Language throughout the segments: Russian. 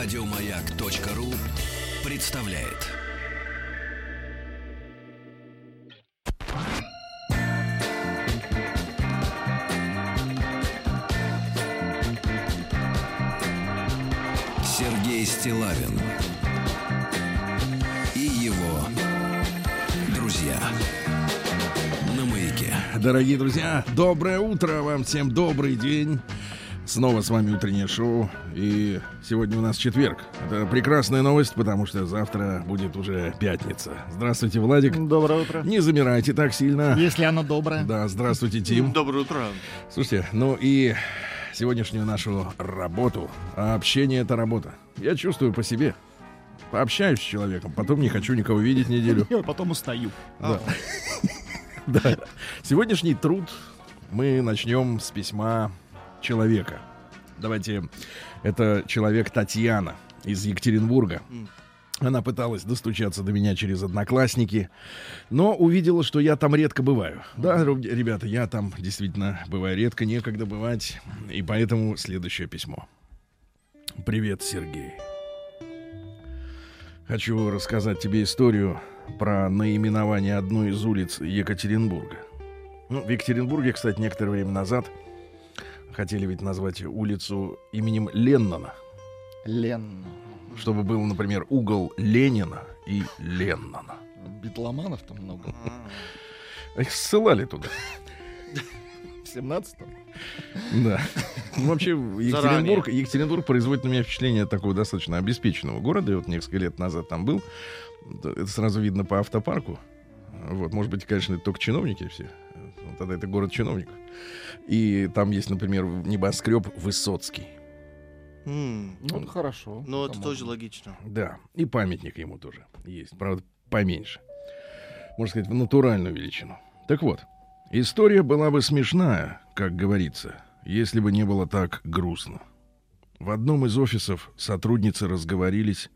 Радиомаяк.ру представляет. Сергей Стилавин и его друзья на маяке. Дорогие друзья, доброе утро вам всем, добрый день. Снова с вами утреннее шоу. И сегодня у нас четверг. Это прекрасная новость, потому что завтра будет уже пятница. Здравствуйте, Владик. Доброе утро. Не замирайте так сильно. Если оно доброе. Да, здравствуйте, Тим. Доброе утро. Слушайте, ну и сегодняшнюю нашу работу. А общение — это работа. Я чувствую по себе. Пообщаюсь с человеком, потом не хочу никого видеть неделю. Я потом устаю. Да. Да. Сегодняшний труд мы начнем с письма человека. Давайте, это человек Татьяна из Екатеринбурга. Она пыталась достучаться до меня через одноклассники, но увидела, что я там редко бываю. Да, ребята, я там действительно бываю редко, некогда бывать. И поэтому следующее письмо. Привет, Сергей. Хочу рассказать тебе историю про наименование одной из улиц Екатеринбурга. Ну, в Екатеринбурге, кстати, некоторое время назад хотели ведь назвать улицу именем Леннона, Лен. чтобы был, например, угол Ленина и Леннона. Битломанов там много. Их ссылали туда. В 17-м. Да. Ну, вообще, Екатеринбург, Екатеринбург производит на меня впечатление такого достаточно обеспеченного города. Я вот несколько лет назад там был. Это сразу видно по автопарку. Вот, может быть, конечно, это только чиновники все. Ну, Тогда это город чиновников. И там есть, например, небоскреб Высоцкий. М, Ну, это хорошо. Ну, это тоже логично. Да, и памятник ему тоже есть. Правда, поменьше. Можно сказать, в натуральную величину. Так вот, история была бы смешная, как говорится, если бы не было так грустно. В одном из офисов сотрудницы разговорились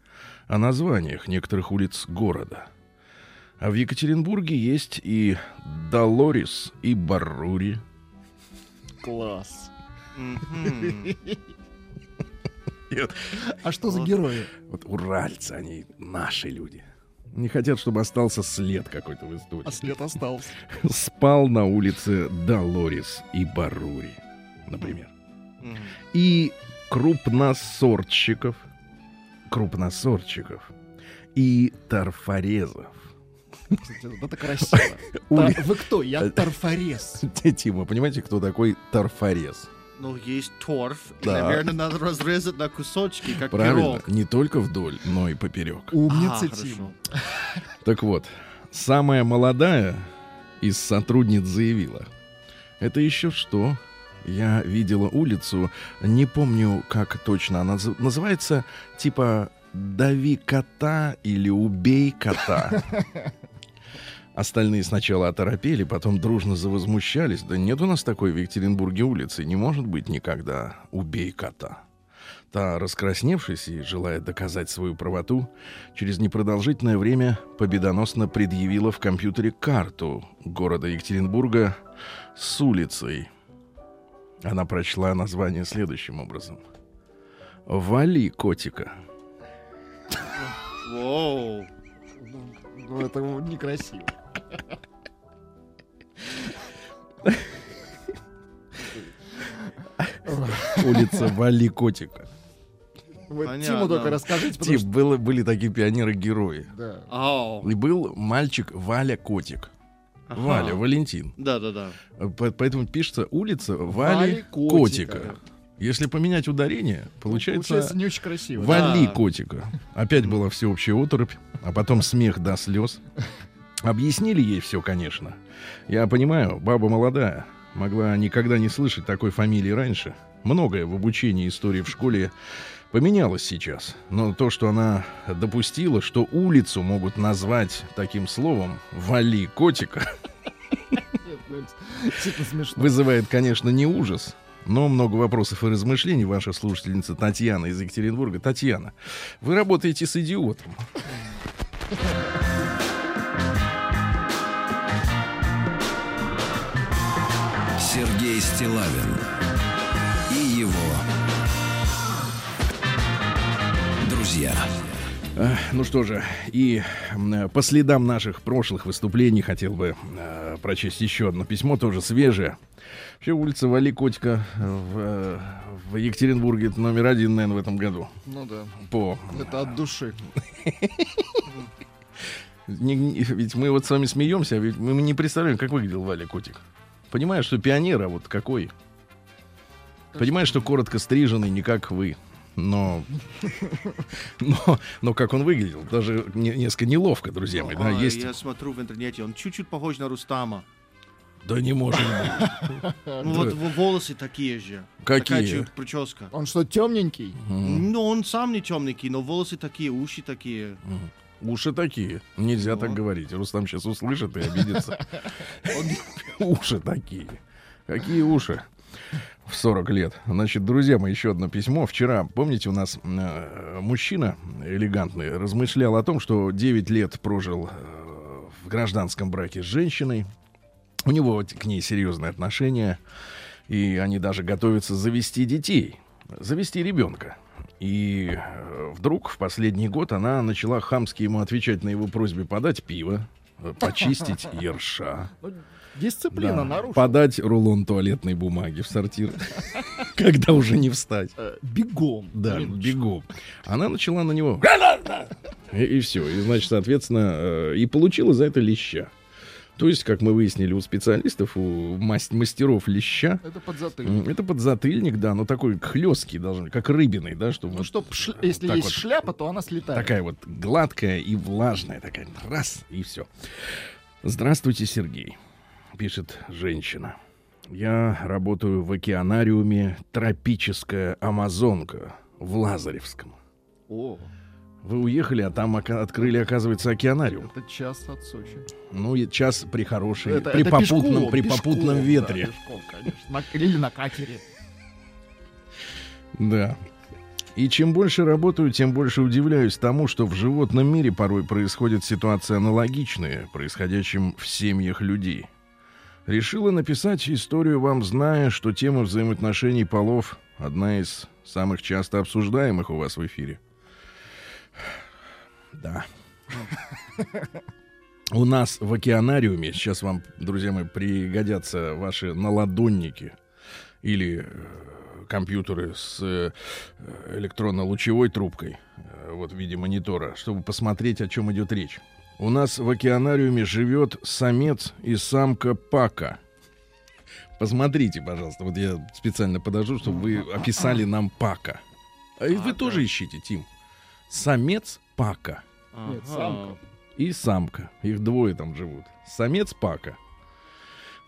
о названиях некоторых улиц города. А в Екатеринбурге есть и Долорис, и Баррури. Класс. А что за герои? Вот уральцы, они наши люди. Не хотят, чтобы остался след какой-то в истории. А след остался. спал на улице Долорис и Барури, например. И крупносортчиков, крупносортчиков и торфорезов. Вот это красиво. Вы кто? Я торфорез. Тима, понимаете, кто такой торфорез? Ну, есть торф. и. Наверное, надо разрезать на кусочки, как Правильно, пирог. не только вдоль, но и поперек. Умница, А, Тим. хорошо. Так вот, самая молодая из сотрудниц заявила. Это еще что? Я видела улицу, не помню, как точно она наз- называется, типа «Дави кота» или «Убей кота». Остальные сначала оторопели, потом дружно завозмущались. Да нет у нас такой в Екатеринбурге улицы, не может быть никогда «Убей кота». Та, раскрасневшись и желая доказать свою правоту, через непродолжительное время победоносно предъявила в компьютере карту города Екатеринбурга с улицей. Она прочла название следующим образом. «Вали котика». Воу. Ну, это некрасиво. Улица Вали котика. Вы Понятно. Тиму только расскажите, Тип, что... было, были такие пионеры-герои. Да. Ау. И был мальчик Валя Котик. Ага. Валя, Валентин. Да-да-да. По- Поэтому пишется улица Вали, Вали котика. котика. Если поменять ударение, получается, Получается не очень красиво. Вали Да. котика. Опять была всеобщая оторопь, а потом смех до слез. Объяснили ей все, конечно. Я понимаю, баба молодая, могла никогда не слышать такой фамилии раньше. Многое в обучении истории в школе поменялось сейчас. Но то, что она допустила, что улицу могут назвать таким словом «вали котика», смешно. вызывает, конечно, не ужас, но много вопросов и размышлений ваша слушательница Татьяна из Екатеринбурга. Татьяна, вы работаете с идиотом. Стилавин и его друзья. Эх, Ну что же, и по следам наших прошлых выступлений хотел бы э, прочесть еще одно письмо, тоже свежее. Вообще улица Вали Котика в, э, в Екатеринбурге это номер один, наверное, в этом году. Ну да. По Это от души. Ведь мы вот с вами смеемся, а ведь мы не представляем, как выглядел Валя Котик. Понимаешь, что пионер, а вот какой? Понимаешь, что коротко стриженный, не как вы. Но, но, но как он выглядел, даже не- несколько неловко, друзья мои, да, А, есть. Я смотрю в интернете, он чуть-чуть похож на Рустама. Да не может быть. Ну вот волосы такие же. Какие? Такая прическа. Он что, темненький? Ну, он сам не темненький, но волосы такие, уши такие. Уши такие. Нельзя так Вот. говорить. Рустам сейчас услышит и обидится. Уши такие. Какие уши? В 40 лет. Значит, друзья мои, еще одно письмо. Вчера, помните, у нас э, мужчина элегантный размышлял о том, что 9 лет прожил э, в гражданском браке с женщиной. У него к ней серьезные отношения. И они даже готовятся завести детей. Завести ребенка. И э, вдруг в последний год она начала хамски ему отвечать на его просьбе подать пиво, э, почистить ерша. Ну, Дисциплина Да, нарушена. Подать рулон туалетной бумаги в сортир, когда уже не встать. Э, Бегом. Да, бегом. Она начала на него... И, все. И, значит, соответственно, и получила за это леща. То есть, как мы выяснили у специалистов, у мас- мастеров леща, Это подзатыльник. это подзатыльник, да, но такой хлесткий должен, как рыбиный, да, чтобы Ну, вот чтоб шля- если есть вот шляпа, то она слетает. Такая вот гладкая и влажная, такая раз, и все. Здравствуйте, Сергей, пишет женщина. Я работаю в океанариуме «Тропическая Амазонка» в Лазаревском. О, Вы уехали, а там ока- открыли, оказывается, океанариум. это час от Сочи. Ну, и час при хорошей, Это- при это попутном, пешком, при пешком, попутном да, ветре. пешком, конечно. На- Или на катере. Да. И чем больше работаю, тем больше удивляюсь тому, что в животном мире порой происходят ситуации аналогичные происходящим в семьях людей. Решила написать историю вам, зная, что тема взаимоотношений полов одна из самых часто обсуждаемых у вас в эфире. Да. У нас в океанариуме, сейчас вам, друзья мои, пригодятся ваши наладонники или э, компьютеры с э, электронно-лучевой трубкой, э, вот в виде монитора, чтобы посмотреть, о чем идет речь. У нас в океанариуме живет самец и самка пака. Посмотрите, пожалуйста, вот я специально подожду, чтобы вы описали нам пака. А вы тоже ищите, Тим. Самец пака Нет, самка. и самка. Их двое там живут. Самец пака.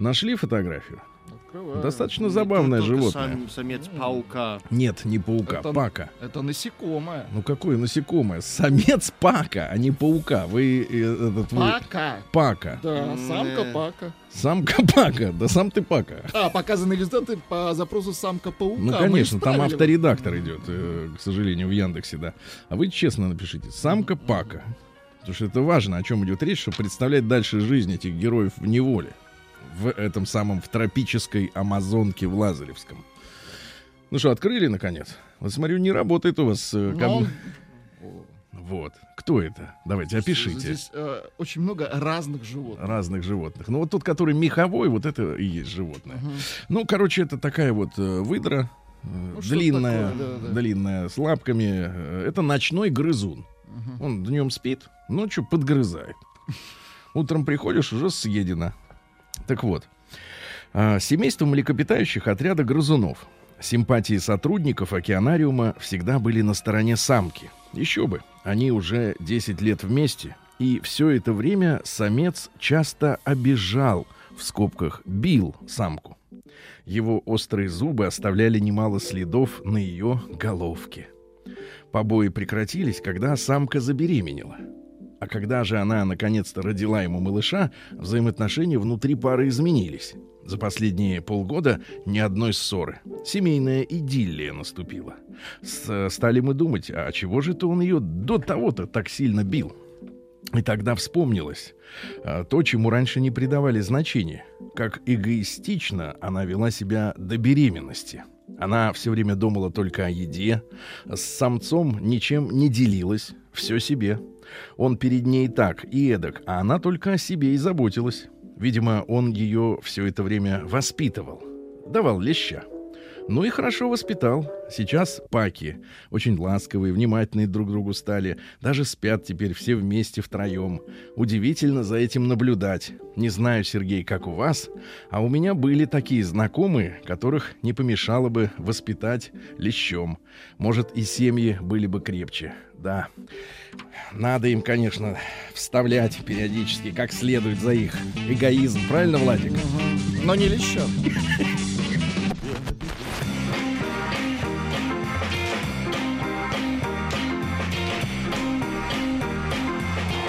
Нашли фотографию? Открываю. Достаточно забавное только животное. сам- самец паука. Нет, не паука, Это- пака. Это насекомое. Ну какое насекомое? Самец пака, а не паука. Вы э, этот вы- Пака. пака. Да, самка э. пака. Самка пака, да сам ты пака. А, показаны результаты по запросу самка паука. Ну, конечно, там авторедактор идет, э, к сожалению, в Яндексе, да. А вы честно напишите. Самка пака. Потому что это важно, о чем идет речь, чтобы представлять дальше жизнь этих героев в неволе. В этом самом, в тропической Амазонке в Лазаревском. Ну что, открыли, наконец? Вот смотрю, не работает у вас э, Но ком- он- Вот. Кто это? Давайте, опишите. Здесь э, очень много разных животных. Разных животных. Ну, вот тот, который меховой, вот это и есть животное. Мгм. Ну, короче, это такая вот э, выдра, э, Ну, длинная, такое, да, да. длинная, с лапками. Э, Это ночной грызун. Мгм. Он днем спит, ночью подгрызает. Утром приходишь, уже съедено. Так вот, а, семейство млекопитающих отряда грызунов. Симпатии сотрудников океанариума всегда были на стороне самки. Еще бы, они уже 10 лет вместе, и все это время самец часто обижал, в скобках бил самку. Его острые зубы оставляли немало следов на ее головке. Побои прекратились, когда самка забеременела. А когда же она наконец-то родила ему малыша, взаимоотношения внутри пары изменились. За последние полгода ни одной ссоры. Семейная идиллия наступила. С- стали мы думать, а чего же это он ее до того-то так сильно бил? И тогда вспомнилось а, то, чему раньше не придавали значения, как эгоистично она вела себя до беременности. Она все время думала только о еде, с самцом ничем не делилась, все себе. Он перед ней так и эдак, а она только о себе и заботилась. Видимо, он ее все это время воспитывал, давал леща. Ну и хорошо воспитал. Сейчас паки очень ласковые, внимательные друг к другу стали. Даже спят теперь все вместе втроем. Удивительно за этим наблюдать. Не знаю, Сергей, как у вас, а у меня были такие знакомые, которых не помешало бы воспитать лещом. Может, и семьи были бы крепче. Да, надо им, конечно, вставлять периодически, как следует за их эгоизм. Правильно, Владик? Но не лещат.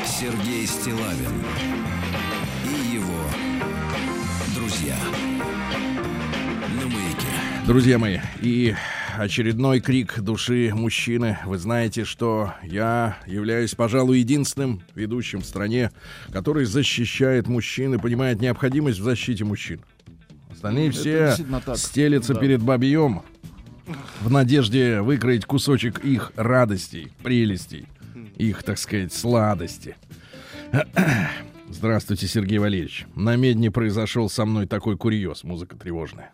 Сергей Стилавин и его друзья на маяке. Друзья мои, и очередной крик души мужчины. Вы знаете, что я являюсь, пожалуй, единственным ведущим в стране, который защищает мужчин и понимает необходимость в защите мужчин. Остальные все стелятся Да. перед бабьем в надежде выкроить кусочек их радостей, прелестей, их, так сказать, сладости. Здравствуйте, Сергей Валерьевич. На медне произошел со мной такой курьез, музыка тревожная.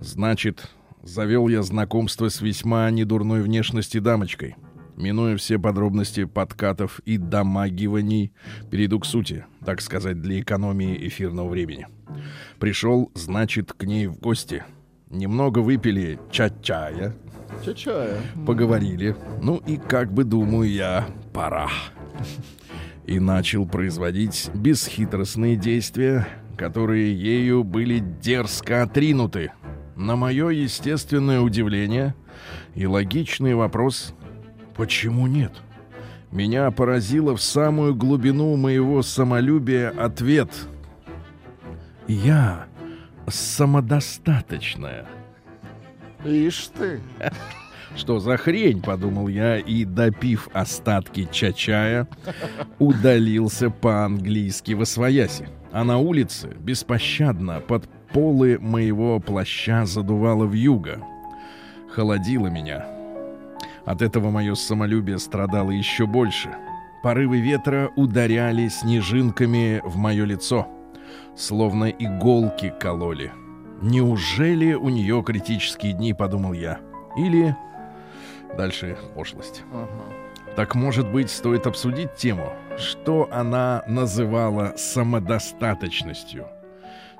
Значит, завел я знакомство с весьма недурной внешности дамочкой. Минуя все подробности подкатов и домагиваний, перейду к сути, так сказать, для экономии эфирного времени. Пришел, значит, к ней в гости. Немного выпили ча-чая, Ча-чая. поговорили. Ну и как бы думаю я, пора. И начал производить бесхитростные действия, которые ею были дерзко отринуты. На мое естественное удивление и логичный вопрос «Почему нет?» Меня поразило в самую глубину моего самолюбия ответ «Я самодостаточная». Ишь ты. Что за хрень, подумал я, и, допив остатки чачая, удалился по-английски во свояси. А на улице беспощадно под полы моего плаща задувало в юго. Холодило меня. От этого мое самолюбие страдало еще больше. Порывы ветра ударяли снежинками в мое лицо, словно иголки кололи. Неужели у нее критические дни, подумал я. Или... Дальше пошлость. Так, может быть, стоит обсудить тему, что она называла самодостаточностью.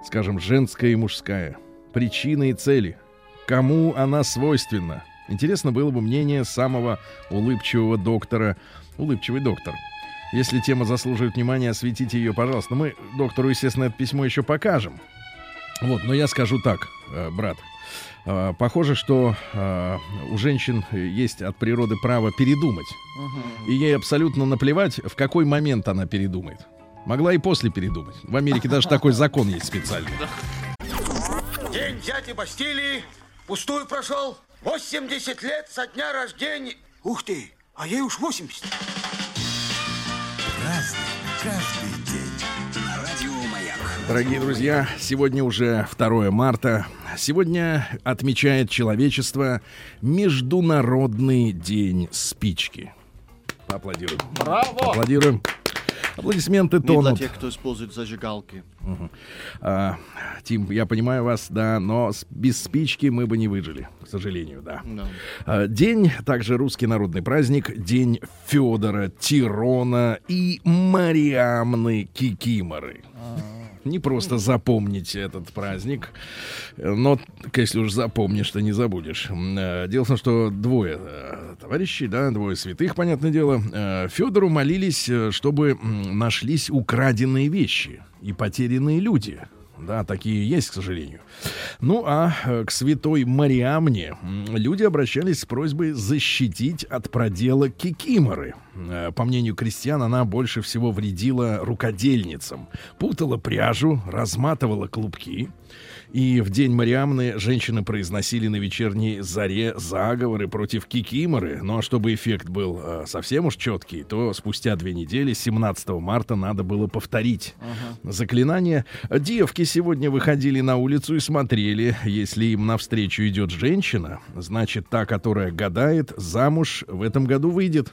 Скажем, женская и мужская. Причины и цели. Кому она свойственна? Интересно было бы мнение самого улыбчивого доктора. Улыбчивый доктор. Если тема заслуживает внимания, осветите ее, пожалуйста. Мы доктору, естественно, это письмо еще покажем. Вот, но я скажу так, э, брат. Э, Похоже, что э, у женщин есть от природы право передумать. И ей абсолютно наплевать, в какой момент она передумает. Могла и после передумать. В Америке даже такой закон есть специальный. День дяди Бастилии пустую прошел. 80 лет со дня рождения. Ух ты, а ей уж 80. Дорогие друзья, сегодня уже 2 марта. Сегодня отмечает человечество Международный день спички. Поаплодируем. Браво! Аплодируем. Аплодисменты Не для тонут. тех, кто использует зажигалки. А, Тим, я понимаю вас, да, но без спички мы бы не выжили, к сожалению, да. Да. А, День, также русский народный праздник, День Федора, Тирона и Мариамны Кикиморы. Не просто запомнить этот праздник, но если уж запомнишь, то не забудешь. Э, Дело в том, что двое э, товарищей, да, двое святых, понятное дело, э, Федору молились, чтобы нашлись украденные вещи и потерянные люди. Да, такие есть, к сожалению. Ну, а э, к святой Мариамне люди обращались с просьбой защитить от продела кикиморы. Э, По мнению крестьян, она больше всего вредила рукодельницам. Путала пряжу, разматывала клубки. И в день Мариамны женщины произносили на вечерней заре заговоры против Кикиморы. Ну а чтобы эффект был э, совсем уж четкий, то спустя две недели, 17 марта, надо было повторить заклинание. Девки сегодня выходили на улицу и смотрели, если им навстречу идет женщина, значит, та, которая гадает, замуж в этом году выйдет.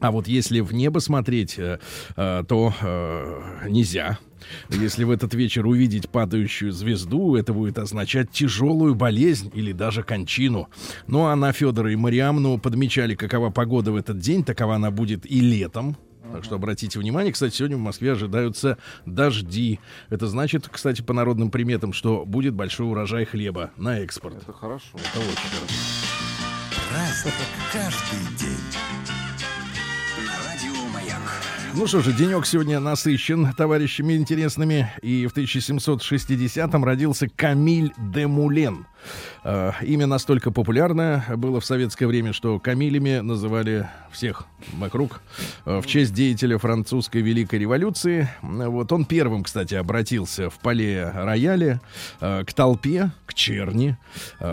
А вот если в небо смотреть, э, э, то э, нельзя. Если в этот вечер увидеть падающую звезду, это будет означать тяжелую болезнь или даже кончину. Ну а на Федора и Мариамну подмечали, какова погода в этот день, такова она будет и летом. Так что обратите внимание, кстати, сегодня в Москве ожидаются дожди. Это значит, кстати, по народным приметам, что будет большой урожай хлеба на экспорт. Это хорошо. Это очень хорошо. Праздник каждый день. Ну что же, денек сегодня насыщен товарищами интересными. И в 1760-м родился Камиль де Мулен. Э, имя настолько популярное было в советское время, что Камилями называли всех вокруг э, в честь деятеля французской Великой революции. Вот он первым, кстати, обратился в поле рояле э, к толпе, к черни,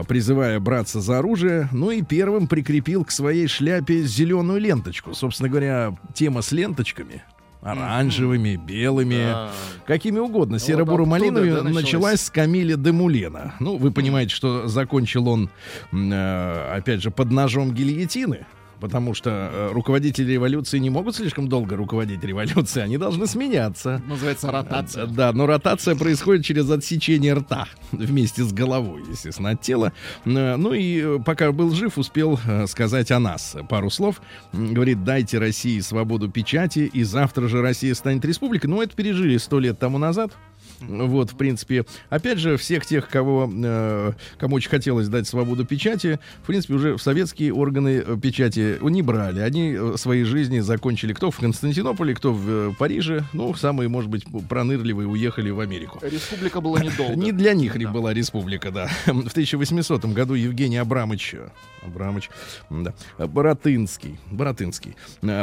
призывая браться за оружие. Ну и первым прикрепил к своей шляпе зеленую ленточку. Собственно говоря, тема с ленточками оранжевыми, белыми, Да. какими угодно, оттуда, серо-буро-малиновыми, да, началась с Камиля де Мулена. Ну, вы понимаете, что закончил он, э, опять же, под ножом гильотины. Потому что э, руководители революции не могут слишком долго руководить революцией, они должны сменяться. Называется ротация. Да, но ротация происходит через отсечение рта вместе с головой, естественно, от тела. Э, Ну и э, пока был жив, успел сказать о нас пару слов. Говорит, дайте России свободу печати, и завтра же Россия станет республикой. Ну, это пережили сто лет тому назад. Вот, в принципе, опять же, всех тех, кого, э, кому очень хотелось дать свободу печати, в принципе, уже в советские органы э, печати не брали. Они э, свои жизни закончили кто в Константинополе, кто в э, Париже. Ну, самые, может быть, пронырливые уехали в Америку. Республика была недолго. Не для них ли была республика, да. В 1800 году Евгений Абрамович, Абрамович, да, Боротынский, Боротынский,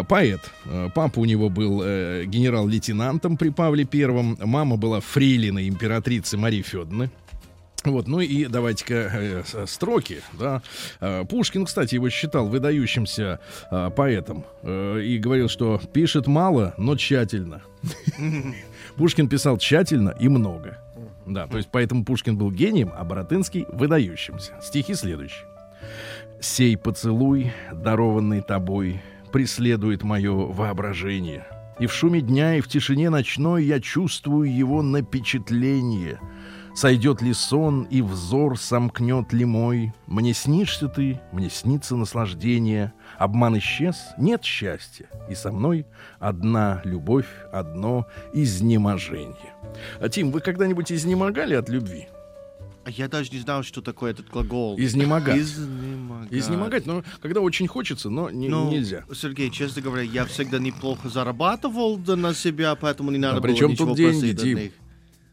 поэт. Папа у него был генерал-лейтенантом при Павле Первом, мама была фрейлиной императрицы Марии Федоровны. Вот, ну и давайте-ка э, с- строки, да. Э, Пушкин, кстати, его считал выдающимся э, поэтом э, и говорил, что пишет мало, но тщательно. Пушкин писал тщательно и много. Да, то есть поэтому Пушкин был гением, а Боротынский выдающимся. Стихи следующие. «Сей поцелуй, дарованный тобой, преследует мое воображение. И в шуме дня, и в тишине ночной я чувствую его напечатление. Сойдет ли сон, и взор сомкнет ли мой? Мне снишься ты, мне снится наслаждение. Обман исчез, нет счастья, и со мной одна любовь, одно изнеможение. А, Тим, вы когда-нибудь изнемогали от любви? А Я даже не знал, что такое этот глагол. Изнемогать. Изнемогать. Изнемогать, но когда очень хочется, но не- Ну, нельзя. Сергей, честно говоря, я всегда неплохо зарабатывал на себя, поэтому не надо А было ничего тут деньги, просить от них.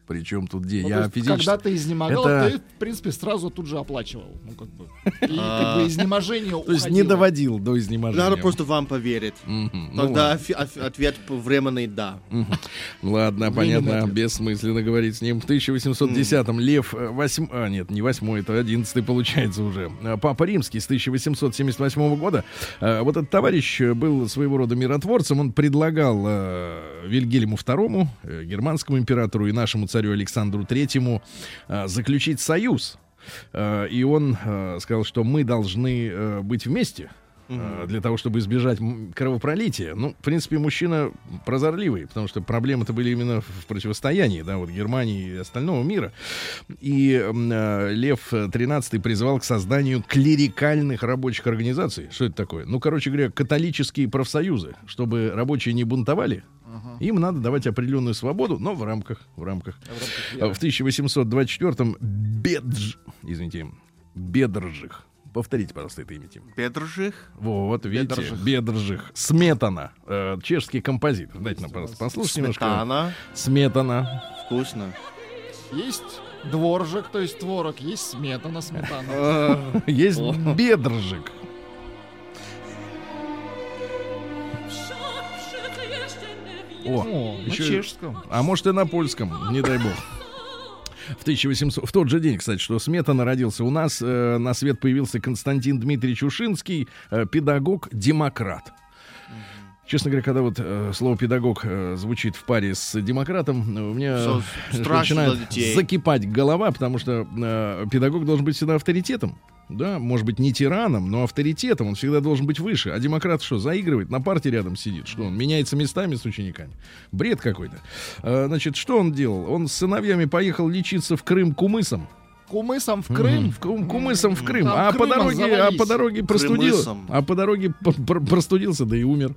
Причем тут день? Ну, Я физически... Когда ты изнемогал, Это- ты, в принципе, сразу тут же оплачивал. Ну, как бы. И как бы изнеможение То есть не доводил до изнеможения. Надо просто вам поверить. Ну Тогда ответ временный «да». Ладно, понятно, бессмысленно говорить с ним. В 1810-м Лев э, восьм... А, нет, не восьмой, это одиннадцатый получается уже. А, Папа Римский с 1878 года. А, Вот этот товарищ э, был своего рода миротворцем. Он предлагал э, Вильгельму II, э, германскому императору и нашему царю Александру III э, заключить союз. Э, И он э, сказал, что мы должны быть вместе для того, чтобы избежать кровопролития. Ну, в принципе, мужчина прозорливый, потому что проблемы-то были именно в противостоянии, да, вот Германии и остального мира. И э, Лев XIII призвал к созданию клерикальных рабочих организаций. Что это такое? Ну, короче говоря, католические профсоюзы, чтобы рабочие не бунтовали. Им надо давать определенную свободу, но в рамках, в рамках. А В 1824-м Бедж, извините, Бедржих. Повторите, пожалуйста, это имя, Тим. Петржих? Вот, видите, Бедржих. Бедржих. Сметана. э, чешский композитор. Дайте нам, пожалуйста, послушать немножко. Сметана. Сметана. Вкусно. Есть дворжик, то есть творог, есть сметана, сметана. Есть О. Бедржик. О, О, на еще- чешском. А может и на польском, не дай бог. В 1800, в тот же день, кстати, что Сметана родился у нас, э, на свет появился Константин Дмитриевич Ушинский, э, педагог-демократ. Честно говоря, когда вот э, слово педагог э, звучит в паре с демократом, э, у меня страшно начинает закипать голова, потому что э, педагог должен быть всегда авторитетом. Да, может быть, не тираном, но авторитетом. Он всегда должен быть выше. А демократ что, заигрывает? На парте рядом сидит. Что он меняется местами с учениками? Бред какой-то. Э, значит, что он делал? Он с сыновьями поехал лечиться в Крым кумысом. Кумысом в Крым. В Кум- кумысом в Крым. Там а по Крыма дороге, а по дороге простудил, Крымысом. а по дороге простудился, да и умер.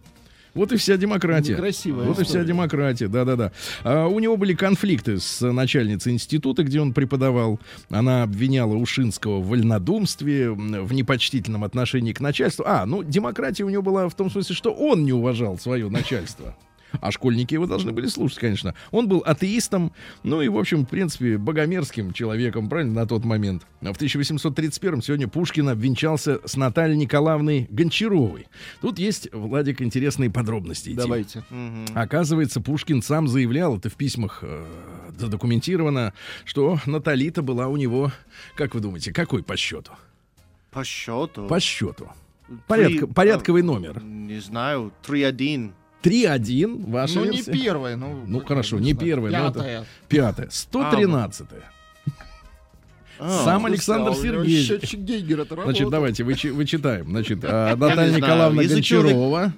Вот и вся демократия. Некрасивая вот и вся история. демократия, да-да-да. А у него были конфликты с начальницей института, где он преподавал. Она обвиняла Ушинского в вольнодумстве, в непочтительном отношении к начальству. А, ну, демократия у него была в том смысле, что он не уважал свое начальство. А школьники его должны были слушать, конечно. Он был атеистом, ну и, в общем, в принципе, богомерзким человеком, правильно, на тот момент. А В 1831 сегодня Пушкин обвенчался с Натальей Николаевной Гончаровой. Тут есть, Владик, интересные подробности. Давайте. Оказывается, Пушкин сам заявлял, это в письмах э, задокументировано, что Наталита была у него, как вы думаете, какой по счету? По счету. По счету. Порядка, Три- порядковый номер. Не знаю, 3-1. 3-1, ваша Ну, не версия? первое. Ну, Ну, как- хорошо, не не но это- Пятое. Пятое. 113 А, Сам Слушайте, Александр Сергеевич. Значит, давайте вычи- вычитаем. Значит, а, не Наталья Николаевна Гончарова,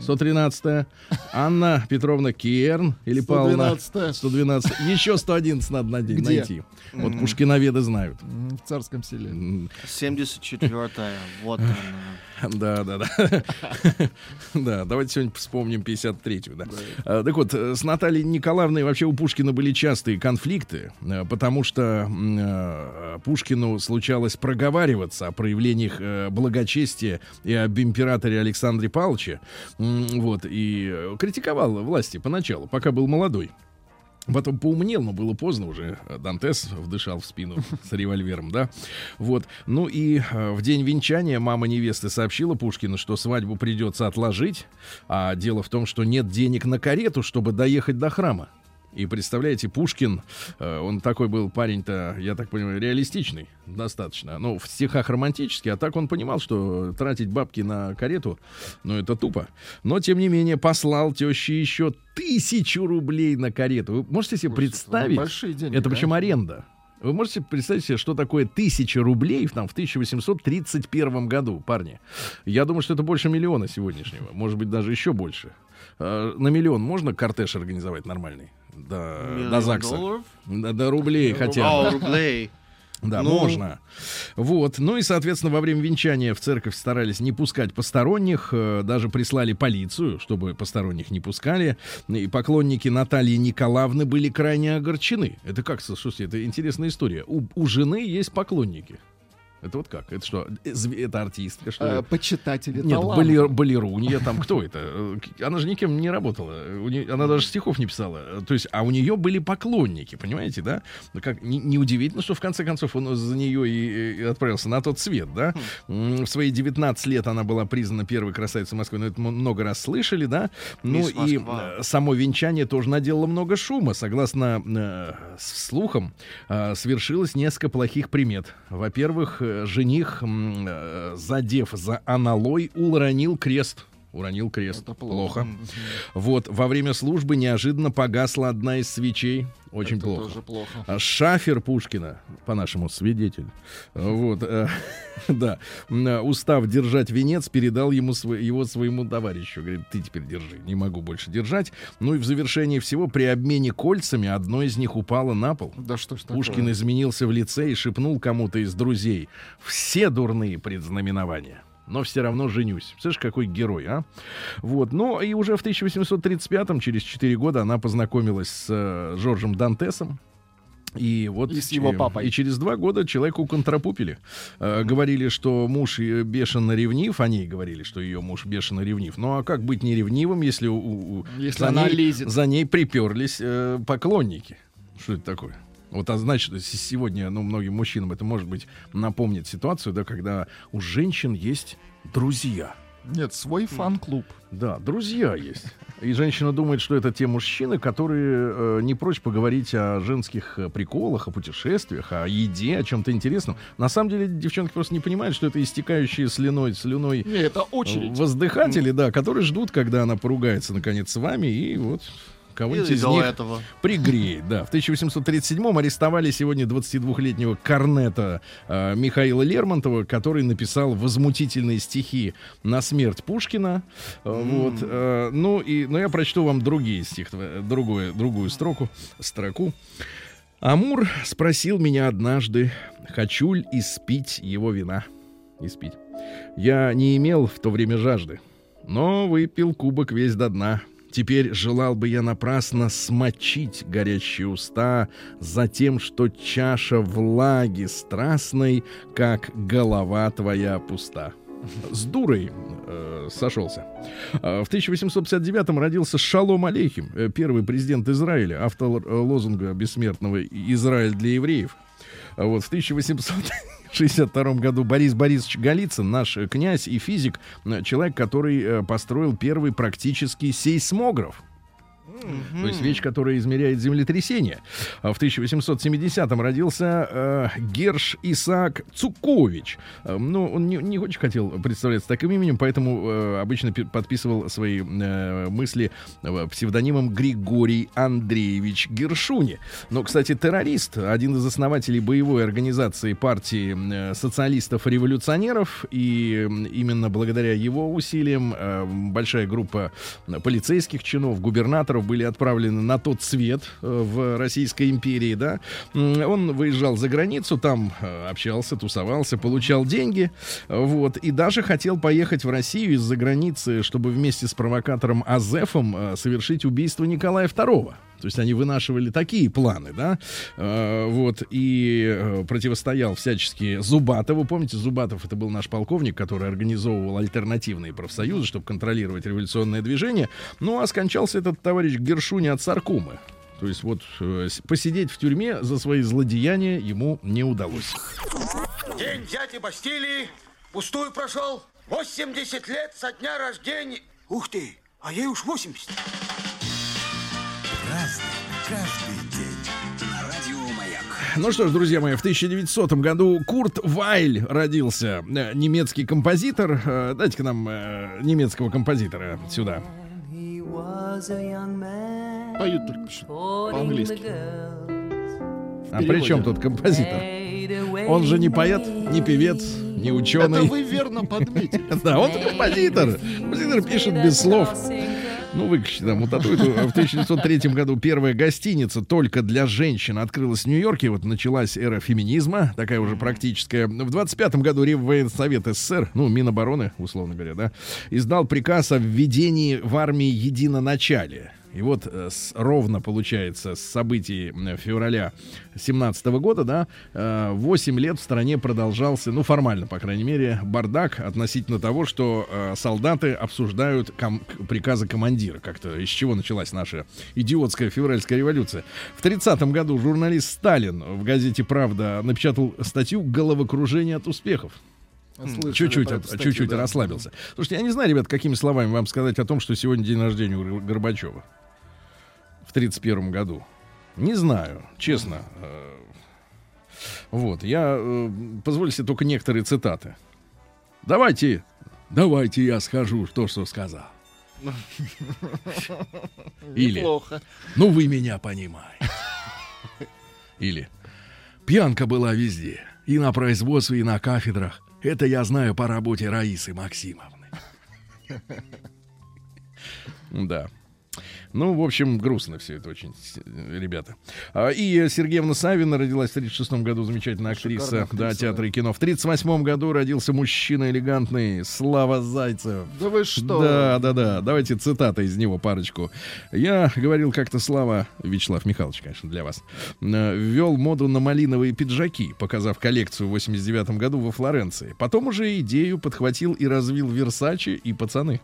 113 Анна Петровна Керн или Павловна 112-е. 112 Еще 111 надо найти. Где? найти. Вот пушкиноведы знают. В царском селе. М, 74-я. Вот она. Да, да, да. Да, давайте сегодня вспомним 53-ю, да. А, Так вот, э, с Натальей Николаевной вообще у Пушкина были частые конфликты, э, потому что э, Пушкину случалось проговариваться о проявлениях благочестия и об императоре Александре Павловиче. Вот, и э, критиковал власти поначалу, пока был молодой. Потом поумнел, но было поздно уже. Дантес вдышал в спину с револьвером, да. Вот. Ну и э, в день венчания мама невесты сообщила Пушкину, что свадьбу придется отложить. А дело в том, что нет денег на карету, чтобы доехать до храма. И представляете, Пушкин, э, он такой был парень-то, я так понимаю, реалистичный достаточно. Ну, в стихах романтический, а так он понимал, что тратить бабки на карету, ну, это тупо. Но, тем не менее, послал теще еще тысячу рублей на карету. Вы можете себе представить? ну, большие деньги, это причем конечно. аренда. Вы можете представить себе, что такое тысяча рублей там, в 1831 году, парни? Я думаю, что это больше миллиона сегодняшнего. Может быть, даже еще больше. Э, На миллион можно кортеж организовать нормальный? До, до ЗАГСа. долларов? Да, до рублей хотя бы. А, рублей. Да, Ну. можно. Вот. Ну и, соответственно, во время венчания в церковь старались не пускать посторонних, э, даже прислали полицию, чтобы посторонних не пускали. И поклонники Натальи Николаевны были крайне огорчены. Это как, слушайте, это интересная история. У, у жены есть поклонники. Это вот как? Это что? э, Это артистка, что ли? Э, Почитатели Нет, балер, балерунья, там кто это? Э, Она же никем не работала. У не- она даже стихов не писала. То есть, а у нее были поклонники, понимаете, да? Ну, Как, не- неудивительно, что в конце концов он за нее и, и отправился на тот свет, да? М, В свои 19 лет она была признана первой красавицей Москвы. Но это мы много раз слышали, да? Ну Мисс и Москва. э, само венчание тоже наделало много шума. Согласно э, слухам, э, свершилось несколько плохих примет. Во-первых, жених, э, задев за аналой, уронил крест. Уронил крест. Это плохо. Вот, во время службы неожиданно погасла одна из свечей. Очень Это плохо. тоже плохо. А Шафер Пушкина, по-нашему свидетель, вот, э, да, э, устав держать венец, передал ему его своему товарищу. Говорит, ты теперь держи, не могу больше держать. Ну и в завершении всего, при обмене кольцами, одно из них упало на пол. Да что ж такое? Пушкин изменился в лице и шепнул кому-то из друзей. Все дурные предзнаменования. Но все равно женюсь. Слышишь, какой герой, а? Вот. Ну, и уже в 1835-м, через 4 года, она познакомилась с э, Жоржем Дантесом. И вот И с его э, папой. И через два года человеку контрапупили. Э, говорили, что муж бешено ревнив. Они говорили, что ее муж бешено ревнив. Ну а как быть неревнивым, если, у, у- Если за, она ней, лезет. за ней приперлись э, поклонники? Что это такое? Вот, а значит, сегодня, ну, многим мужчинам это, может быть, напомнит ситуацию, да, когда у женщин есть друзья. Нет, свой фан-клуб. Да, друзья есть. И женщина думает, что это те мужчины, которые э, не прочь поговорить о женских э, приколах, о путешествиях, о еде, о чем-то интересном. На самом деле девчонки просто не понимают, что это истекающие слюной, слюной Не, это очередь. воздыхатели, да, которые ждут, когда она поругается наконец с вами и вот кого-нибудь из них этого. пригреет. Да, в 1837-м арестовали сегодня 22-летнего корнета э, Михаила Лермонтова, который написал возмутительные стихи на смерть Пушкина. Э, Вот, э, ну и, но я прочту вам другие стих, другую, другую строку, строку. Амур спросил меня однажды, хочу ли испить его вина. Испить. Я не имел в то время жажды, но выпил кубок весь до дна. Теперь желал бы я напрасно смочить горячие уста за тем, что чаша влаги страстной, как голова твоя пуста. С дурой э, сошелся. А В 1859-м родился Шалом Алейхим, э, первый президент Израиля, автор э, лозунга бессмертного «Израиль для евреев». А Вот в 1862 году Борис Борисович Голицын, наш э, князь и физик, э, человек, который э, построил первый практический сейсмограф. То есть вещь, которая измеряет землетрясение. А В 1870-м родился э, Герш Исаак Цукович. Э, ну, он не, не очень хотел представляться таким именем, поэтому э, обычно пи- подписывал свои э, мысли псевдонимом Григорий Андреевич Гершуни. Но, кстати, террорист, один из основателей боевой организации партии э, социалистов-революционеров, и именно благодаря его усилиям э, большая группа полицейских чинов, губернаторов были отправлены на тот свет э, в Российской империи, да. Он выезжал за границу, там э, общался, тусовался, получал деньги, вот, и даже хотел поехать в Россию из-за границы, чтобы вместе с провокатором Азефом э, совершить убийство Николая II. То есть они вынашивали такие планы, да, Э, вот, и э, противостоял всячески Зубатову. Помните, Зубатов это был наш полковник, который организовывал альтернативные профсоюзы, чтобы контролировать революционное движение. Ну, а скончался этот товарищ Гершуни от саркумы. То есть вот э, посидеть в тюрьме за свои злодеяния ему не удалось. День дяди Бастилии пустую прошел. 80 лет со дня рождения. Ух ты, а ей уж 80. Праздник каждый день. На радио Маяк. Ну что ж, друзья мои, в 1900 году Курт Вайль родился, э, немецкий композитор. Э, Дайте-ка нам э, немецкого композитора сюда. Поют только По-английски. А при чем тут композитор? Он же не поэт, не певец, не Это ученый. вы верно подметили. Да, он композитор. Композитор пишет без слов. Ну, выключи там вот эту. В 1903 году первая гостиница только для женщин открылась в Нью-Йорке. Вот началась эра феминизма, такая уже практическая. В 25 году Реввоенсовет СССР, ну, Минобороны, условно говоря, да, издал приказ о введении в армии единоначалия. И вот э, с- ровно, получается, с событий э, февраля 17 года, да, э, 8 лет в стране продолжался, ну, формально, по крайней мере, бардак относительно того, что э, солдаты обсуждают ком- приказы командира. Как-то из чего началась наша идиотская февральская революция. В 30 году журналист Сталин в газете «Правда» напечатал статью «Головокружение от успехов». Слышали Чуть-чуть, от- статью, чуть-чуть да. расслабился. Слушайте, я не знаю, ребят, какими словами вам сказать о том, что сегодня день рождения у Гор- Горбачева. В 31 году. Не знаю, честно. Э, Вот, я э, позволю себе только некоторые цитаты. Давайте, давайте я скажу то, что сказал. Или, Неплохо. ну вы меня понимаете. Или, пьянка была везде. И на производстве, и на кафедрах. Это я знаю по работе Раисы Максимовны. Да. Ну, в общем, грустно все это очень, ребята. А, И Сергеевна Савина родилась в 36 году, замечательная актриса, Шикарная да, актриса, театра и кино. В 38 году родился мужчина элегантный Слава Зайцев. Да вы что? Да, да, да. Давайте цитата из него парочку. Я говорил как-то Слава, Вячеслав Михайлович, конечно, для вас, э, ввел моду на малиновые пиджаки, показав коллекцию в 89 году во Флоренции. Потом уже идею подхватил и развил Версачи и пацаны.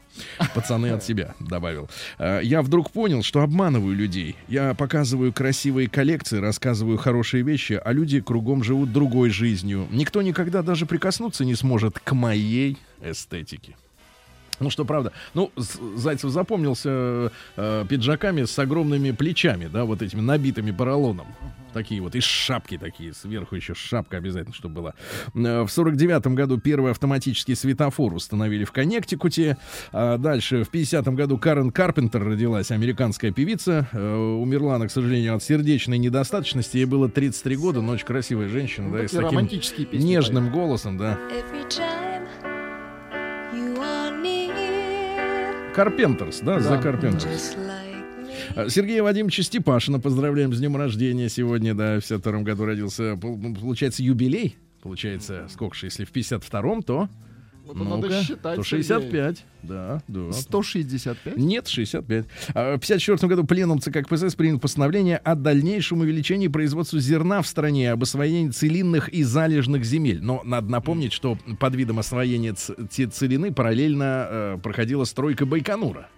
Пацаны от себя добавил. Э, Я вдруг понял, что обманываю людей. Я показываю красивые коллекции, рассказываю хорошие вещи, а люди кругом живут другой жизнью. Никто никогда даже прикоснуться не сможет к моей эстетике. Ну что, правда. Ну, Зайцев запомнился э, пиджаками с огромными плечами, да, вот этими набитыми поролоном. Такие вот, и шапки такие, сверху еще шапка обязательно, чтобы была. Э, В сорок девятом году первый автоматический светофор установили в Коннектикуте. А дальше, в 50-м году Карен Карпентер родилась, американская певица. Э, Умерла она, к сожалению, от сердечной недостаточности. Ей было 33 года, но очень красивая женщина, да, и с таким нежным голосом, да. Карпентерс, да, за Да. Карпентерс. А, Сергея Вадимовича Степашина поздравляем с днем рождения сегодня, да, в 52 году родился. Ну, Получается, юбилей. Получается, сколько же, если в 52-м, то... Вот надо ну-ка, считать, то Сергей. 65. Да, да. 165? Нет, 65. А, В 54 году пленум ЦК КПСС принял постановление о дальнейшем увеличении производства зерна в стране, об освоении целинных и залежных земель. Но надо напомнить, что под видом освоения целины параллельно э, проходила стройка Байконура.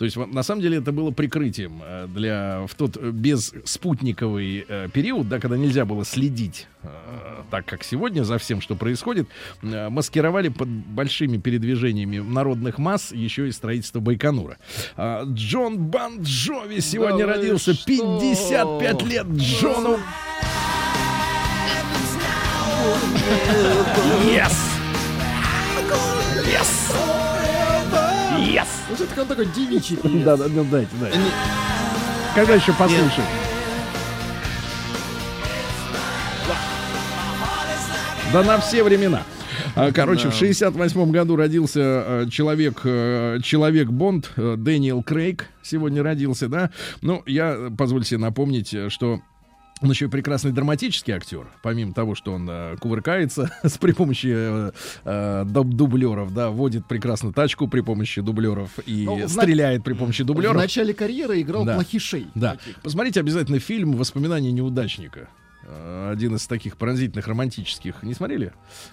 То есть, вот, на самом деле, это было прикрытием э, для в тот э, бесспутниковый э, период, да, когда нельзя было следить так, как сегодня, за всем, что происходит, маскировали под большими передвижениями народных масс еще и строительство Байконура. А, Джон Бан Джови сегодня Да родился. что? 55 лет Джону. Yes! Yes! Yes! Ну, все-таки он такой девичий певец. Да, да, да, дайте, дайте. Когда еще послушать? Да на все времена. А, Короче, в 68 году родился э, человек, э, человек Бонд, э, Дэниел Крейг сегодня родился, да. Ну, я, позвольте себе напомнить, что он еще и прекрасный драматический актер, помимо того, что он э, кувыркается с при помощи э, э, дуб- дублеров, да, водит прекрасно тачку при помощи дублеров и Ну, в стреляет при помощи В дублеров. начале карьеры играл Да. плохишей. Да. таких. Посмотрите обязательно фильм «Воспоминания неудачника». Э, Один из таких пронзительных романтических. Не смотрели?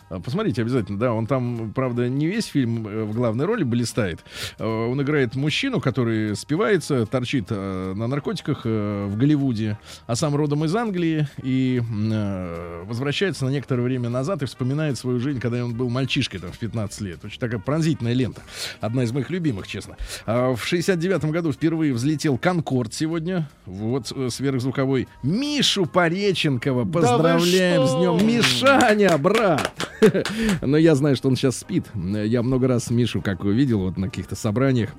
Э, Посмотрите обязательно, да. Он там, правда, не весь фильм э, в главной роли блистает. Он играет мужчину, который спивается, торчит на наркотиках в Голливуде, а сам родом из Англии и возвращается на некоторое время назад и вспоминает свою жизнь, когда он был мальчишкой, там, в 15 лет. Очень такая пронзительная лента. Одна из моих любимых, честно. А В 69 году впервые взлетел Конкорд сегодня. Вот сверхзвуковой. Мишу Пореченкова поздравляем с что? днем. Мишаня, брат! Но я знаю, что он сейчас спит. Я много раз Мишу, как видел, вот на каких-то собраниях.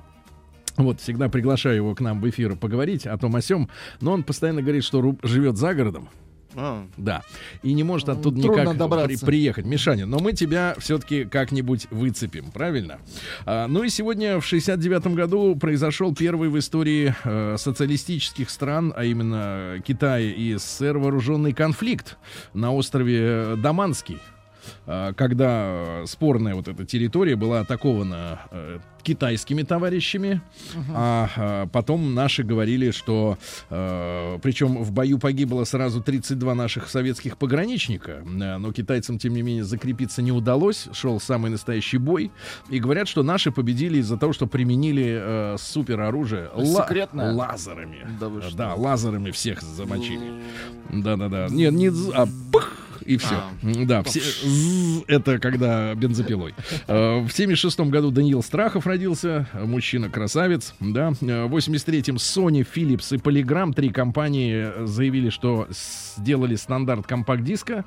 Вот, всегда приглашаю его к нам в эфир поговорить о том о сём. Но он постоянно говорит, что живет за городом. А, Да. И не может оттуда Трудно никак добраться. при- приехать. Мишаня, но мы тебя все-таки как-нибудь выцепим, правильно? А, ну и сегодня в 69 году произошел первый в истории э, социалистических стран, а именно Китая и СССР, вооруженный конфликт на острове э, Даманский. А, Когда э, спорная вот эта территория была атакована э, китайскими товарищами, а, а, потом наши говорили, что причем в бою погибло сразу 32 наших советских пограничника, э, но китайцам, тем не менее, закрепиться не удалось, шел самый настоящий бой, и говорят, что наши победили из-за того, что применили э, супероружие Секретное? лазерами. Да вы что? Да, лазерами всех замочили. Да-да-да. Нет, не а пых, и все. А. Да, все, это когда бензопилой. Э, В 76 году Даниил Страхов родился, мужчина-красавец, да. Э, В 83-м Sony, Philips и Polygram, три компании э, заявили, что сделали стандарт компакт-диска.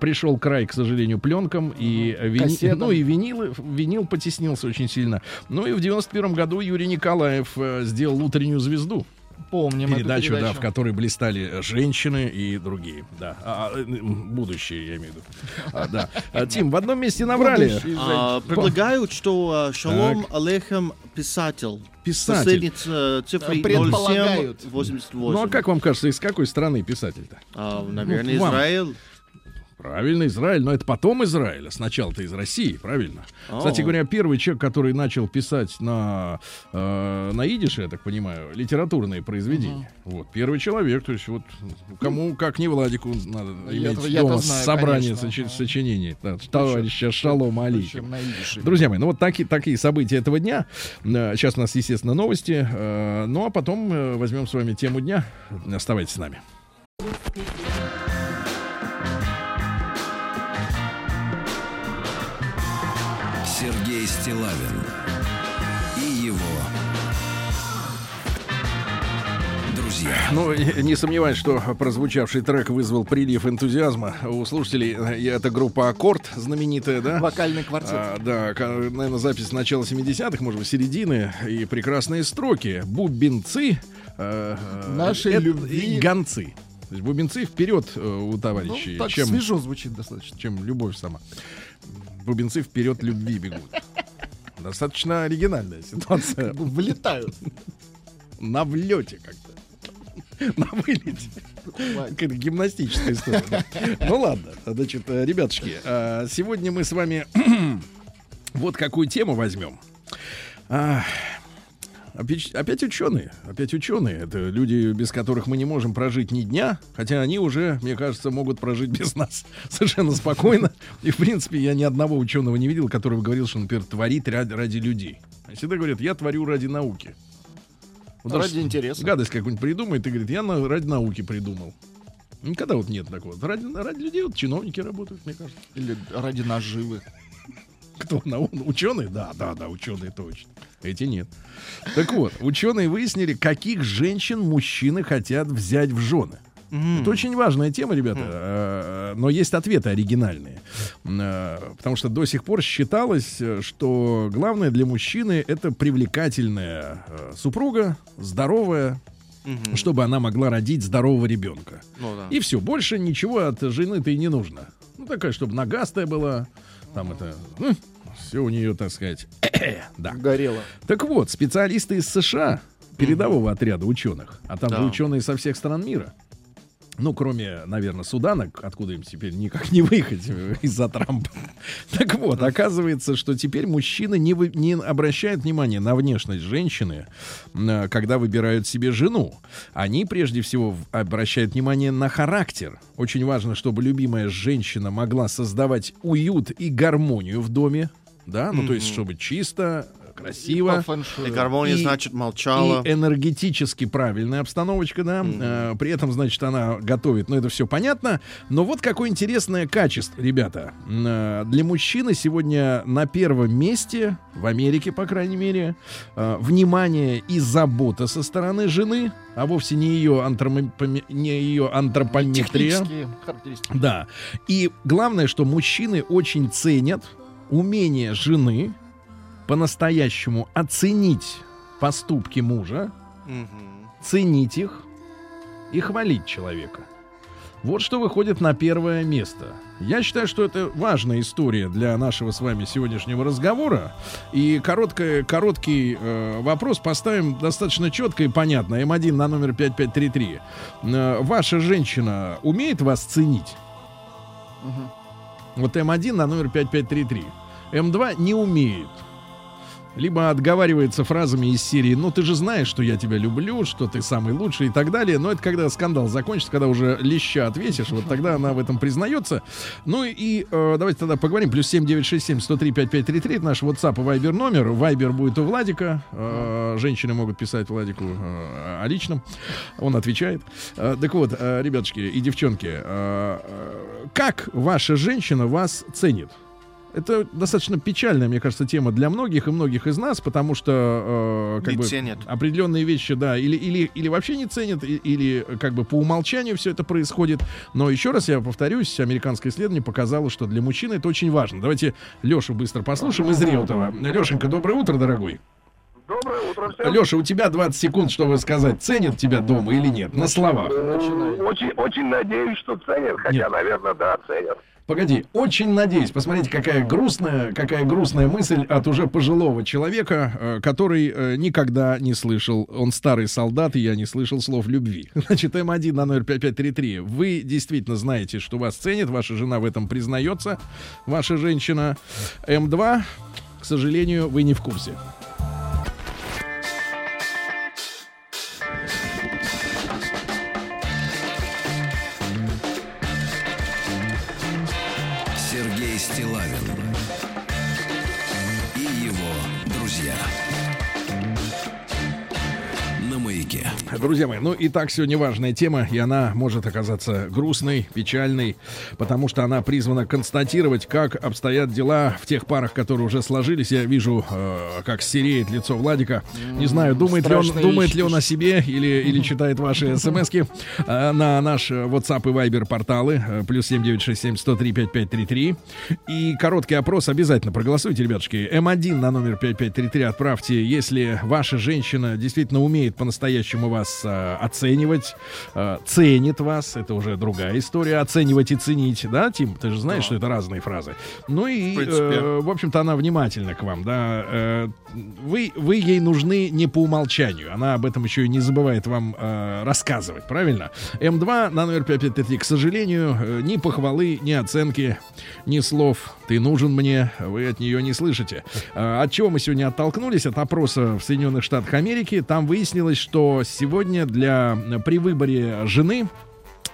Пришел край, к сожалению, пленкам и вини- ну и винилы, винил потеснился очень сильно. Ну и в 91 году Юрий Николаев сделал утреннюю звезду Помним эту передачу, да, передачу. в которой блистали женщины и другие, да, А, а, э, будущее, я имею в виду. А, да. А, Тим, в одном месте наврали. Будущие а, предлагают, что а, Шалом Алейхем писатель. Писатель. Последние ц- цифры Предполагают. 0788. Ну а как вам кажется, из какой страны писатель-то? А, наверное, Ну. Израиль. Правильно, Израиль, но это потом Израиль, а сначала-то из России, правильно? О. Кстати говоря, первый человек, который начал писать на, э, на идише, я так понимаю, литературные произведения. Вот, первый человек, то есть вот кому, как не Владику, надо Я- иметь я-то дома знаю, собрание конечно. сочи- Ага. сочинений. Да, товарища Алейхим. Причем на идише. Друзья мои, ну вот такие, такие события этого дня. Э, Сейчас у нас, естественно, новости. э, Ну а потом э, возьмем с вами тему дня. Оставайтесь с нами. Сергей Стилавин и его друзья. Ну, не сомневаюсь, что прозвучавший трек вызвал прилив энтузиазма у слушателей. И Это группа «Аккорд», знаменитая, да? Вокальный квартет. А, да, наверное, запись начала 70-х, может быть, середины. И прекрасные строки. Бубенцы. э, э, Нашей это любви. и Гонцы. То есть бубенцы вперед э, у Ну, товарищей, так чем, свежо звучит достаточно. чем любовь сама. Бубенцы вперед любви бегут. Достаточно оригинальная ситуация. Как бы Вылетают. На влете как-то. На вылете. Какая-то гимнастическая история. Ну ладно, значит, э, ребятушки, э, сегодня мы с вами вот какую тему возьмем. Опять, опять ученые, опять ученые. Это люди, без которых мы не можем прожить ни дня, хотя они уже, мне кажется, могут прожить без нас совершенно спокойно. И, в принципе, я ни одного ученого не видел, который бы говорил, что, например, творит ради, ради людей. Они всегда говорят, я творю ради науки. Вот Ради интереса. Гадость какую-нибудь придумает и говорит, я на- ради науки придумал. Никогда вот нет такого. Ради, ради людей вот чиновники работают, мне кажется. Или ради наживы. Кто? На, ученые? Да, да, да, ученые точно. Эти нет. Так вот, ученые выяснили, каких женщин мужчины хотят взять в жены. Это очень важная тема, ребята. Э, Но есть ответы оригинальные. Э, Потому что до сих пор считалось, что главное для мужчины это привлекательная э, супруга, здоровая, чтобы она могла родить здорового ребенка. Ну да. И все, больше ничего от жены-то и не нужно. Ну, такая, чтобы нагастая была. Там это... все у нее, так сказать... да. Горело. Так вот, специалисты из США, передового отряда ученых, а там Да. же ученые со всех стран мира, ну, кроме, наверное, Судана, откуда им теперь никак не выехать из-за Трампа. Так вот, оказывается, что теперь мужчины не, вы- не обращают внимания на внешность женщины, э, когда выбирают себе жену. Они прежде всего обращают внимание на характер. Очень важно, чтобы любимая женщина могла создавать уют и гармонию в доме. Да, ну то есть, чтобы чисто, красиво. фэншую. И гармония, И- значит, молчала. И энергетически правильная обстановочка, да. Э, при этом, значит, она готовит. Ну, это все понятно. Но вот какое интересное качество, ребята. Э, Для мужчины сегодня на первом месте, в Америке, по крайней мере, э, внимание и забота со стороны жены, а вовсе не ее, антропоме- не ее антропометрия. Да. И главное, что мужчины очень ценят умение жены по-настоящему оценить поступки мужа, Мгм. ценить их и хвалить человека. Вот что выходит на первое место. Я считаю, что это важная история для нашего с вами сегодняшнего разговора. И короткое, короткий э, вопрос поставим достаточно четко и понятно. М1 на номер 5533. Э, ваша женщина умеет вас ценить? Мгм. Вот М1 на номер 5533. М2 не умеет. Либо отговаривается фразами из серии «Ну ты же знаешь, что я тебя люблю, что ты самый лучший» и так далее. Но это когда скандал закончится, когда уже леща отвесишь, вот тогда она в этом признается. Ну и э, давайте тогда поговорим. Плюс 7967 103 5533 это наш WhatsApp и Viber номер. Viber будет у Владика. Э, женщины могут писать Владику э, о личном. Он отвечает. Э, так вот, э, ребятушки и девчонки, э, э, как ваша женщина вас ценит? Это достаточно печальная, мне кажется, тема для многих и многих из нас, потому что э, как Не бы ценят. определенные вещи, да, или, или, или вообще не ценят, и- или э, как бы по умолчанию все это происходит. Но еще раз я повторюсь, американское исследование показало, что для мужчины это очень важно. Давайте Лешу быстро послушаем из Реутова. Лешенька, доброе утро, дорогой. Доброе утро всем. Леша, у тебя 20 секунд, чтобы сказать, ценят тебя дома или нет, на словах. Очень, очень надеюсь, что ценят, хотя, Нет. наверное, да, ценят. Погоди, очень надеюсь. Посмотрите, какая грустная, какая грустная мысль от уже пожилого человека, э, который э, никогда не слышал. Он старый солдат, и я не слышал слов любви. Значит, М1 на 05533. Вы действительно знаете, что вас ценят, ваша жена в этом признается, ваша женщина. М2, к сожалению, вы не в курсе. Друзья мои, ну и так сегодня важная тема, и она может оказаться грустной, печальной, потому что она призвана констатировать, как обстоят дела в тех парах, которые уже сложились. Я вижу, э, как сереет лицо Владика. Не знаю, думает ли он, думает вещи ли он о себе или, или читает ваши смски э, на наш WhatsApp и Viber порталы э, плюс 7967 103 5533. И короткий опрос обязательно проголосуйте, ребятушки. М1 на номер 5533 отправьте, если ваша женщина действительно умеет по-настоящему вас э, оценивать, э, ценит вас, это уже другая история, оценивать и ценить, да, Тим? Ты же знаешь, что это разные фразы. Ну и, В э, в общем-то, она внимательна к вам, да. Э, вы, вы ей нужны не по умолчанию, она об этом еще и не забывает вам э, рассказывать, правильно? М2 на номер 5533, к сожалению, э, ни похвалы, ни оценки, ни слов «ты нужен мне», вы от нее не слышите. Э, От чего мы сегодня оттолкнулись? От опроса в Соединенных Штатах Америки. Там выяснилось, что сегодня для э, при выборе жены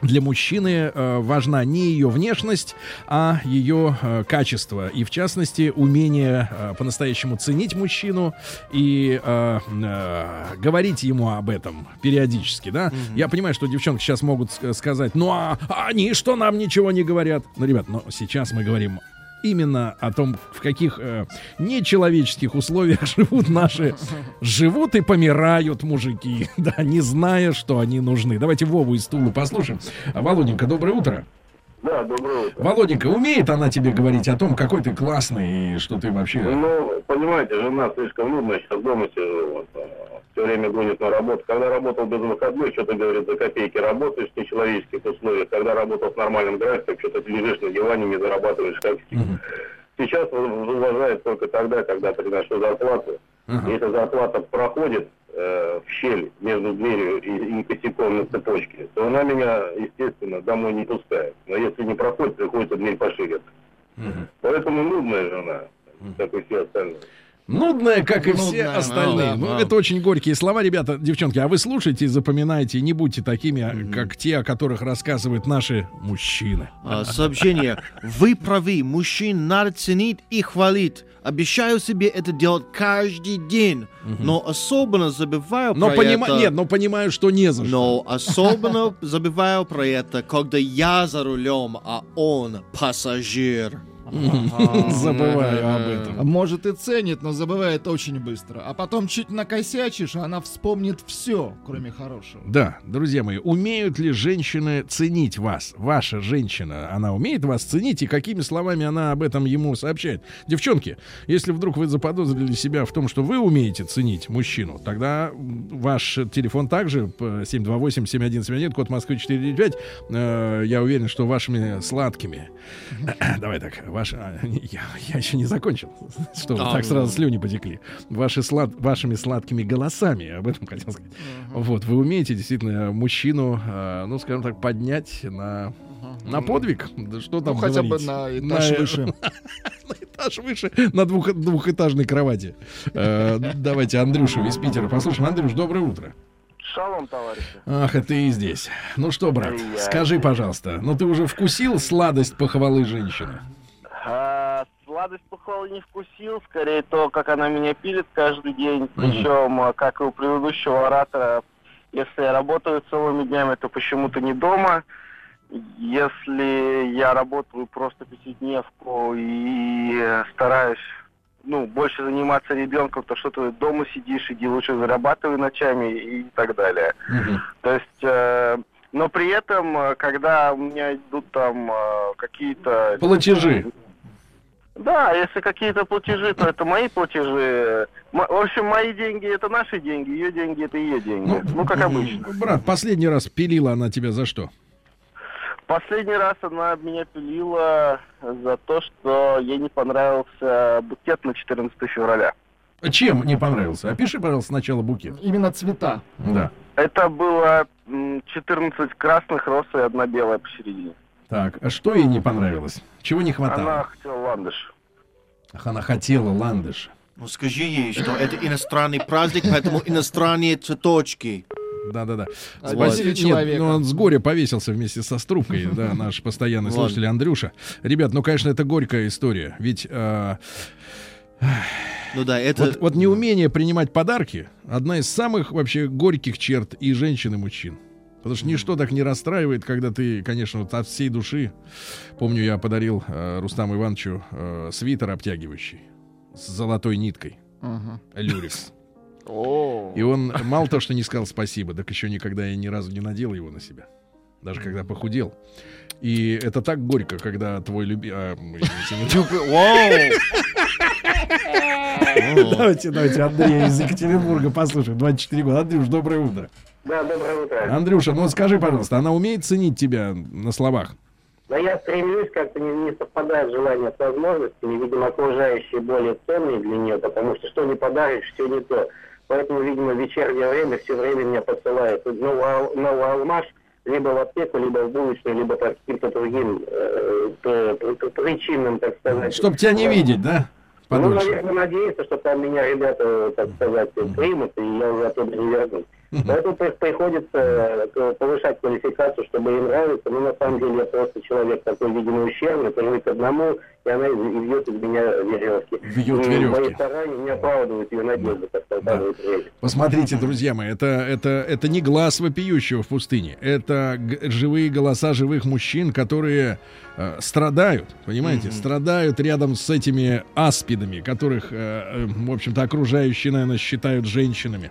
для мужчины э, важна не ее внешность, а ее э, качество. И в частности, умение э, по-настоящему ценить мужчину и э, э, говорить ему об этом периодически, да. Я понимаю, что девчонки сейчас могут ск- сказать, ну а, а они что нам ничего не говорят? Ну, ребят, но сейчас мы говорим именно о том, в каких э, нечеловеческих условиях живут наши, живут и помирают мужики, да, не зная, что они нужны. Давайте Вову из Тулы послушаем. Володенька, доброе утро. Да, доброе утро. Володенька, умеет она тебе говорить о том, какой ты классный и что ты вообще... Ну, понимаете, жена слишком нудная, сейчас дома сижу, вот, все время гонит на работу. Когда работал без выходных, что-то, говорит, за копейки работаешь в нечеловеческих условиях. Когда работал с нормальным графиком, что-то ты лежишь на диване, не зарабатываешь как. Сейчас уважает только тогда, когда приношу зарплату. Ага. Если зарплата проходит э, в щель между дверью и, и косяком на цепочке, то она меня, естественно, домой не пускает. Но если не проходит, приходится дверь пошире. Мгм. Поэтому нудная жена, как и все остальные. Нудная, как и все Нудная, остальные. да, Ну, да. это очень горькие слова, ребята, девчонки. А вы слушайте и запоминайте, не будьте такими, как те, о которых рассказывают наши мужчины. А, сообщение. Вы правы, мужчин надо ценить и хвалить. Обещаю себе это делать каждый день. Но особенно забываю Но про понима... это... Нет, но понимаю, что не за что. Но особенно забываю про это, когда я за рулем, а он пассажир. Забываю об этом. Может и ценит, но забывает очень быстро. А потом чуть накосячишь, а она вспомнит все, кроме хорошего. Да, друзья мои, умеют ли женщины ценить вас? Ваша женщина, она умеет вас ценить, и какими словами она об этом ему сообщает? Девчонки, если вдруг вы заподозрили себя в том, что вы умеете ценить мужчину, тогда ваш телефон также п- 728-7171, код Москвы 495. Э, я уверен, что вашими сладкими... Давай так, ваши... а, Я, я еще не закончил, чтобы А, так сразу ну. слюни потекли. Ваши слад... Вашими сладкими голосами, об этом хотел сказать. Вот, вы умеете действительно мужчину, э, ну, скажем так, поднять на, на подвиг. Да что там Ну, хотя бы на этаж выше. На этаж выше, на двух, двухэтажной кровати. Э, давайте Андрюшу из Питера послушаем. Андрюш, доброе утро. Шалом, товарищи. Ах, и ты и здесь. Ну что, брат, скажи, пожалуйста, ну ты уже вкусил сладость похвалы женщины? А, сладость похвалы не вкусил, скорее то, как она меня пилит каждый день. Причем, а, как и у предыдущего оратора, если я работаю целыми днями, то почему-то не дома. Если я работаю просто пятидневку и стараюсь ну, больше заниматься ребенком, то что ты дома сидишь, иди лучше зарабатывай ночами и так далее. То есть, э, но при этом, э, когда у меня идут там э, какие-то... Платежи. Да, если какие-то платежи, то это мои платежи. В общем, мои деньги это наши деньги, ее деньги это ее деньги. Ну, как обычно. Брат, последний раз пилила она тебя за что? Последний раз она меня пилила за то, что ей не понравился букет на 14 февраля. Чем не понравился? Опиши, пожалуйста, сначала букет. Именно цвета. Да. Это было м, 14 красных роз и одна белая посередине. Так, а что ей не понравилось? Чего не Она хватало? хотела ландыш. Ах, она хотела ландыш. Ну скажи ей, что это иностранный праздник, поэтому иностранные цветочки. Да-да-да. Обидели Нет, человека. ну он с горя повесился вместе со струбкой, да, наш постоянный слушатель Андрюша. Ребят, ну, конечно, это горькая история. Ведь э, Ну да, это... Вот, вот неумение принимать подарки одна из самых вообще горьких черт и женщин, и мужчин. Потому что ничто так не расстраивает, когда ты, конечно, вот от всей души. Помню, я подарил э, Рустаму Ивановичу э, свитер обтягивающий с золотой ниткой. Ага. Люрикс. О. И он мало то, что не сказал спасибо, так еще никогда я ни разу не надел его на себя. Даже когда похудел. И это так горько, когда твой любимый... Давайте, давайте Андрея из Екатеринбурга послушаем. 24 года. Андрюш, доброе утро. Да, доброе утро. Андрюша, ну скажи, пожалуйста, она умеет ценить тебя на словах? Да я стремлюсь, как-то не, не совпадает желание с возможностями. Видимо, окружающие более ценные для нее, потому что что не подаришь, все не то. Поэтому, видимо, в вечернее время все время меня посылает новый, новый алмаш либо в аптеку, либо в булочную, либо по каким-то другим э, п- причинам, так сказать. Чтоб тебя не видеть, да? Ну, Подольше. наверное, надеяться, что там меня ребята, так сказать, примут, и я уже оттуда не вернусь. Поэтому при- приходится э, повышать квалификацию, чтобы ей нравиться. Но на самом деле я просто человек такой, видимо, ущербный, привык к одному, и она вьет из меня веревки. Вьет и веревки. мои старания не оправдывают ее надежды, как время. Посмотрите, друзья мои, это, это, это не глаз вопиющего в пустыне. Это живые голоса живых мужчин, которые э, страдают, понимаете, страдают рядом с этими аспидами, которых, э, э, в общем-то, окружающие, наверное, считают женщинами.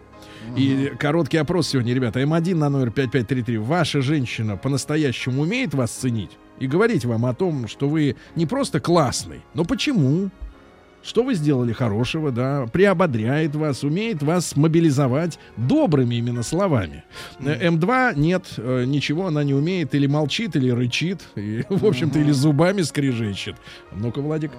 И короткий опрос сегодня, ребята. М1 на номер 5533. Ваша женщина по-настоящему умеет вас ценить? И говорить вам о том, что вы не просто классный, но почему? Что вы сделали хорошего, да, приободряет вас, умеет вас мобилизовать добрыми именно словами. Э, М2 нет, э, ничего она не умеет, или молчит, или рычит, и, в общем-то, или зубами скрежещет. Ну-ка, Владик.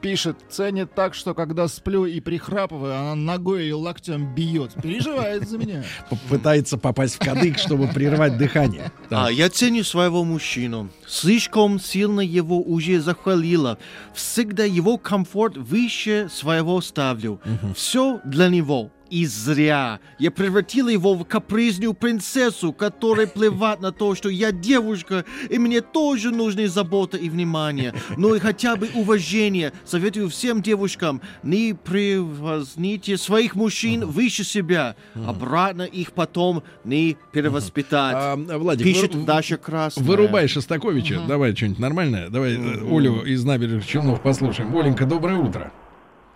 Пишет, ценит так, что когда сплю и прихрапываю, она ногой или локтем бьет. Переживает за меня. Пытается попасть в кадык, чтобы прервать дыхание. А, я ценю своего мужчину. Слишком сильно его уже захвалила. Всегда его комфорт выше своего ставлю. Все для него. И зря. Я превратила его в капризную принцессу, которая плевать на то, что я девушка, и мне тоже нужны забота и внимание. Ну и хотя бы уважение. Советую всем девушкам, не превозните своих мужчин выше себя. Обратно их потом не перевоспитать. А, Владик, Пишет вы- Даша Красная. Вырубай Шостаковича. Давай что-нибудь нормальное. Давай э, Олю из набережных Челнов послушаем. Оленька, доброе утро.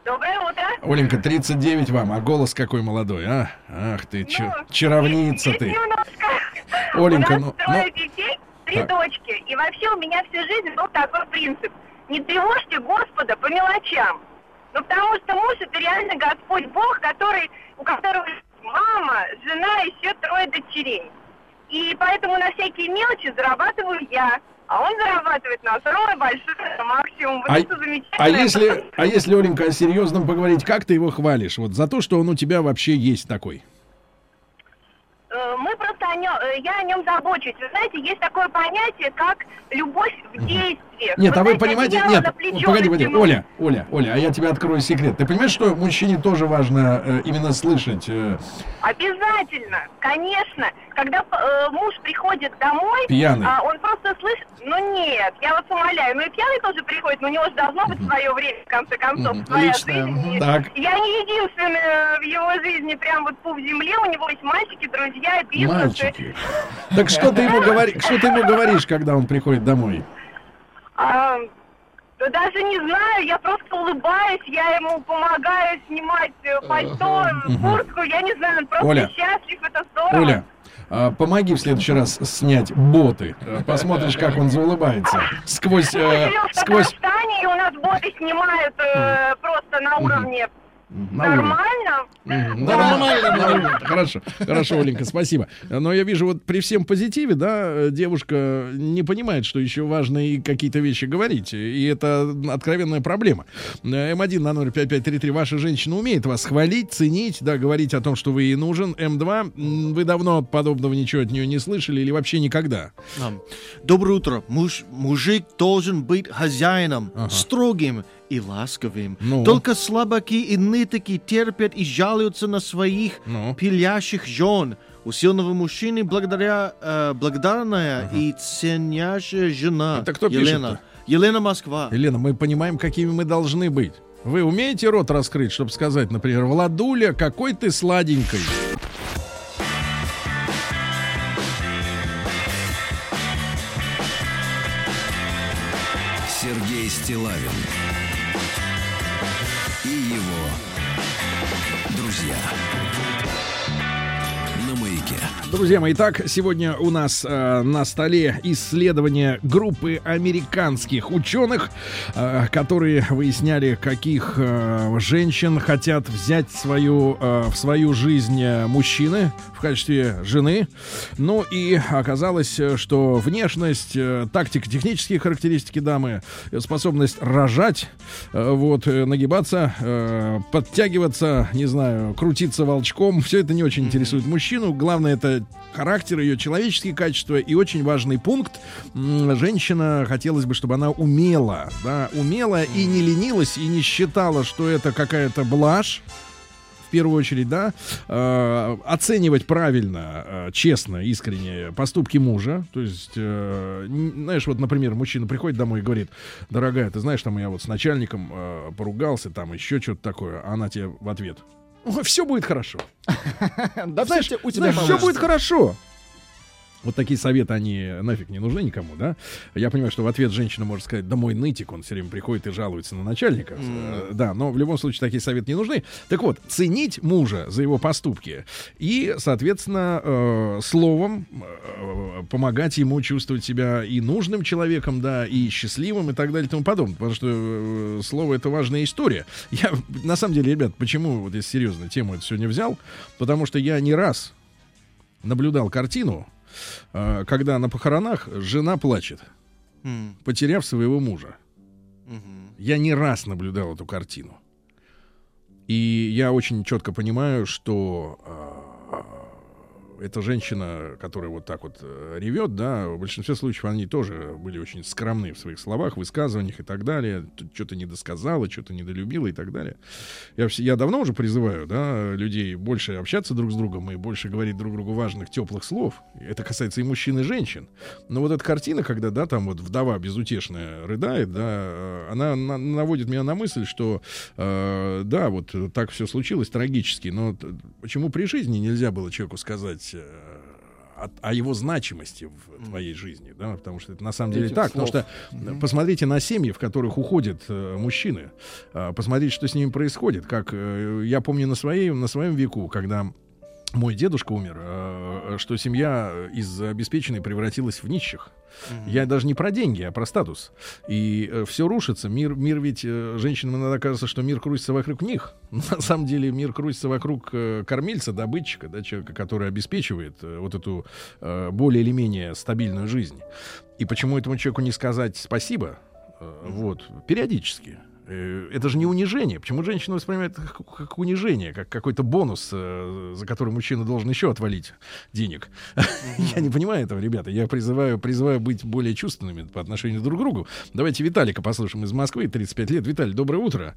Доброе утро. Оленька, 39 вам, а голос какой молодой, а? Ах ты, Ну, чаровница ты. немножко. Оленька, у нас ну- трое ну- детей, три Так. дочки. И вообще у меня всю жизнь был такой принцип. Не тревожьте Господа по мелочам. Ну, потому что муж это реально Господь Бог, который, у которого мама, жена и еще трое дочерей. И поэтому на всякие мелочи зарабатываю я. А он зарабатывает на самое большое, на максимум. Вот А, это замечательно. а если, а если, Оленька, о серьезном поговорить, как ты его хвалишь? Вот за то, что он у тебя вообще есть такой. Э, Мы просто о нем, э, я о нем забочусь. Вы знаете, есть такое понятие, как любовь в действиях. Нет, а вы знаете, понимаете, одеяло нет, плечо погоди, погоди. Оля, Оля, Оля, а я тебе открою секрет. Ты понимаешь, что мужчине тоже важно э, именно слышать? э, Обязательно, конечно. Когда э, муж приходит домой, Пьяный. а, он просто слышит, ну нет, я вас умоляю, ну и пьяный тоже приходит, но у него же должно быть свое время, в конце концов, своя Личное, жизнь. Так. Я не единственная в его жизни, прям вот пуп в земле, у него есть мальчики, друзья, бизнесы. Мальчики. Так что ты ему говоришь, что ты ему говоришь, когда он приходит домой? А, да даже не знаю, я просто улыбаюсь, я ему помогаю снимать э, пальто, куртку, я не знаю, он просто Оля. счастлив, это здорово. Оля, а, помоги в следующий раз снять боты. Посмотришь, как он заулыбается. Сквозь, э, сквозь Татарстане, и у нас боты снимают э, просто на уровне. Нормально. Нормально, нормально. Хорошо, хорошо, Оленька, спасибо. Но я вижу, вот при всем позитиве, да, девушка не понимает, что еще важно и какие-то вещи говорить. И это откровенная проблема. Э, М1 на номер 5533. Ваша женщина умеет вас хвалить, ценить, да, говорить о том, что вы ей нужен. М2, м, вы давно подобного ничего от нее не слышали или вообще никогда? Доброе утро. Муж, мужик должен быть хозяином, строгим и ласковым. Ну? Только слабаки и нытики терпят и жалуются на своих Ну? пилящих жен. У сильного мужчины благодаря, э, благодарная и ценящая жена. Это кто Елена. пишет-то? Елена Москва. Елена, мы понимаем, какими мы должны быть. Вы умеете рот раскрыть, чтобы сказать, например, Владуля, какой ты сладенький? Сергей Стилавин Друзья мои, итак, сегодня у нас э, на столе исследование группы американских ученых, э, которые выясняли, каких э, женщин хотят взять свою, э, в свою жизнь э, мужчины в качестве жены. Ну и оказалось, что внешность, э, тактика, технические характеристики дамы, способность рожать, э, вот, э, нагибаться, э, подтягиваться, не знаю, крутиться волчком, все это не очень интересует мужчину. Главное это характер, ее человеческие качества и очень важный пункт. Женщина хотелось бы, чтобы она умела, да, умела и не ленилась, и не считала, что это какая-то блажь. В первую очередь, да, э, оценивать правильно, э, честно, искренне поступки мужа. То есть, э, знаешь, вот, например, мужчина приходит домой и говорит, дорогая, ты знаешь, там я вот с начальником э, поругался, там еще что-то такое, а она тебе в ответ, все будет хорошо. Да Знаешь, у тебя все будет хорошо. Вот такие советы, они нафиг не нужны никому, да? Я понимаю, что в ответ женщина может сказать, да мой нытик, он все время приходит и жалуется на начальника. Э, Да, но в любом случае такие советы не нужны. Так вот, ценить мужа за его поступки и, соответственно, э, словом э, помогать ему чувствовать себя и нужным человеком, да, и счастливым и так далее и тому подобное. Потому что э, слово это важная история. Я, на самом деле, ребят, почему вот если серьезно тему эту сегодня взял? Потому что я не раз наблюдал картину, э, когда на похоронах жена плачет, М, потеряв своего мужа. мгм. Я не раз наблюдал эту картину. И я очень четко понимаю, что э, эта женщина, которая вот так вот э, ревет, да, в большинстве случаев они тоже были очень скромны в своих словах, высказываниях и так далее. Что-то недосказала, что-то недолюбила и так далее. Я, я давно уже призываю, да, людей больше общаться друг с другом и больше говорить друг другу важных, теплых слов. Это касается и мужчин, и женщин. Но вот эта картина, когда, да, там вот вдова безутешная рыдает, да, э, она на- наводит меня на мысль, что, э, да, вот так все случилось трагически, но почему при жизни нельзя было человеку сказать э, о, о его значимости в твоей жизни, да, потому что это на самом деле Этих так, слов. потому что э, посмотрите на семьи, в которых уходят э, мужчины, э, посмотрите, что с ними происходит, как э, я помню на своей, на своем веку, когда мой дедушка умер, э, что семья из обеспеченной превратилась в нищих. Я даже не про деньги, а про статус. И все рушится. Мир, мир ведь э, женщинам иногда кажется, что мир крутится вокруг них. На самом деле мир крутится вокруг э, кормильца, добытчика, да, человека, который обеспечивает э, вот эту э, более или менее стабильную жизнь. И почему этому человеку не сказать спасибо? Э, Вот, периодически. Э, Это же не унижение. Почему женщина воспринимает это как, как унижение, как какой-то бонус, э, за который мужчина должен еще отвалить денег? Я не понимаю этого, ребята. Я призываю, призываю быть более чувственными по отношению друг к другу. Давайте Виталика послушаем из Москвы, 35 лет. Виталий, доброе утро.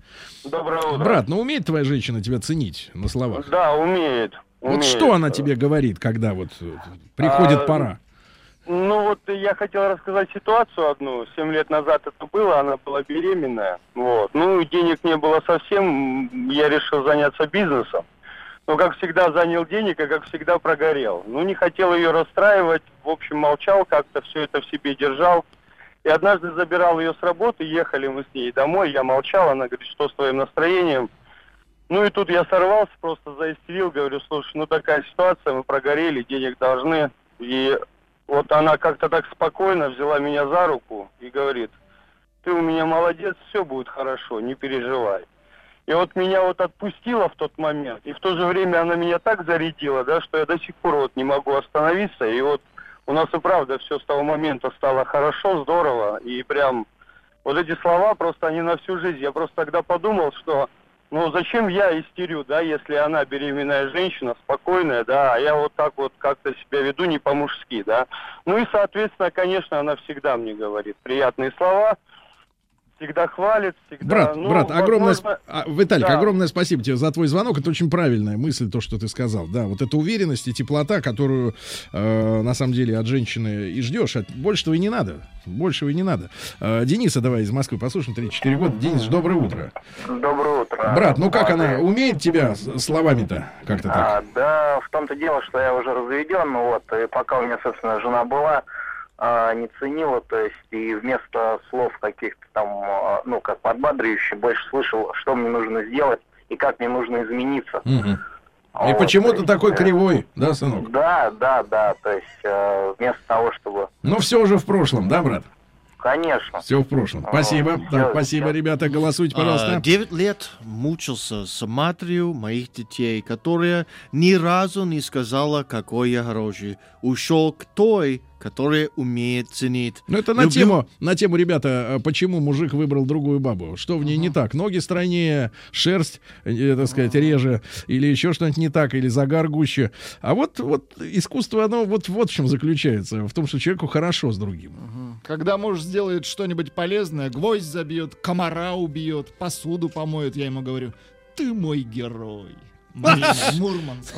Доброе утро. Брат, ну умеет твоя женщина тебя ценить на словах? Да, умеет. Вот умеет. что она тебе говорит, когда вот э, приходит А, пора? Ну вот я хотел рассказать ситуацию одну. Семь лет назад это было, она была беременная. Вот. Ну, денег не было совсем, я решил заняться бизнесом. Но, как всегда, занял денег, и, как всегда, прогорел. Ну, не хотел ее расстраивать, в общем, молчал, как-то все это в себе держал. И однажды забирал ее с работы, ехали мы с ней домой, я молчал, она говорит, что с твоим настроением? Ну и тут я сорвался, просто заистерил, говорю, слушай, ну такая ситуация, мы прогорели, денег должны. И вот она как-то так спокойно взяла меня за руку и говорит, ты у меня молодец, все будет хорошо, не переживай. И вот меня вот отпустила в тот момент, и в то же время она меня так зарядила, да, что я до сих пор вот не могу остановиться, и вот у нас и правда все с того момента стало хорошо, здорово, и прям вот эти слова просто они на всю жизнь. Я просто тогда подумал, что ну зачем я истерю, да, если она беременная женщина, спокойная, да, а я вот так вот как-то себя веду не по-мужски, да. Ну и, соответственно, конечно, она всегда мне говорит приятные слова, всегда хвалит, всегда... Брат, ну, брат, огромное, возможно, сп- а, Виталик, да. огромное спасибо тебе за твой звонок. Это очень правильная мысль, то, что ты сказал. Да, вот эта уверенность и теплота, которую э, на самом деле от женщины и ждешь. От, большего и не надо. Большего и не надо. Э, Дениса давай из Москвы послушаем, 34 года. Денис, доброе утро. Доброе утро. Брат, ну как она умеет тебя словами-то как-то так? А, да, в том-то дело, что я уже разведен, ну вот, и пока у меня, собственно, жена была, а, не ценила, то есть, и вместо слов каких-то там, а, ну, как подбадривающих, больше слышал, что мне нужно сделать и как мне нужно измениться. Мгм. И Вот, почему ты такой э, кривой, да, сынок? Да, да, да, то есть, э, вместо того, чтобы... Ну все уже в прошлом, да, брат? Конечно. Все в прошлом. Спасибо. всё, Так, спасибо, ребята. Голосуйте, пожалуйста. А, Девять лет мучился с матерью моих детей, которая ни разу не сказала, какой я хороший. Ушел к той, которая умеет ценить. Ну, это на Люблю- тему, на тему, ребята, а почему мужик выбрал другую бабу. Что в ней не так? Ноги стройнее, шерсть, э, так сказать, реже, или еще что-нибудь не так, или загар гуще. А вот, вот искусство, оно вот, вот в чем заключается. В том, что человеку хорошо с другим. Когда муж сделает что-нибудь полезное, гвоздь забьет, комара убьет, посуду помоет, я ему говорю, ты мой герой. Мурманск.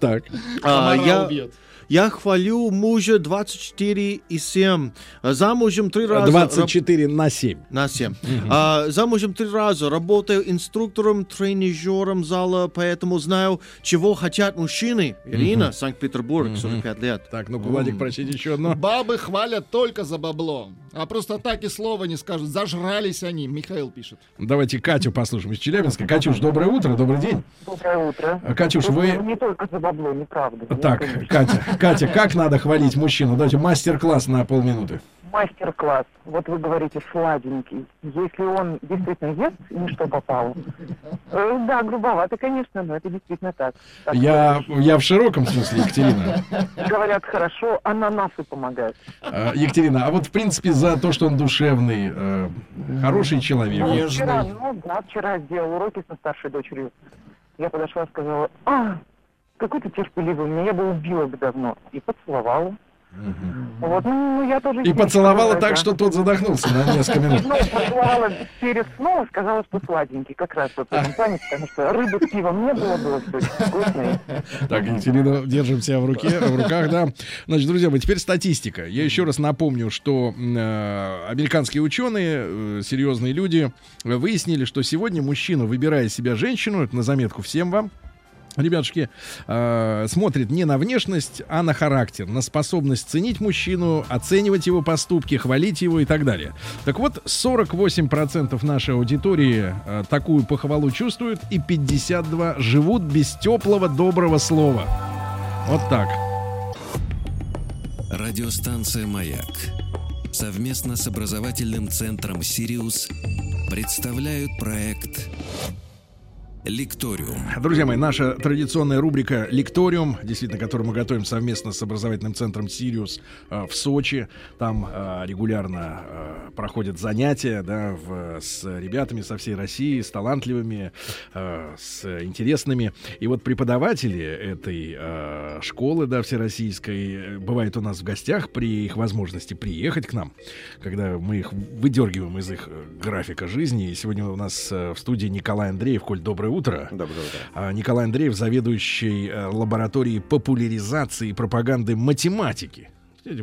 Так. А, Комара я, убьет. Я хвалю мужа 24 и 7. Замужем три раза. 24 на 7. На 7. А, замужем три раза. Работаю инструктором, тренажером зала, поэтому знаю, чего хотят мужчины. Ирина, Мгм. Санкт-Петербург, 45 лет. Так, ну, Владик, прочтите еще одно. Бабы хвалят только за бабло. А просто так и слова не скажут. Зажрались они, Михаил пишет. Давайте Катю послушаем из Челябинска. Катюш, доброе утро, добрый день. Доброе утро. А, Катюш, вы- Не только за бабло, неправда. Так, Катя, Катя, как надо хвалить мужчину? Давайте мастер-класс на полминуты. Мастер-класс. Вот вы говорите сладенький. Если он действительно ест, не что попало. Э, да, грубовато, конечно, но это действительно так. Так Я, я в широком смысле, Екатерина. Говорят, хорошо, ананасы помогают. А, Екатерина, а вот в принципе за то, что он душевный, э, хороший человек. Ну, вчера, ну, да, вчера сделал уроки со старшей дочерью. Я подошла и сказала, а, какой ты терпеливый, меня я бы убила бы давно. И поцеловала. Вот, ну, ну, я тоже... И поцеловала так, да. что тот задохнулся на несколько минут. Ну, поцеловала перед сном и сказала, что сладенький, как раз вот в этом плане, потому что рыбы с пивом не было, было все очень вкусно. Так, Екатерина, держим себя в руке, в руках, да. Значит, друзья мои, теперь статистика. Я еще раз напомню, что э, американские ученые, э, серьезные люди, э, выяснили, что сегодня мужчина, выбирая себя женщину, это на заметку всем вам, Ребятушки, э, смотрит не на внешность, а на характер, на способность ценить мужчину, оценивать его поступки, хвалить его и так далее. Так вот, 48% нашей аудитории э, такую похвалу чувствуют, и 52 живут без теплого, доброго слова. Вот так. Радиостанция «Маяк» совместно с образовательным центром «Сириус» представляют проект «Лекториум». Друзья мои, наша традиционная рубрика «Лекториум», действительно, которую мы готовим совместно с образовательным центром «Сириус» э, в Сочи. Там э, регулярно э, проходят занятия да, в- с ребятами со всей России, с талантливыми, с интересными. И вот преподаватели этой школы да, всероссийской бывают у нас в гостях при их возможности приехать к нам, когда мы их выдергиваем из их графика жизни. И сегодня у нас в студии Николай Андреев. Коль, доброе утро. Доброе утро. А, Николай Андреев, заведующий э, лабораторией популяризации и пропаганды математики.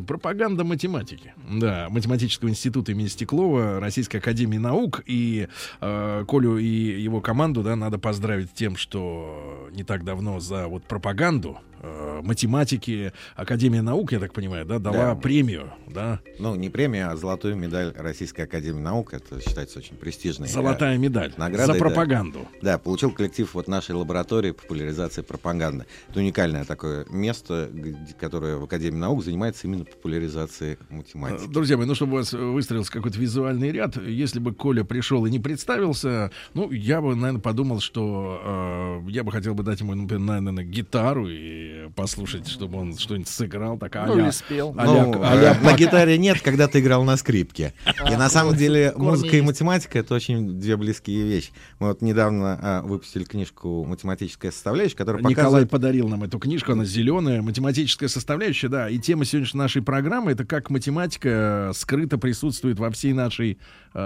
Пропаганда математики. Да, математического института имени Стеклова, Российской академии наук. И э, Колю и его команду, да, надо поздравить с тем, что не так давно за вот пропаганду э, математики Академия наук, я так понимаю, да, дала Да. премию, да. Ну, не премия, а золотую медаль Российской Академии Наук. Это считается очень престижной. Золотая э, медаль наградой, за да. пропаганду. Да, получил коллектив вот нашей лаборатории популяризации пропаганды. Это уникальное такое место, которое в Академии наук занимается именно популяризацией математики. Друзья мои, ну, чтобы у вас выстроился какой-то визуальный ряд, если бы Коля пришел и не представился, ну, я бы, наверное, подумал, что э, я бы хотел бы дать ему, например, наверное, гитару и послушать, чтобы он что-нибудь сыграл, так а Ну, или спел. а-ля- Ну, а-ля э, на гитаре нет, когда ты играл на скрипке. И А, на самом деле музыка и математика это очень две близкие вещи. Мы вот недавно а, выпустили книжку «Математическая составляющая», которая Николай показывает... подарил нам эту книжку, она зеленая, математическая составляющая, да, и тема сегодняшней нашей программы, это как математика э, скрыто присутствует во всей нашей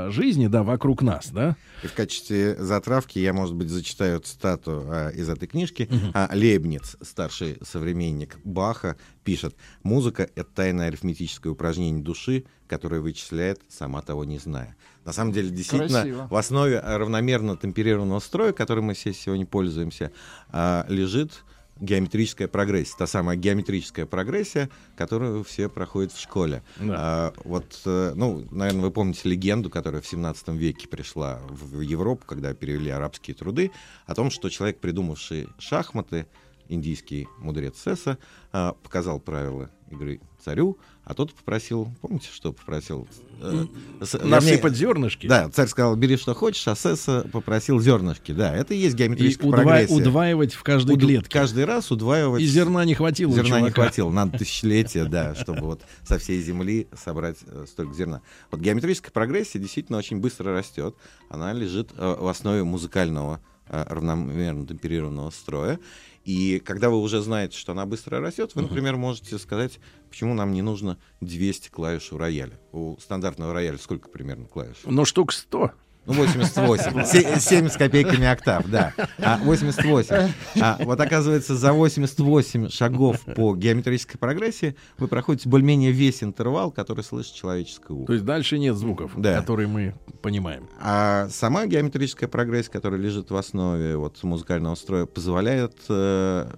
жизни, да, вокруг нас, да? И в качестве затравки я, может быть, зачитаю цитату а, из этой книжки. А, Лейбниц, старший современник Баха, пишет, «Музыка — это тайное арифметическое упражнение души, которое вычисляет, сама того не зная». На самом деле, действительно, Красиво. в основе равномерно темперированного строя, которым мы все сегодня пользуемся, а, лежит геометрическая прогрессия, та самая геометрическая прогрессия, которую все проходят в школе. А, вот, э, ну, наверное, вы помните легенду, которая в 17 веке пришла в Европу, когда перевели арабские труды, о том, что человек, придумавший шахматы, индийский мудрец Сеса, а, показал правила игры царю, а тот попросил, помните, что попросил? Э, Насыпать зернышки. Да, царь сказал, бери что хочешь, а Сеса попросил зернышки. Да, это и есть И геометрическая удва- прогрессия. удваивать в каждой Уд- клетке. Каждый раз удваивать. И зерна не хватило Зерна не хватило. Надо тысячелетия, да, чтобы вот со всей земли собрать э, столько зерна. Вот геометрическая прогрессия действительно очень быстро растет. Она лежит э, в основе музыкального э, равномерно темперированного строя. И когда вы уже знаете, что она быстро растет, вы, например, можете сказать, почему нам не нужно 200 клавиш у рояля. У стандартного рояля сколько примерно клавиш? Но штук 100. Ну, 88. Се- 7 с копейками октав, да. А, 88. А, вот оказывается, за 88 шагов по геометрической прогрессии вы проходите более-менее весь интервал, который слышит человеческое ухо. То есть дальше нет звуков, Да. которые мы понимаем. А сама геометрическая прогрессия, которая лежит в основе вот, музыкального строя, позволяет э,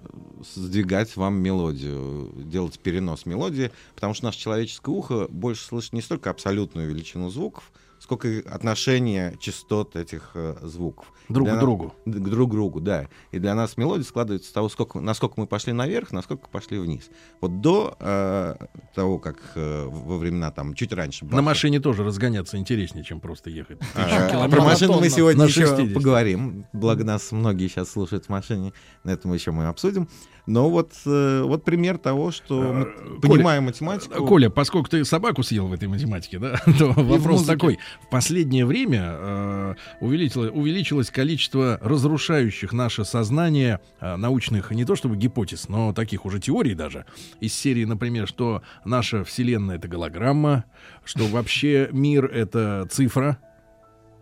сдвигать вам мелодию, делать перенос мелодии, потому что наше человеческое ухо больше слышит не столько абсолютную величину звуков, сколько отношение частот этих э, звуков. Друг Для к на- другу. К друг другу, да. И для нас мелодия складывается с того, сколько, насколько мы пошли наверх, насколько пошли вниз. Вот до э, того, как э, во времена там чуть раньше... На Баха- машине тоже разгоняться интереснее, чем просто ехать. а. Про машину мы сегодня На еще 60. поговорим. Благо нас многие сейчас слушают в машине. На этом еще мы обсудим. Но вот, э, вот пример того, что мы Коля, понимаем математику. Коля, поскольку ты собаку съел в этой математике, да, то вопрос такой. В последнее время э, увеличило- увеличилось количество разрушающих наше сознание э, научных, не то чтобы гипотез, но таких уже теорий даже. Из серии, например, что наша Вселенная — это голограмма, что вообще мир — это цифра.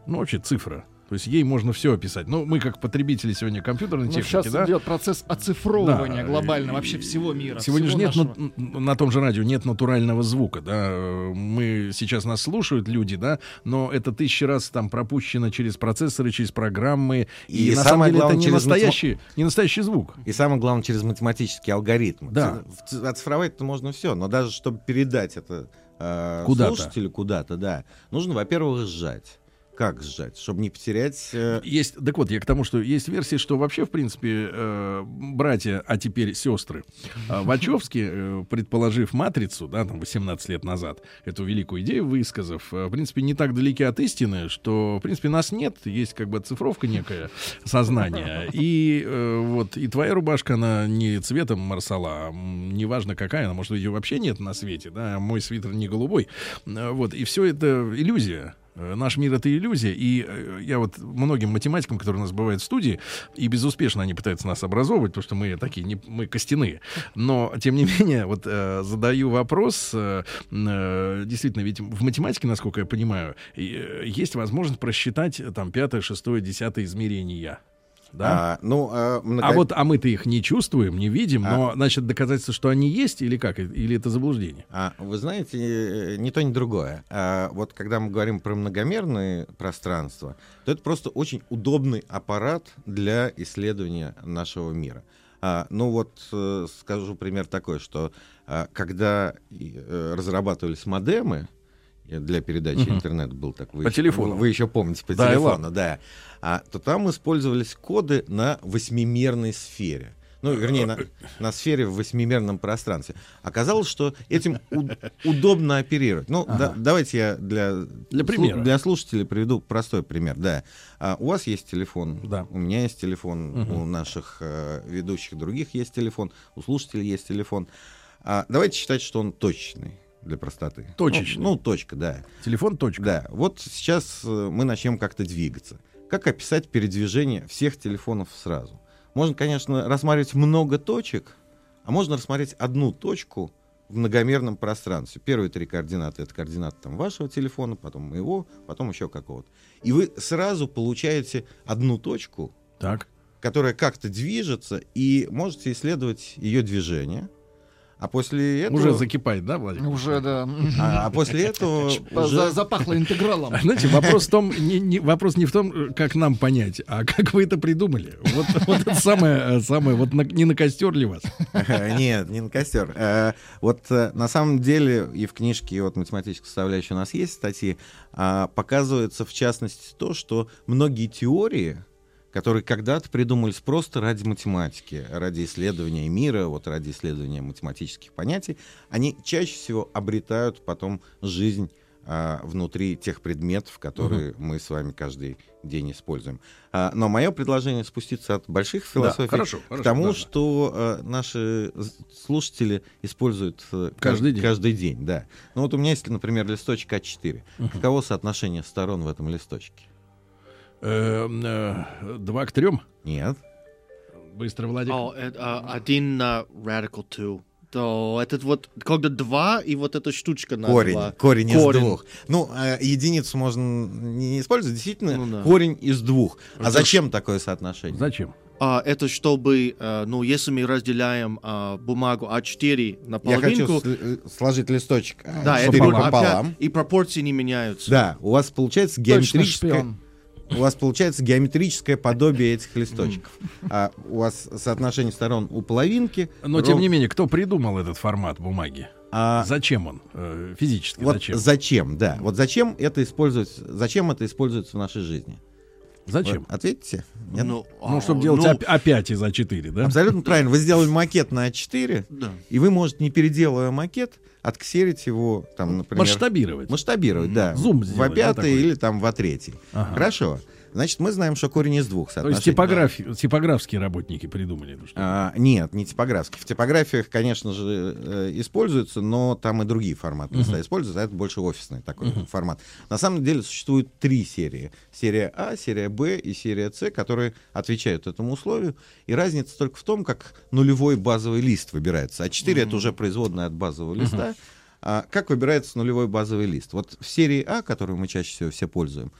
Ну, вообще цифра. То есть ей можно все описать. Ну, мы как потребители сегодня компьютерной Ну, техники, сейчас да? идет процесс оцифровывания Да, глобально и- вообще всего мира. Сегодня же всего нет нашего. на, на том же радио нет натурального звука, да. Мы сейчас нас слушают люди, да, но это тысячи раз там пропущено через процессоры, через программы, и, И на самое самом деле главное, это не настоящий, не настоящий звук. И самое главное, через математический алгоритм. Да. Оцифровать-то можно все, но даже чтобы передать это э, Куда-то. слушателю куда-то, да, нужно, во-первых, сжать. Как сжать? Чтобы не потерять... э, Есть, так вот, я к тому, что есть версии, что вообще, в принципе, э, братья, а теперь сестры, э, Вачовски, э, предположив матрицу, да, там 18 лет назад, эту великую идею высказав, э, в принципе, не так далеки от истины, что, в принципе, нас нет, есть как бы оцифровка некая сознания. И э, вот и твоя рубашка, она не цветом марсала, а неважно какая, она, может, ее вообще нет на свете, да, а мой свитер не голубой. Э, Вот, и все это иллюзия. Э, Наш мир это иллюзия, и э, я вот многим математикам, которые у нас бывают в студии, и безуспешно они пытаются нас образовывать, потому что мы такие, не, мы костяные. Но, тем не менее, вот э, задаю вопрос, э, э, действительно, ведь в математике, насколько я понимаю, есть возможность просчитать там пятое, шестое, десятое измерения. Да? а, ну, а, много- А вот, а мы-то их не чувствуем, не видим, А. но, значит, доказательство, что они есть, или как, или это заблуждение? А, вы знаете, э, ни то, ни другое. А, вот когда мы говорим про многомерные пространства, то это просто очень удобный аппарат для исследования нашего мира. А, ну вот э, скажу пример такой, что а, когда э, разрабатывались модемы, э, для передачи Мгм. интернет был так. Вы По еще- телефону. Вы, еще помните по Да, телефону, да. А, то там использовались коды на восьмимерной сфере. Ну, вернее, на, на сфере в восьмимерном пространстве. Оказалось, что этим у- удобно оперировать. Ну, да- давайте я для, Для примера. для слушателей приведу простой пример. Да. А, у вас есть телефон, Да. у меня есть телефон, Мгм. у наших э, ведущих других есть телефон, у слушателей есть телефон. А, давайте считать, что он точный для простоты. Точечный. Ну, ну, точка, да. Телефон точка. Да, вот сейчас э, мы начнем как-то двигаться. Как описать передвижение всех телефонов сразу? Можно, конечно, рассматривать много точек, а можно рассмотреть одну точку в многомерном пространстве. Первые три координаты — это координаты там, вашего телефона, потом моего, потом еще какого-то. И вы сразу получаете одну точку, Так. которая как-то движется, и можете исследовать ее движение. А после этого... Уже закипает, да, Владимир? Уже, да. А, а после этого уже... Запахло интегралом. Знаете, вопрос в том, не, не- вопрос не в том, как нам понять, а как вы это придумали. Вот, вот это самое, самое, вот на- не на костер ли вас? Нет, не на костер. Э, Вот э, на самом деле и в книжке, и вот математической составляющей у нас есть статьи, а, показывается в частности то, что многие теории, которые когда-то придумались просто ради математики, ради исследования мира, вот ради исследования математических понятий, они чаще всего обретают потом жизнь а, внутри тех предметов, которые мы с вами каждый день используем. А, но мое предложение спуститься от больших философий хорошо, к хорошо, тому, да, да. что э, наши слушатели используют э, Каждый кажд- день. каждый день, да. Ну вот у меня есть, например, листочек А4. Каково соотношение сторон в этом листочке? Э, э, Два к трем? Нет. Быстро, Владик. О, это, а, один на radical two. То этот вот, когда два, и вот эта штучка на Корень, два. корень, из двух. Ну, э, единицу можно не использовать, действительно, Ну да. корень из двух. А Это зачем такое соотношение? Зачем? А, это чтобы, э, ну, если мы разделяем а, бумагу А4 на Я хочу половинку, сл- э, сложить листочек да, А4 это будет опять- пополам. и пропорции не меняются. Да, у вас получается шпион. У вас получается геометрическое подобие этих листочков. А у вас соотношение сторон у половинки. Но, тем ров- не менее, кто придумал этот формат бумаги? А, Зачем он? э, Физически вот зачем? зачем? да. Вот зачем это используется, зачем это используется в нашей жизни? Зачем? Вот ответьте. Нет? Ну, Ну, а, чтобы делать ну, оп- опять из А4, да? Абсолютно правильно. Вы сделали макет на А4, Да. и вы можете, не переделывая макет, отксерить его, там, например... Масштабировать. Масштабировать, да. Зум в сделать, да, А5 такой? или там в А3. Ага. Хорошо. Значит, мы знаем, что корень из двух То есть типографи- типографские работники придумали эту штуку. А, нет, не типографские. В типографиях, конечно же, э, используются, но там и другие форматы листа используются, а это больше офисный такой формат. На самом деле существует три серии. Серия А, серия Б и серия С, которые отвечают этому условию. И разница только в том, как нулевой базовый лист выбирается. А4 это уже производная от базового листа. А как выбирается нулевой базовый лист? Вот в серии А, которую мы чаще всего все пользуем,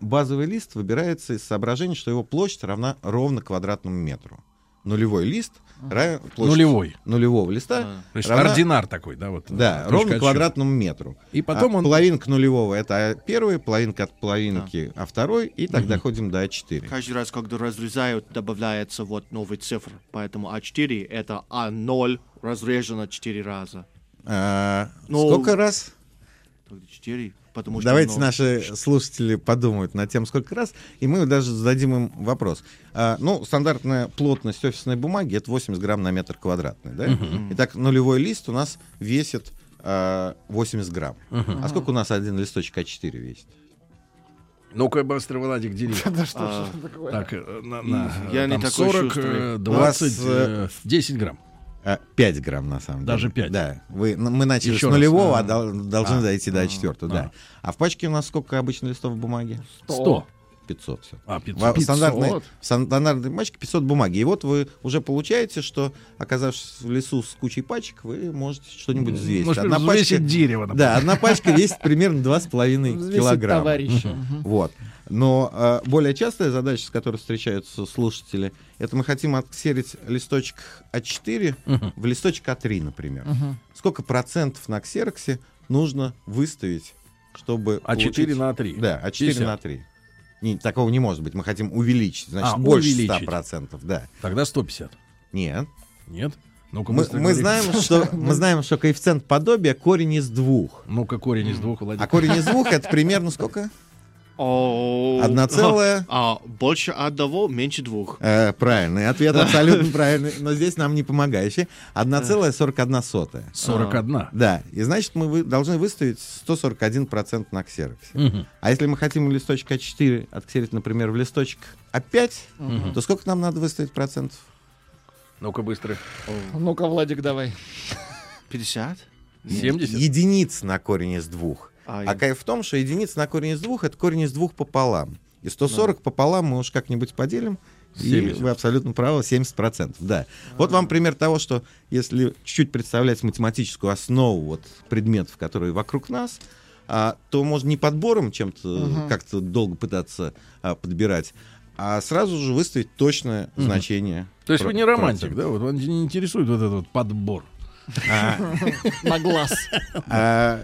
базовый лист выбирается из соображения, что его площадь равна ровно квадратному метру. Нулевой лист равен площадь Нулевой. нулевого листа То есть равна- ординар такой, да? Вот, да, точка ровно квадратному метру. И потом А он... половинка нулевого это первый, половинка от половинки, а второй, и так доходим до А4. Каждый раз, когда разрезают, добавляется вот новый цифр. Поэтому А4 это А0 разрежено 4 раза. А, Ну, сколько раз? Тогда 4, потому что... Давайте ну, наши слушатели подумают над тем, сколько раз, и мы даже зададим им вопрос. А, ну, стандартная плотность офисной бумаги это 80 грамм на метр квадратный, да? Итак, нулевой лист у нас весит а, 80 грамм. А сколько у нас один листочек А4 весит? Ну-ка, быстро, Владик, дели. Да что ж А, такое? Так, э, на, на, Я не такой 40, шустрый. э, У вас, 20, э, э, 10 грамм. А, 5 грамм на самом деле. Даже пять? Да. Вы, ну, мы начали Еще с раз. нулевого, А. а, дол- должны А. дойти до А. четвертого, А. да. А в пачке у нас сколько обычно листов бумаги? 100. 500 все. А, 500. В стандартной, 500? в стандартной пачке 500 бумаги. И вот вы уже получаете, что, оказавшись в лесу с кучей пачек, вы можете что-нибудь взвесить. Может, Одна взвесить пачка, дерево, например. да, одна пачка весит примерно 2,5 Взвесить килограмма. товарища. Вот. Но э, более частая задача, с которой встречаются слушатели, это мы хотим отксерить листочек А4 в листочек А3, например. Сколько процентов на ксероксе нужно выставить, чтобы А4 получить- на 3. Да, А4 50. на 3. Не, такого не может быть. Мы хотим увеличить. Значит, А, больше увеличить. 100%. Да. Тогда 150. Нет. Нет? Ну-ка, Мы, мы знаем, что, мы знаем, что коэффициент подобия корень из двух. Ну-ка, корень из двух, Владик. А корень из двух это примерно сколько? Одна целая. А, больше одного, меньше двух. Э, правильный ответ, абсолютно правильный, но здесь нам не помогающий. 1,41 сотая. 41. Да, и значит мы вы- должны выставить 141% на ксероксе. Мгм. А если мы хотим листочек А4 отксерить, например, в листочек А5, то сколько нам надо выставить процентов? Ну-ка, быстро. Ну-ка, Владик, давай. 50? 70? Единиц на корень из двух. А, А кайф в том, что единица на корень из двух это корень из двух пополам. И 140 пополам мы уж как-нибудь поделим, И 70. вы абсолютно правы, 70%, да. Вот вам пример того, что если чуть-чуть представлять математическую основу вот, предметов, которые вокруг нас, а, то можно не подбором чем-то Мгм. как-то долго пытаться а, подбирать, а сразу же выставить точное Мгм. значение. То есть вы про- не романтик, процента. да? Вот вас не интересует вот этот вот подбор. А, На глаз. а,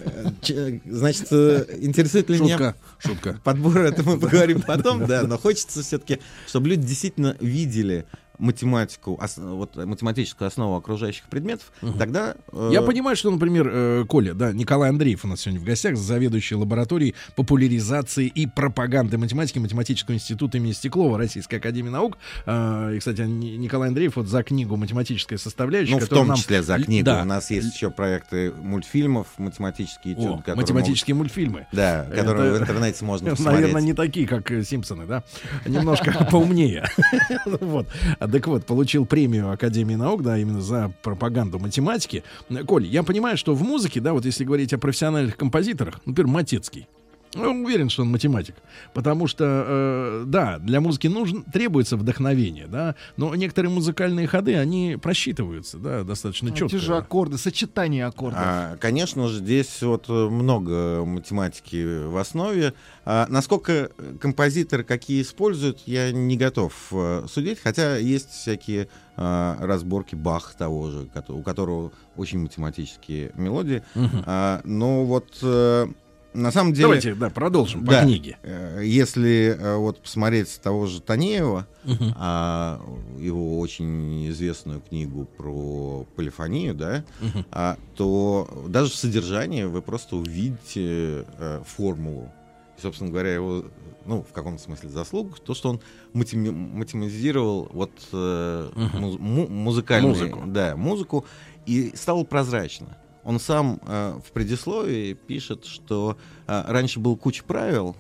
значит, э, интересует ли меня Шутка, шутка. подбор, это мы поговорим потом, да, но хочется все-таки, чтобы люди действительно видели математику, ос- вот математическую основу окружающих предметов, тогда... э, Я понимаю, что, например, э, Коля, да, Николай Андреев у нас сегодня в гостях, заведующий лабораторией популяризации и пропаганды математики Математического института имени Стеклова Российской Академии Наук. А, И, кстати, Ни- Николай Андреев вот за книгу «Математическая составляющая». Ну, в том нам- числе за книгу. Да. У нас есть еще проекты мультфильмов, математические О, этюды, которые математические мультфильмы. могут- Да, которые Это- в интернете можно посмотреть. Наверное, не такие, как э, Симпсоны, да? Немножко поумнее. Вот. Так вот, получил премию Академии наук, да, именно за пропаганду математики. Коль, я понимаю, что в музыке, да, вот если говорить о профессиональных композиторах, например, Матецкий, я уверен, что он математик. Потому что, э, да, для музыки нужен, требуется вдохновение, да, но некоторые музыкальные ходы, они просчитываются, да, достаточно четко. Эти же аккорды, сочетание аккордов. А, конечно же, здесь вот э, много математики в основе. А, насколько композиторы какие используют, я не готов э, судить, хотя есть всякие а, разборки Бах того же, у которого очень математические мелодии. Мгм. А, но вот э, на самом деле... Давайте, да, продолжим по Да. книге. Э, Если э, вот посмотреть того же Танеева, Мгм. а, его очень известную книгу про полифонию, да, Мгм. а, то даже в содержании вы просто увидите э, формулу. И, собственно говоря, его, ну, в каком-то смысле заслуг, то, что он матеми- математизировал вот Мгм. муз- му- музыкальную, Музыку. да, музыку и стало прозрачно. Он сам э, в предисловии пишет, что э, раньше было куча правил,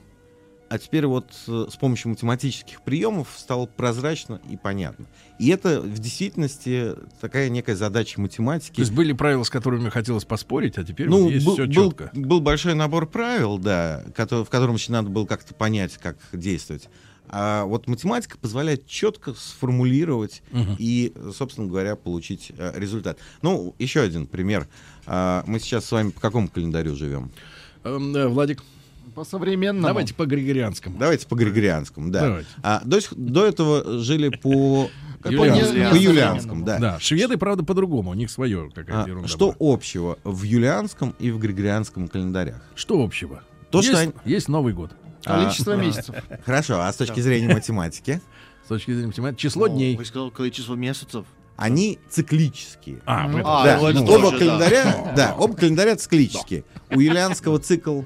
а теперь вот э, с помощью математических приемов стало прозрачно и понятно. И это в действительности такая некая задача математики. То есть были правила, с которыми хотелось поспорить, а теперь Ну, вот есть был, все был- четко. был большой набор правил, да, кото- в котором еще надо было как-то понять, как действовать. А вот математика позволяет четко сформулировать Мгм. и, собственно говоря, получить э, результат. Ну, еще один пример. А, мы сейчас с вами по какому календарю живем? Эм, э, Владик, По современному. давайте по григорианскому. Давайте по григорианскому, да. Давайте. А, до, до этого жили по, как по- юлианскому, да. Да, шведы, правда, по-другому. У них свое А, какая-то ерунда что была. общего в юлианском и в григорианском календарях? Что общего? То, есть, что они- есть Новый год. Количество А, месяцев. Хорошо, а с точки зрения математики? С точки зрения математики. Число Ну, дней. Вы сказал количество месяцев. Они циклические. А, этом. А, да, ну, оба тоже, да. календаря, да, оба календаря циклические. У юлианского цикл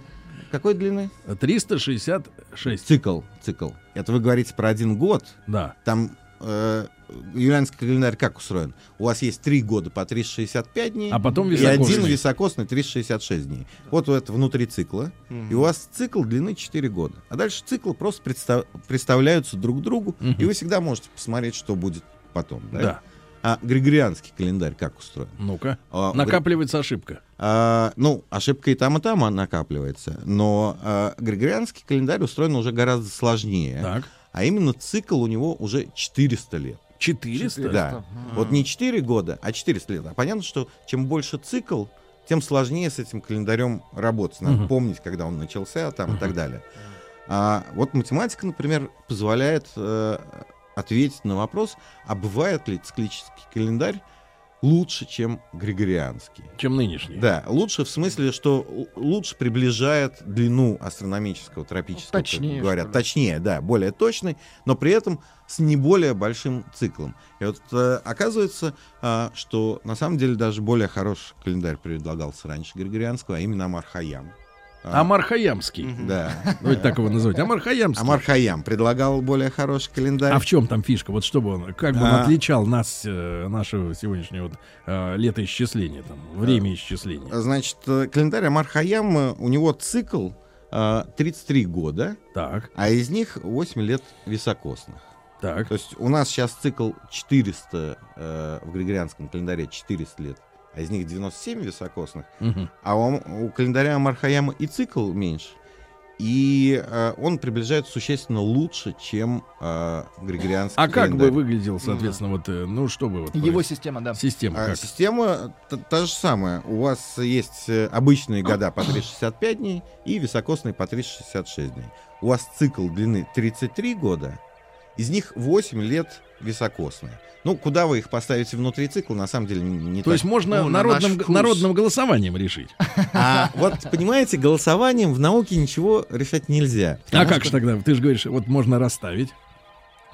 какой длины? 366. Цикл, цикл. Это вы говорите про один год. Да. Там э, юлианский календарь как устроен? У вас есть три года по 365 дней, А потом и один високосный 366 дней. Вот это внутри цикла. И у вас цикл длины 4 года. А дальше циклы просто представ- представляются друг другу, Мгм. и вы всегда можете посмотреть, что будет потом. Да? Да. А григорианский календарь как устроен? Ну-ка. А, Накапливается ошибка. а, ну, ошибка и там, и там она накапливается. Но а, григорианский календарь устроен уже гораздо сложнее. Так. А именно цикл у него уже 400 лет. 400? Да. Вот не 4 года, а 400 лет. А понятно, что чем больше цикл, тем сложнее с этим календарем работать. Надо Мгм. помнить, когда он начался там, и Мгм. так далее. А вот математика, например, позволяет э, ответить на вопрос, а бывает ли циклический календарь лучше, чем григорианский. Чем нынешний. Да, лучше в смысле, что лучше приближает длину астрономического, тропического, как Точнее, говорят. Точнее, да, более точный, но при этом с не более большим циклом. И вот э, оказывается, а, что на самом деле даже более хороший календарь предлагался раньше Григорианского, а именно Омар Хайям. А, Омар Хайямский. Да. Давайте так его называть. Омар Хайямский. Омар Хайям предлагал более хороший календарь. А в чем там фишка? Вот чтобы он, как бы он А. отличал нас, э, нашего сегодняшнего э, летоисчисления, там, время исчисления. Значит, э, календарь Омар Хайям, э, у него цикл э, 33 года, Так, а из них 8 лет високосных. Так. То есть у нас сейчас цикл 400 э, в григорианском календаре 400 лет, а из них 97 високосных, Мгм. а у, у календаря Мархаяма и цикл меньше. и э, он приближается существенно лучше, чем э, григорианский А как календарь. бы выглядел, соответственно, вот, э, ну что бы вот... Его про- система, да. Система А, как? Система та, та же самая. У вас есть э, обычные года по 365 дней и високосные по 366 дней. У вас цикл длины 33 года, из них 8 лет високосные. Ну, куда вы их поставите внутри цикла, на самом деле не, То так. есть можно Ну, на народным, вкус. народным голосованием решить. А вот, понимаете, голосованием в науке ничего решать нельзя. А как что- же тогда? Ты же говоришь, вот можно расставить,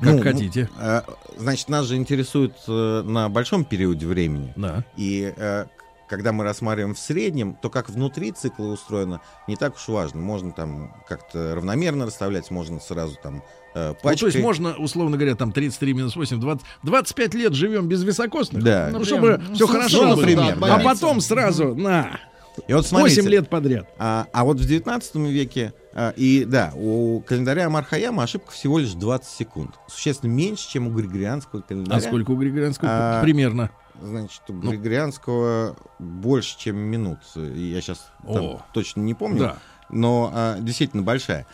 как Ну, хотите. э, Значит, нас же интересует э, на большом периоде времени. Да. И э, когда мы рассматриваем в среднем, то как внутри цикла устроено, не так уж важно. Можно там как-то равномерно расставлять, можно сразу там э, Ну, то пачкой. есть можно, условно говоря, там 33 минус 8, 20, 25 лет живем без високосных. Да. Ну, Ну, чтобы прям, ну, все хорошо было. например, да, а потом сразу на И вот 8 смотрите, лет подряд. А, а вот в 19 веке, а, и да, у календаря Мархаяма ошибка всего лишь 20 секунд. Существенно меньше, чем у григорианского календаря. А сколько у григорианского? А, Примерно. Значит, у Ну. григорианского больше, чем минут. Я сейчас О. точно не помню. Да. но а, действительно большая.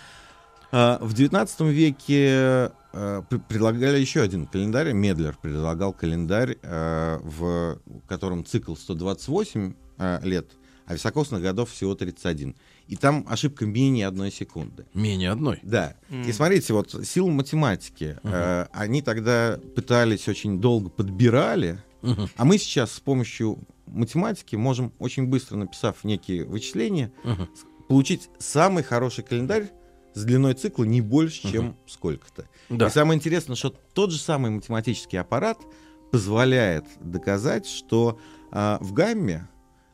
А, в XIX веке а, пр- предлагали еще один календарь. Медлер предлагал календарь, а, в котором цикл 128 а, лет, а високосных годов всего 31. И там ошибка менее одной секунды. Менее одной. Да. И смотрите, вот силы математики, э, они тогда пытались очень долго подбирали, Мгм. а мы сейчас с помощью математики можем очень быстро, написав некие вычисления, с- получить самый хороший календарь с длиной цикла не больше, чем сколько-то. Да. И самое интересное, что тот же самый математический аппарат позволяет доказать, что а, в гамме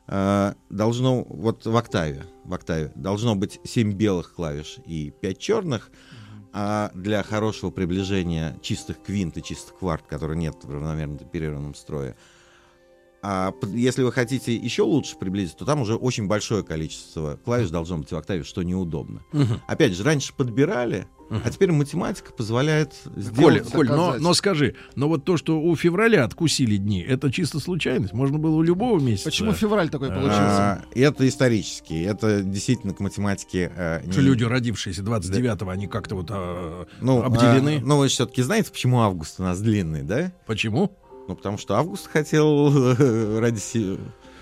а, должно, вот в октаве, в октаве должно быть 7 белых клавиш и 5 черных, а для хорошего приближения чистых квинт и чистых кварт, которые нет в равномерно темперированном строе, а если вы хотите еще лучше приблизить, то там уже очень большое количество клавиш должно быть в октаве, что неудобно. Мгм. Опять же, раньше подбирали, а теперь математика позволяет сделать... Коль, но, доказать. но скажи, но вот то, что у февраля откусили дни, это чисто случайность? Можно было у любого месяца. Почему февраль такой А, получился? А, это исторически, это действительно к математике... Что не- люди, родившиеся 29-го, они как-то вот а, ну, обделены? а, ну, вы все-таки знаете, почему август у нас длинный, да? Почему? Ну, потому что август хотел ради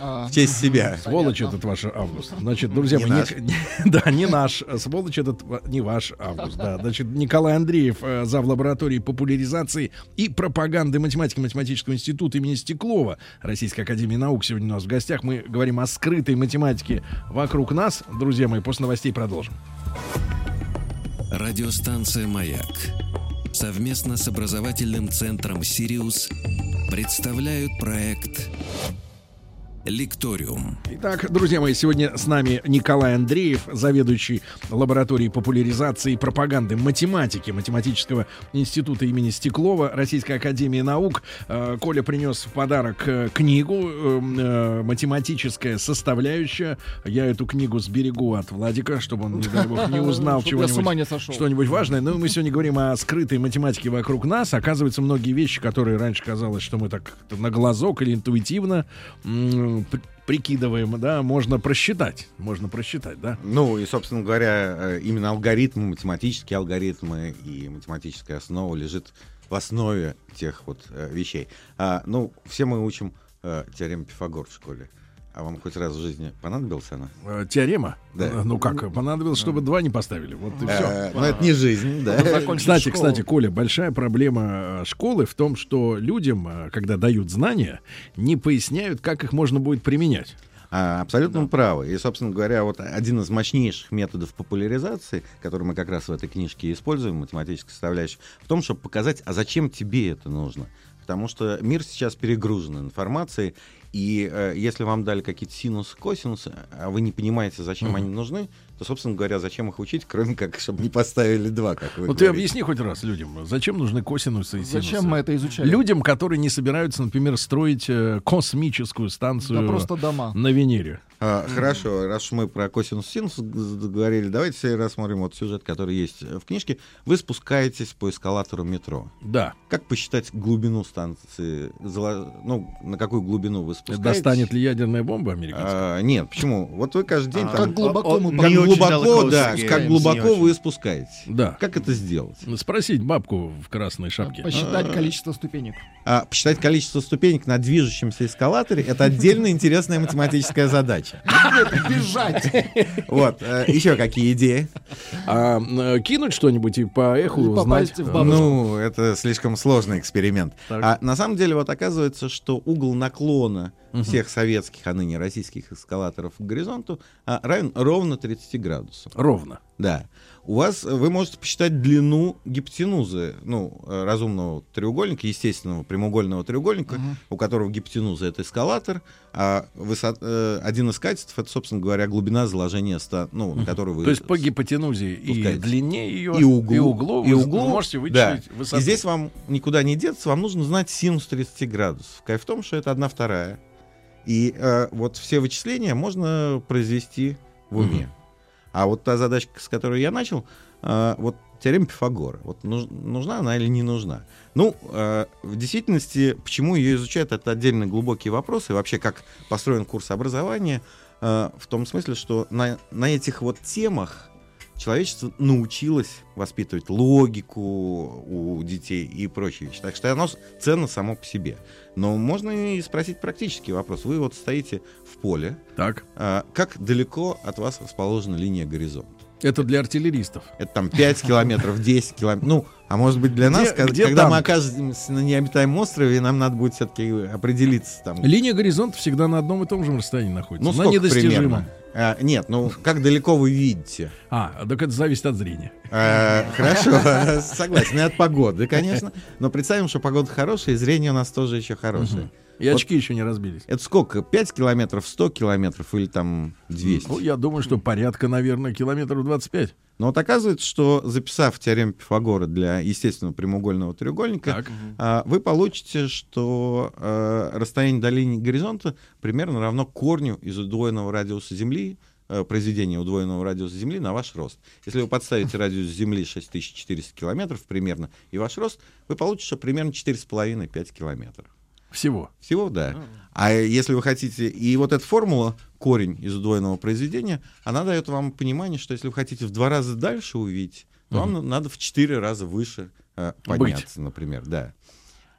А, в честь себя. Сволочь этот ваш август. Значит, друзья Не мои, наш. не- да, не наш. Сволочь этот не ваш август, да. Значит, Николай Андреев, э, зав. лаборатории популяризации и пропаганды математики Математического института имени Стеклова Российской Академии Наук. Сегодня у нас в гостях. Мы говорим о скрытой математике вокруг нас. Друзья мои, после новостей продолжим. Радиостанция «Маяк» совместно с образовательным центром «Сириус» представляют проект «Лекториум». Итак, друзья мои, сегодня с нами Николай Андреев, заведующий лабораторией популяризации и пропаганды математики Математического института имени Стеклова Российской Академии Наук. Э, Коля принес в подарок э, книгу э, э, «Математическая составляющая». Я эту книгу сберегу от Владика, чтобы он, не дай бог, не узнал чего-нибудь что-нибудь важное. Но мы сегодня говорим о скрытой математике вокруг нас. Оказывается, многие вещи, которые раньше казалось, что мы так на глазок или интуитивно при- прикидываем, да, можно просчитать. Можно просчитать, да. Ну и, собственно говоря, э, именно алгоритмы, математические алгоритмы и математическая основа лежит в основе тех вот э, вещей. А, ну, все мы учим э, теорему Пифагор в школе. А вам хоть раз в жизни понадобилась она? Э, Теорема. Да. Э, Ну как, понадобилось, чтобы два не поставили. Вот и Э, все. Но это не жизнь, да. Кстати, кстати, Коля, большая проблема школы в том, что людям, когда дают знания, не поясняют, как их можно будет применять. А, абсолютно правы. И, собственно говоря, вот один из мощнейших методов популяризации, который мы как раз в этой книжке используем, математической составляющей, в том, чтобы показать, а зачем тебе это нужно. Потому что мир сейчас перегружен информацией, и э, если вам дали какие-то синусы, косинусы, а вы не понимаете, зачем Мгм. они нужны, то, собственно говоря, зачем их учить, кроме как, чтобы не поставили два, как вы Вот ты говорите. объясни хоть раз людям, зачем нужны косинусы и синусы? Зачем мы это изучали? Людям, которые не собираются, например, строить э, космическую станцию Да просто дома. на Венере. А, Хорошо, раз уж мы про косинус синус говорили, давайте рассмотрим вот сюжет, который есть в книжке. Вы спускаетесь по эскалатору метро. Да. Как посчитать глубину станции? Ну, на какую глубину вы спускаетесь... Достанет ли ядерная бомба американская? А, нет, почему? Вот вы каждый день А, там... как глубоко мы как глубоко, да, как глубоко вы спускаетесь. Да. Как это сделать? Спросить бабку в красной шапке. Посчитать количество ступенек. А, посчитать количество ступенек на движущемся эскалаторе — это отдельно интересная математическая задача. Бежать. Вот, э, еще какие идеи? А э, кинуть что-нибудь и по эху узнать. попасть в бабушку. Ну, это слишком сложный эксперимент. А на самом деле вот оказывается, что угол наклона всех советских, а ныне российских эскалаторов к горизонту а, равен ровно 30 градусам. Ровно. Да. У вас вы можете посчитать длину гипотенузы, ну, э, разумного треугольника, естественного прямоугольного треугольника, у которого гипотенуза это эскалатор, а высот, э, один из качеств это, собственно говоря, глубина заложения ста, ну, на которую вы То есть по гипотенузе и спускаетесь. длине ее, и углу, и углу, и вы углу, можете да. вычислить высоту. И здесь вам никуда не деться, вам нужно знать синус 30 градусов. Кайф в том, что это одна вторая. И э, вот все вычисления можно произвести в уме. А вот та задачка, с которой я начал, э, вот теорема Пифагора. Вот нуж- нужна она или не нужна? Ну, э, в действительности, почему ее изучают, это отдельно глубокие вопросы. И вообще, как построен курс образования, э, в том смысле, что на, на этих вот темах человечество научилось воспитывать логику у детей и прочие вещи. Так что оно ценно само по себе. Но можно и спросить практический вопрос. Вы вот стоите в поле. Так. а, как далеко от вас расположена линия горизонта? Это для артиллеристов. Это там 5 километров, 10 километров. Ну, а может быть для нас, Где- когда, где когда мы окажемся на необитаемом острове, нам надо будет все-таки определиться там. Линия горизонта всегда на одном и том же расстоянии находится. Ну, на сколько недостижимом. примерно? А, нет, ну как далеко вы видите? А, так это зависит от зрения. Э, Хорошо, согласен. И от погоды, конечно. Но представим, что погода хорошая, и зрение у нас тоже еще хорошее. И Вот очки еще не разбились. Это сколько? 5 километров, 100 километров или там 200? Ну, я думаю, что порядка, наверное, километров 25. Но вот оказывается, что записав теорему Пифагора для естественного прямоугольного треугольника, Так. а, вы получите, что а, расстояние до линии горизонта примерно равно корню из удвоенного радиуса Земли, э, произведения удвоенного радиуса Земли на ваш рост. Если вы подставите радиус Земли 6400 километров примерно и ваш рост, вы получите, что примерно 4,5-5 километров. Всего. Всего, да. А если вы хотите... И вот эта формула, корень из удвоенного произведения, она дает вам понимание, что если вы хотите в два раза дальше увидеть, то вам на- надо в четыре раза выше э, подняться, например, да.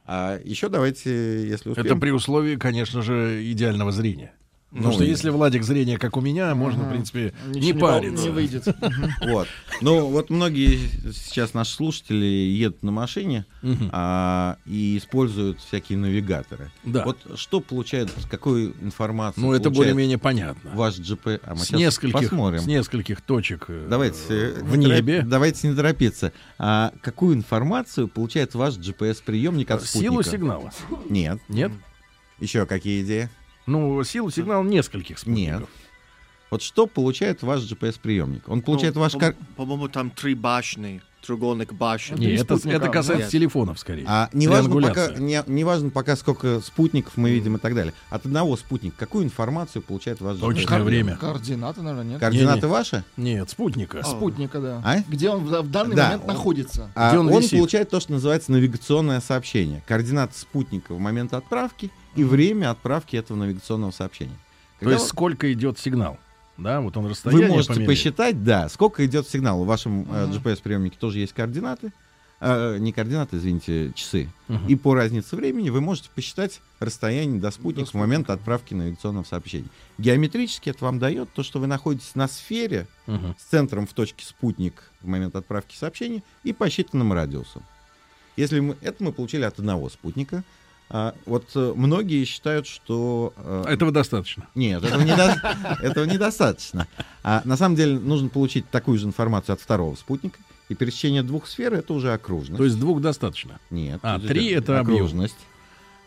А еще давайте, если успеем... Это при условии, конечно же, идеального зрения. Потому Ну, что если Владик зрение, как у меня, можно, в принципе, Ничего не париться. Не выйдет. Вот. Ну, вот многие сейчас наши слушатели едут на машине а, и используют всякие навигаторы. Да. Вот что получает, какую информацию Ну, это более-менее понятно. ваш GP? А мы С нескольких, посмотрим. с нескольких точек э, Давайте э, в не торопи- небе. давайте не торопиться. А какую информацию получает ваш GPS-приемник от Силу спутника? сигнала. Нет. Нет? Еще какие идеи? Ну, силу сигнала нескольких спутников. Нет. Вот что получает ваш GPS-приемник? Он получает Ну, ваш... по- кар- По-моему, там три башни, треугольник башен. Не, это, это касается нет. телефонов скорее. А не важно, пока, не, не важно пока, сколько спутников мы видим и так далее. От одного спутника какую информацию получает ваш Точное GPS? время. Координаты, наверное, нет? Координаты Не-не. ваши? Нет, спутника. Спутника, да. А? Где он в в данный Да, момент он- находится? А Где он он, висит? получает то, что называется навигационное сообщение. Координаты спутника в момент отправки и время отправки этого навигационного сообщения. То Когда есть сколько идет сигнал? Да, вот он расстояние Вы можете померяет. посчитать, да, сколько идет сигнал. В вашем э, GPS-приемнике тоже есть координаты. Э, не координаты, извините, часы. Мгм. И по разнице времени вы можете посчитать расстояние до спутника в момент отправки навигационного сообщения. Геометрически это вам дает то, что вы находитесь на сфере Мгм. с центром в точке спутник в момент отправки сообщения и посчитанным радиусом. Если мы, это мы получили от одного спутника. А, вот э, многие считают, что... э, Этого достаточно. нет, этого, недо- этого недостаточно. А на самом деле нужно получить такую же информацию от второго спутника. И пересечение двух сфер это уже окружность. То есть двух достаточно. Нет. А, три это объем. окружность.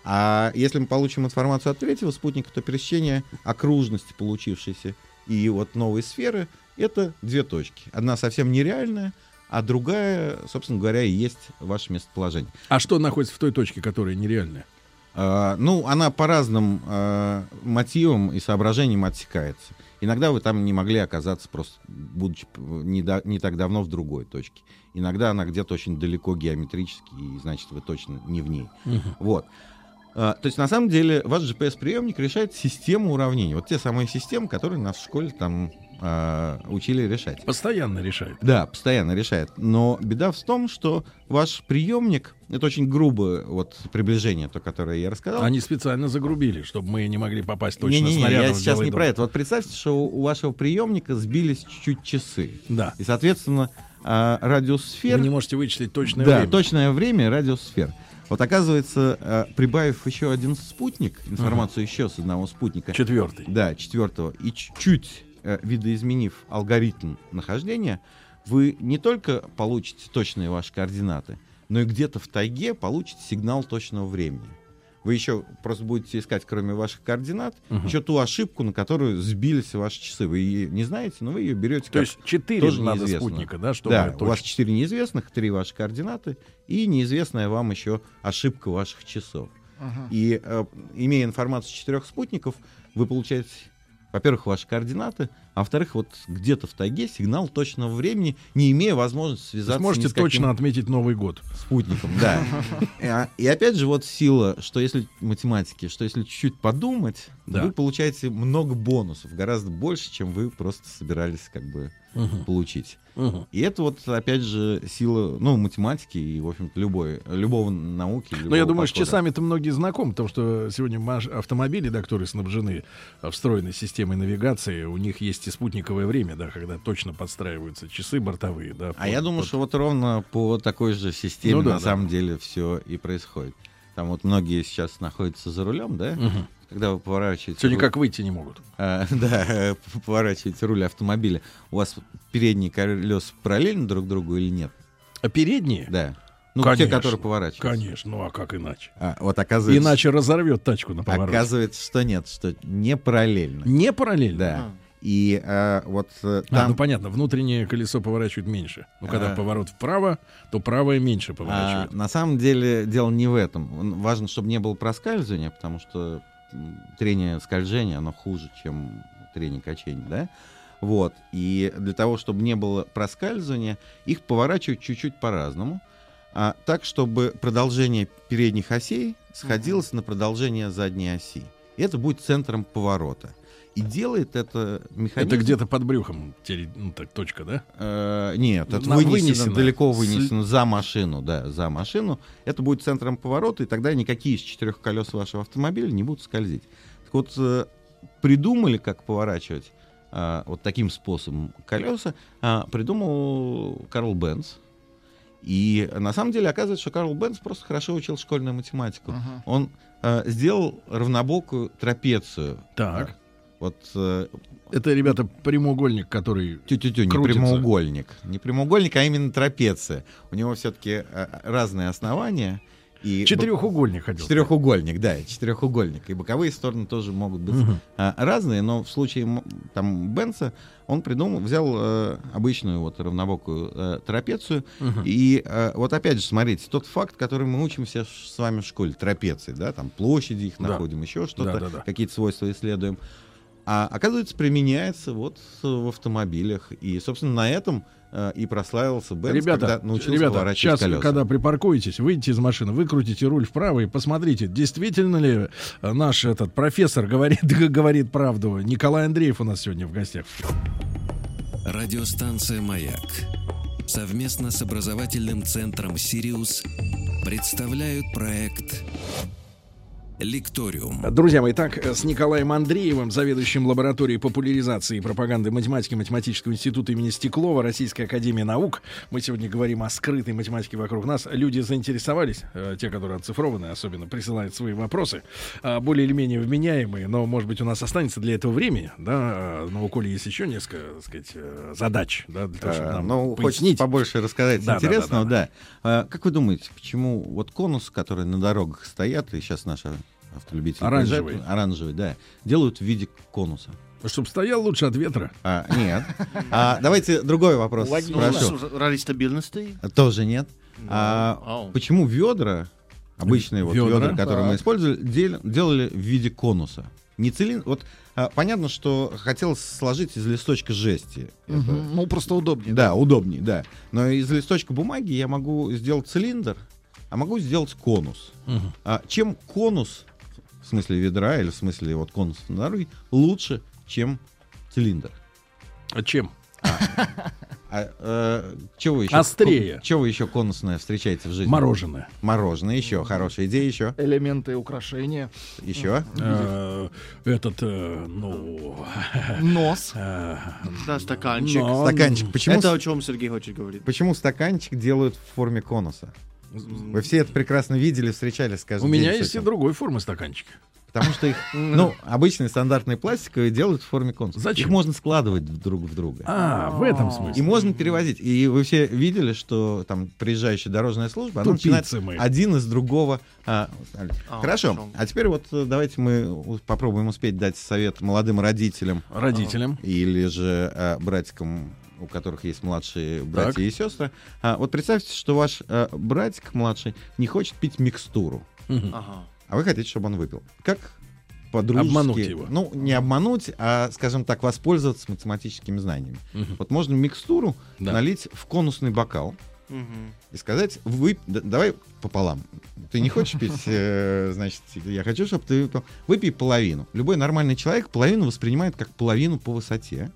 А если мы получим информацию от третьего спутника, то пересечение окружности, получившейся, и вот новой сферы, это две точки. Одна совсем нереальная, а другая, собственно говоря, и есть ваше местоположение. А что находится в той точке, которая нереальная? А, ну, она по разным а, мотивам и соображениям отсекается. Иногда вы там не могли оказаться, просто будучи не, да- не так давно в другой точке. Иногда она где-то очень далеко геометрически, и значит, вы точно не в ней. Вот. А, то есть, на самом деле, ваш GPS-приемник решает систему уравнений. Вот те самые системы, которые нас в школе там а, учили решать. Постоянно решает. Да, постоянно решает. Но беда в том, что ваш приемник, это очень грубое вот приближение, то, которое я рассказал. Они специально загрубили, чтобы мы не могли попасть точно Не-не-не, снарядом я в сейчас не дом. про это. Вот представьте, что у вашего приемника сбились чуть-чуть часы. Да. И, соответственно, а, радиус сфер... Вы не можете вычислить точное да, время. точное время, радиус сфер. Вот оказывается, а, прибавив еще один спутник, информацию еще с одного спутника. Четвертый. Да, четвертого. И чуть-чуть э, видоизменив алгоритм нахождения, вы не только получите точные ваши координаты, но и где-то в тайге получите сигнал точного времени. Вы еще просто будете искать, кроме ваших координат, Мгм. еще ту ошибку, на которую сбились ваши часы. Вы ее не знаете, но вы ее берете То как есть четыре тоже надо спутника, да, чтобы Да, точно. у вас четыре неизвестных, три ваши координаты и неизвестная вам еще ошибка ваших часов. Ага. И э, имея информацию четырех спутников, вы получаете, во-первых, ваши координаты, а во-вторых, вот где-то в тайге сигнал точного времени, не имея возможности связаться Сможете ни с точно отметить Новый год. спутником. Да. И, а- И опять же, вот сила, что если математики, что если чуть-чуть подумать, Да. вы получаете много бонусов, гораздо больше, чем вы просто собирались как бы получить. Мгм. И это вот, опять же, сила, ну, математики и, в общем-то, любой, любого науки. Но я любого думаю, с подхода. часами-то многие знакомы, потому что сегодня автомобили, да, которые снабжены встроенной системой навигации, у них есть и спутниковое время, да, когда точно подстраиваются часы бортовые, да. А я думаю, что вот ровно по такой же системе Ну да, на да. самом деле все и происходит. Там вот многие сейчас находятся за рулем, да? Мгм. Когда вы поворачиваете... Все руль- никак выйти не могут. А, да, поворачиваете руль автомобиля. У вас передние колеса параллельно друг другу или нет? А передние? Да. Ну, Конечно. те, которые поворачиваются. Конечно, ну а как иначе? А, вот оказывается, Иначе разорвет тачку на повороте. оказывается, что нет, что не параллельно. Не параллельно? Да. И а, вот э, А, там... ну понятно, внутреннее колесо поворачивает меньше. Ну, когда А. поворот вправо, то правое меньше А, поворачивает. на самом деле дело не в этом. Важно, чтобы не было проскальзывания, потому что трение скольжения, оно хуже, чем трение качения, да? Вот. И для того, чтобы не было проскальзывания, их поворачивают чуть-чуть по-разному. А, так, чтобы продолжение передних осей сходилось на продолжение задней оси. И это будет центром поворота. И делает это механизм... Это где-то под брюхом ну, так, точка, да? Э, нет, это вынесено, вынесено. далеко С- вынесено за машину, да, за машину. Это будет центром поворота, и тогда никакие из четырех колес вашего автомобиля не будут скользить. Так вот, э, придумали, как поворачивать а, вот таким способом колеса, а, придумал Карл Бенц. И на самом деле оказывается, что Карл Бенц просто хорошо учил школьную математику. Ага. Он э, сделал равнобокую трапецию. Так. Э, Вот э, Это, ребята, прямоугольник, который Тю-тю-тю, не крутится. прямоугольник. Не прямоугольник, а именно трапеция. У него все-таки разные основания. И Четырехугольник хотел. Четырехугольник, да, четырехугольник. И боковые стороны тоже могут быть Мгм. а, разные, но в случае там Бенца он придумал, взял э, обычную вот равнобокую э, трапецию. Мгм. И э, вот опять же, смотрите, тот факт, который мы учимся с вами в школе, трапеции, да, там площади их Да. находим, еще что-то, Да, да, да. какие-то свойства исследуем. А оказывается, применяется вот в автомобилях. И, собственно, на этом э, и прославился Бенц, Ребята, когда научился ребята, сейчас, колеса. когда припаркуетесь, выйдите из машины, выкрутите руль вправо и посмотрите, действительно ли э, наш этот профессор говорит, говорит правду. Николай Андреев у нас сегодня в гостях. Радиостанция «Маяк» совместно с образовательным центром «Сириус» представляют проект «Лекториум». Друзья мои, так, с Николаем Андреевым, заведующим лабораторией популяризации и пропаганды математики Математического института имени Стеклова Российской Академии Наук, мы сегодня говорим о скрытой математике вокруг нас. Люди заинтересовались, э, те, которые оцифрованы, особенно присылают свои вопросы, э, более или менее вменяемые, но, может быть, у нас останется для этого времени, да, э, но у Коли есть еще несколько, так сказать, э, задач, да, для того, чтобы А, нам ну, хочется пояснить. побольше рассказать Да, да, да, интересного, да, да. А, как вы думаете, почему вот конус, которые на дорогах стоят, и сейчас наши автолюбители Оранжевый. проезжают, оранжевый, да, делают в виде конуса? Чтобы стоял лучше от ветра. А, нет. А, давайте другой вопрос Ну, спрошу. ради стабильности. Тоже нет. Ну, А, почему ведра, обычные вот Ведра, ведра, которые мы так. использовали, дел- делали в виде конуса? Не цилиндр. Вот а, понятно, что хотелось сложить из листочка жести. Это- Мгм. Ну, просто удобнее. Да, удобнее, да. Но из листочка бумаги я могу сделать цилиндр а могу сделать конус. Мгм. А чем конус, в смысле ведра или в смысле вот конус на дороге, лучше, чем цилиндр? А чем? А, э, чего вы еще? Острее. Чего вы еще конусное встречаете в жизни? Мороженое. Мороженое еще. Хорошая идея еще. Элементы украшения. Еще? Э, Этот, э, ну... Нос. Да, стаканчик. но- Стаканчик. Почему, Это о чем Сергей хочет говорить. почему стаканчик делают в форме конуса? Вы все это прекрасно видели, встречались, скажем. У меня есть и другой формы стаканчик. Потому что их, ну, обычные стандартные пластиковые делают в форме конуса. Зачем? Их можно складывать друг в друга. А, в этом смысле. И можно перевозить. И вы все видели, что там приезжающая дорожная служба, она начинает мы. один из другого. а, А, хорошо. хорошо. А теперь вот э, давайте мы попробуем успеть дать совет молодым родителям Родителям. или же а, братикам, у которых есть младшие братья Так. и сестры. А, вот представьте, что ваш а, братик младший не хочет пить микстуру. Ага. а вы хотите, чтобы он выпил. Как по-дружески... Обмануть его. Ну, не обмануть, а, скажем так, воспользоваться математическими знаниями. Мгм. Вот можно микстуру Да. налить в конусный бокал Мгм. и сказать, вы, давай пополам. Ты не хочешь пить, э, значит, я хочу, чтобы ты выпил. Выпей половину. Любой нормальный человек половину воспринимает как половину по высоте.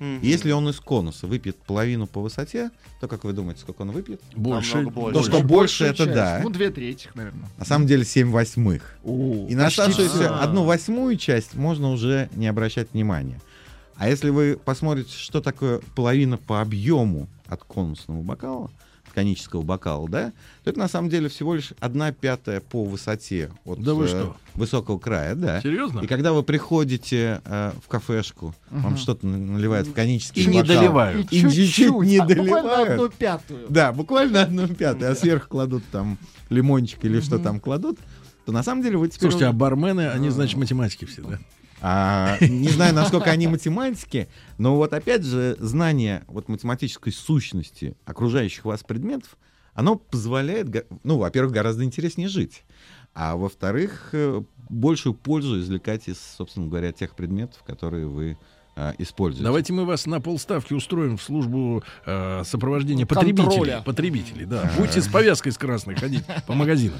И Если он из конуса выпьет половину по высоте, то как вы думаете, сколько он выпьет? Больше. Намного больше. То, что больше, Большая это часть. да. Ну, две трети, наверное. На самом деле 7 восьмых. О, И на оставшуюся одну восьмую часть можно уже не обращать внимания. А если вы посмотрите, что такое половина по объему от конусного бокала, конического бокала, да, то это на самом деле всего лишь одна пятая по высоте от Да вы э, что? высокого края, да. Серьезно? И когда вы приходите э, в кафешку, вам Мгм. что-то наливают в конический И не бокал, доливают. И И чуть-чуть, чуть-чуть не а буквально доливают. одну пятую. Да, буквально одну пятую, а сверху кладут там лимончик или что там кладут, то на самом деле вы теперь... Слушайте, а бармены, они, значит, математики все, да? А, не знаю, насколько они математики, но вот опять же знание вот математической сущности окружающих вас предметов, оно позволяет, ну, во-первых, гораздо интереснее жить, а во-вторых, э, большую пользу извлекать из, собственно говоря, тех предметов, которые вы а, используете. Давайте мы вас на полставки устроим в службу э, сопровождения Контроля. потребителей. Потребителей, да. Будьте с повязкой с красной ходить по магазинам.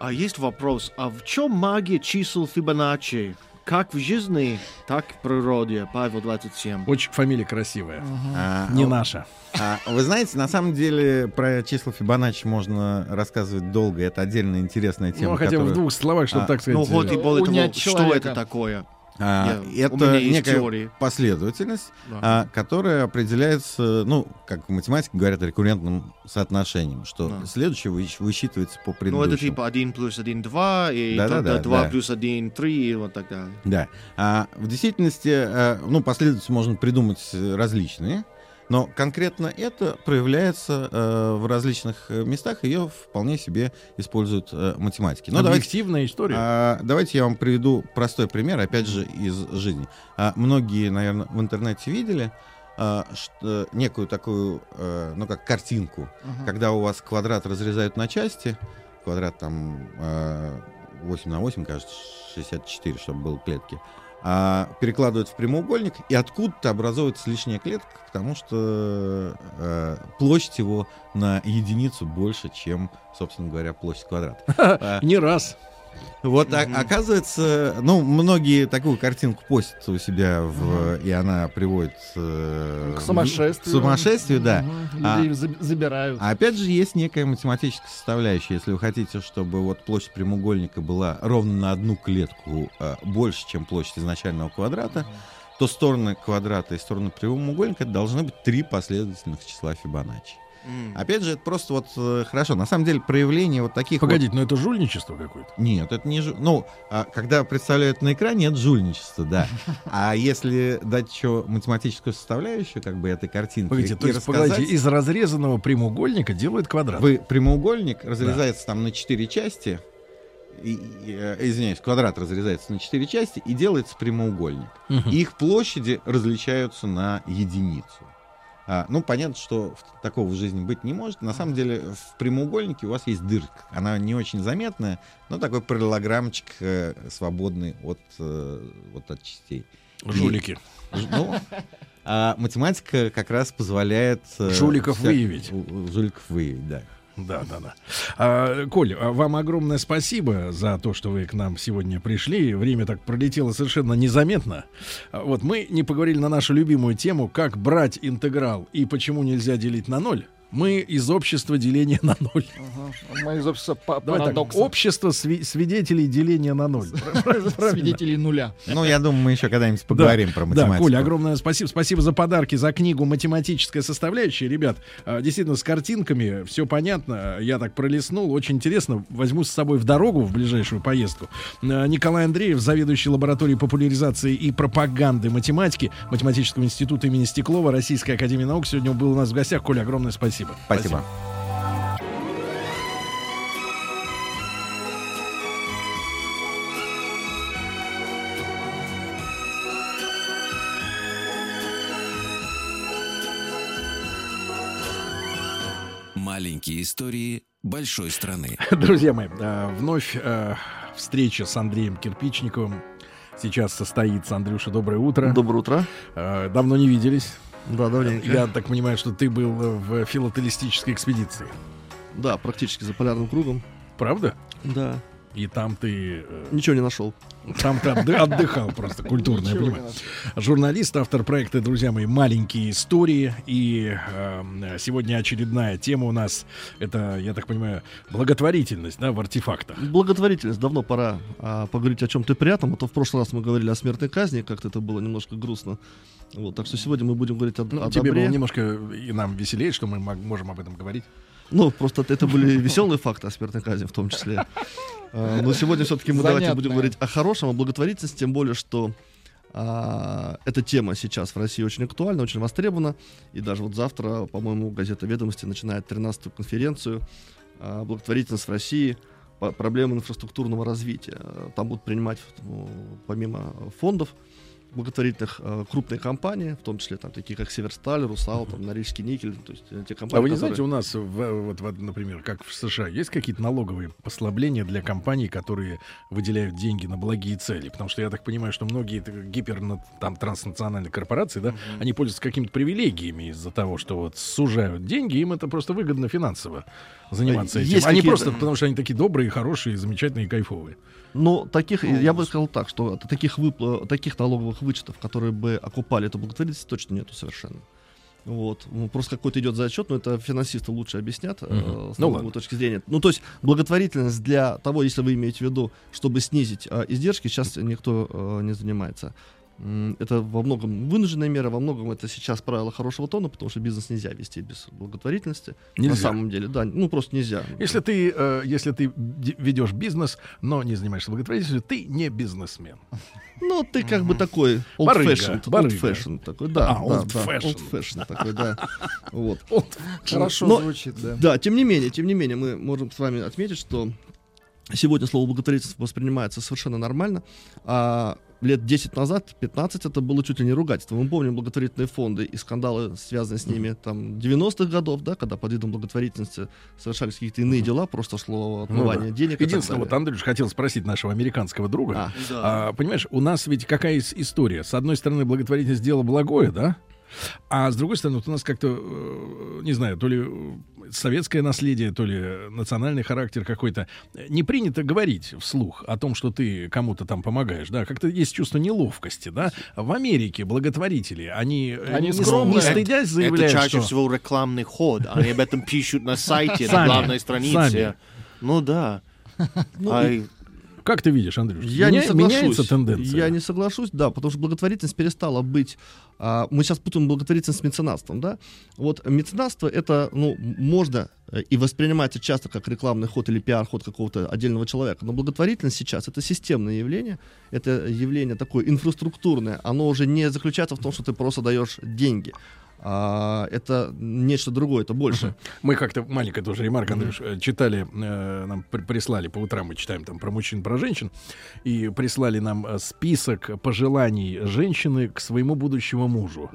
А есть вопрос, а в чем магия чисел Фибоначчи? Как в жизни, так в природе, Павел 27. Очень фамилия красивая. А, Не а, наша. а, вы знаете, на самом деле про числа Фибоначчи можно рассказывать долго. Это отдельная интересная тема. Ну, хотя бы в которую- двух словах, чтобы А, так сказать. Ну вот и э, более того, что человека. это такое? А, Я- это некая теории. последовательность, Да. а, которая определяется, ну, как в математике говорят, рекуррентным соотношением, что Да. следующее выщ- высчитывается по Ну, предыдущему. это типа 1 плюс 1, 2, и Да-да-да, тогда 2 да. плюс 1, 3, и вот так далее. Да. А в действительности, э, ну, последовательности можно придумать различные, но конкретно это проявляется э, в различных э, местах, ее вполне себе используют э, математики. Но давайте Объективная история. А, давайте я вам приведу простой пример, опять же, из жизни. А, многие, наверное, в интернете видели а, что, некую такую, э, ну, как картинку, Ага. когда у вас квадрат разрезают на части, квадрат там э, 8 на 8, кажется, 64, чтобы было клетки, а перекладывают в прямоугольник, и откуда-то образуется лишняя клетка, потому что э, площадь его на единицу больше, чем, собственно говоря, площадь квадрата. А, Не раз. Вот, а- оказывается, ну, многие такую картинку постят у себя, в, и она приводит э, К сумасшествию. К сумасшествию, да. Мгм. А- Людей заб- забирают. А опять же, есть некая математическая составляющая. Если вы хотите, чтобы вот площадь прямоугольника была ровно на одну клетку э, больше, чем площадь изначального квадрата, то стороны квадрата и стороны прямоугольника должны быть три последовательных числа Фибоначчи. М. Опять же, это просто вот э, хорошо. На самом деле, проявление вот таких вот- Погодите, но это жульничество какое-то. нет, это не жу... Ну, а, когда представляют на экране, это жульничество, да. А если дать еще математическую составляющую, как бы этой картинки, Погодите, то есть, рассказать, погодите, из разрезанного прямоугольника делают квадрат. вы прямоугольник разрезается там на четыре части, и, э, извиняюсь, квадрат разрезается на четыре части и делается прямоугольник. И их площади различаются на единицу. А, ну, понятно, что такого в жизни быть не может. На самом деле, в прямоугольнике у вас есть дырка. Она не очень заметная, но такой параллелограммчик э, свободный от, э, вот от частей. И- Жулики. Ж- ну, а математика как раз позволяет... э, Жуликов вся- выявить. Жуликов выявить, да. Да, да, да. А, Коль, а вам огромное спасибо за то, что вы к нам сегодня пришли. Время так пролетело совершенно незаметно. А, Вот мы не поговорили на нашу любимую тему, как брать интеграл и почему нельзя делить на ноль. Мы из общества деления на ноль. Мы из общества па- Давай так, парадокса. общество сви- свидетелей деления на ноль. Свидетелей нуля. Ну, я думаю, мы еще когда-нибудь поговорим про Да, математику. Коля, огромное спасибо. Спасибо за подарки, за книгу «Математическая составляющая». Ребят, а, действительно, с картинками все понятно. Я так пролистнул. Очень интересно. Возьму с собой в дорогу в ближайшую поездку. А, Николай Андреев, заведующий лабораторией популяризации и пропаганды математики Математического института имени Стеклова Российской Академии Наук. Сегодня был у нас в гостях. Коля, огромное спасибо. Спасибо. Маленькие истории большой страны. Друзья мои, э, вновь э, встреча с Андреем Кирпичниковым сейчас состоится. Андрюша, доброе утро. Доброе утро. Э, давно не виделись. Да, давненько. Я так понимаю, что ты был э, в филателистической экспедиции. Да, практически за полярным кругом. Правда? Да. И там ты... э, Ничего не нашел. Там ты отды- отдыхал просто культурно, я понимаю. Журналист, автор проекта, друзья мои, «Маленькие истории». И э, сегодня очередная тема у нас, это, я так понимаю, благотворительность да, в артефактах. Благотворительность. Давно пора а, поговорить о чем-то приятном. А то в прошлый раз мы говорили о смертной казни, как-то это было немножко грустно. Вот, так что сегодня мы будем говорить о, Ну, о тебе добре. было немножко и нам веселее, что мы можем об этом говорить. Ну, просто это были веселые факты о смертной казни в том числе. А, Но сегодня все-таки мы давайте Занятные. будем говорить о хорошем, о благотворительности, тем более, что а, эта тема сейчас в России очень актуальна, очень востребована. И даже вот завтра, по-моему, газета «Ведомости» начинает 13-ю конференцию а, «Благотворительность в России. по- Проблемы инфраструктурного развития». Там будут принимать, ну, помимо фондов, благотворительных э, крупные компании, в том числе там такие как Северсталь, Русал, там Норильский никель, то есть э, те компании, А вы не которые- знаете, у нас, в- вот, вот, например, как в США, есть какие-то налоговые послабления для компаний, которые выделяют деньги на благие цели? Потому что я так понимаю, что многие гипер, там, транснациональные корпорации, да, они пользуются какими-то привилегиями из-за того, что вот сужают деньги, им это просто выгодно финансово заниматься этим. Есть Они какие-то- просто потому, что они такие добрые, хорошие, замечательные кайфовые. Но таких, я бы сказал так, что таких выпла- таких налоговых вычетов, которые бы окупали эту благотворительность, точно нету совершенно. Вот. Ну, просто какой-то идет зачет, но это финансисты лучше объяснят э, Мгм. с Ну точки зрения. Ну, то есть благотворительность для того, если вы имеете в виду, чтобы снизить э, издержки, сейчас никто э, не занимается. Это во многом вынужденная мера, во многом это сейчас правило хорошего тона, потому что бизнес нельзя вести без благотворительности. На Нельзя. самом деле, да, ну просто нельзя. Если ты, э, если ты ведешь бизнес, но не занимаешься благотворительностью, ты не бизнесмен. Ну, ты как бы такой old Барыга, fashioned, барыга. old fashioned такой, да, А, old да, fashioned. old fashioned такой, да, вот. Хорошо звучит, да. Да, тем не менее, тем не менее, мы можем с вами отметить, что сегодня слово благотворительность воспринимается совершенно нормально, а лет 10 назад, 15, это было чуть ли не ругательство. Мы помним благотворительные фонды и скандалы, связанные с ними, там, 90-х годов, да, когда под видом благотворительности совершались какие-то иные дела, просто шло Ну отмывание да. денег. Единственное, вот Андрюш хотел спросить нашего американского друга. А, А, понимаешь, у нас ведь какая ис- история? С одной стороны, благотворительность дело благое, да? А с другой стороны, вот у нас как-то, э, не знаю, то ли э, советское наследие, то ли национальный характер какой-то. Не принято говорить вслух о том, что ты кому-то там помогаешь, да? Как-то есть чувство неловкости, да? В Америке благотворители, они, э, Они не, скромные. не стыдясь заявляют, Это чаще что... всего рекламный ход. Они об этом пишут на сайте, на главной странице. Ну да. Ну, А и- Как ты видишь, Андрюш? Я не Меня- соглашусь. Меняется тенденция? Я не соглашусь, да, потому что благотворительность перестала быть. а, мы сейчас путаем благотворительность с меценатством, да. Вот меценатство это, ну, можно э, и воспринимается часто как рекламный ход или пиар-ход какого-то отдельного человека. Но благотворительность сейчас это системное явление, это явление такое инфраструктурное. Оно уже не заключается в том, что ты просто даешь деньги. А, это нечто другое, это больше. Мы как-то, маленькая тоже ремарка, Андрюш, э, читали, э, нам при- прислали, по утрам мы читаем там про мужчин, про женщин, и прислали нам э, список пожеланий женщины к своему будущему мужу.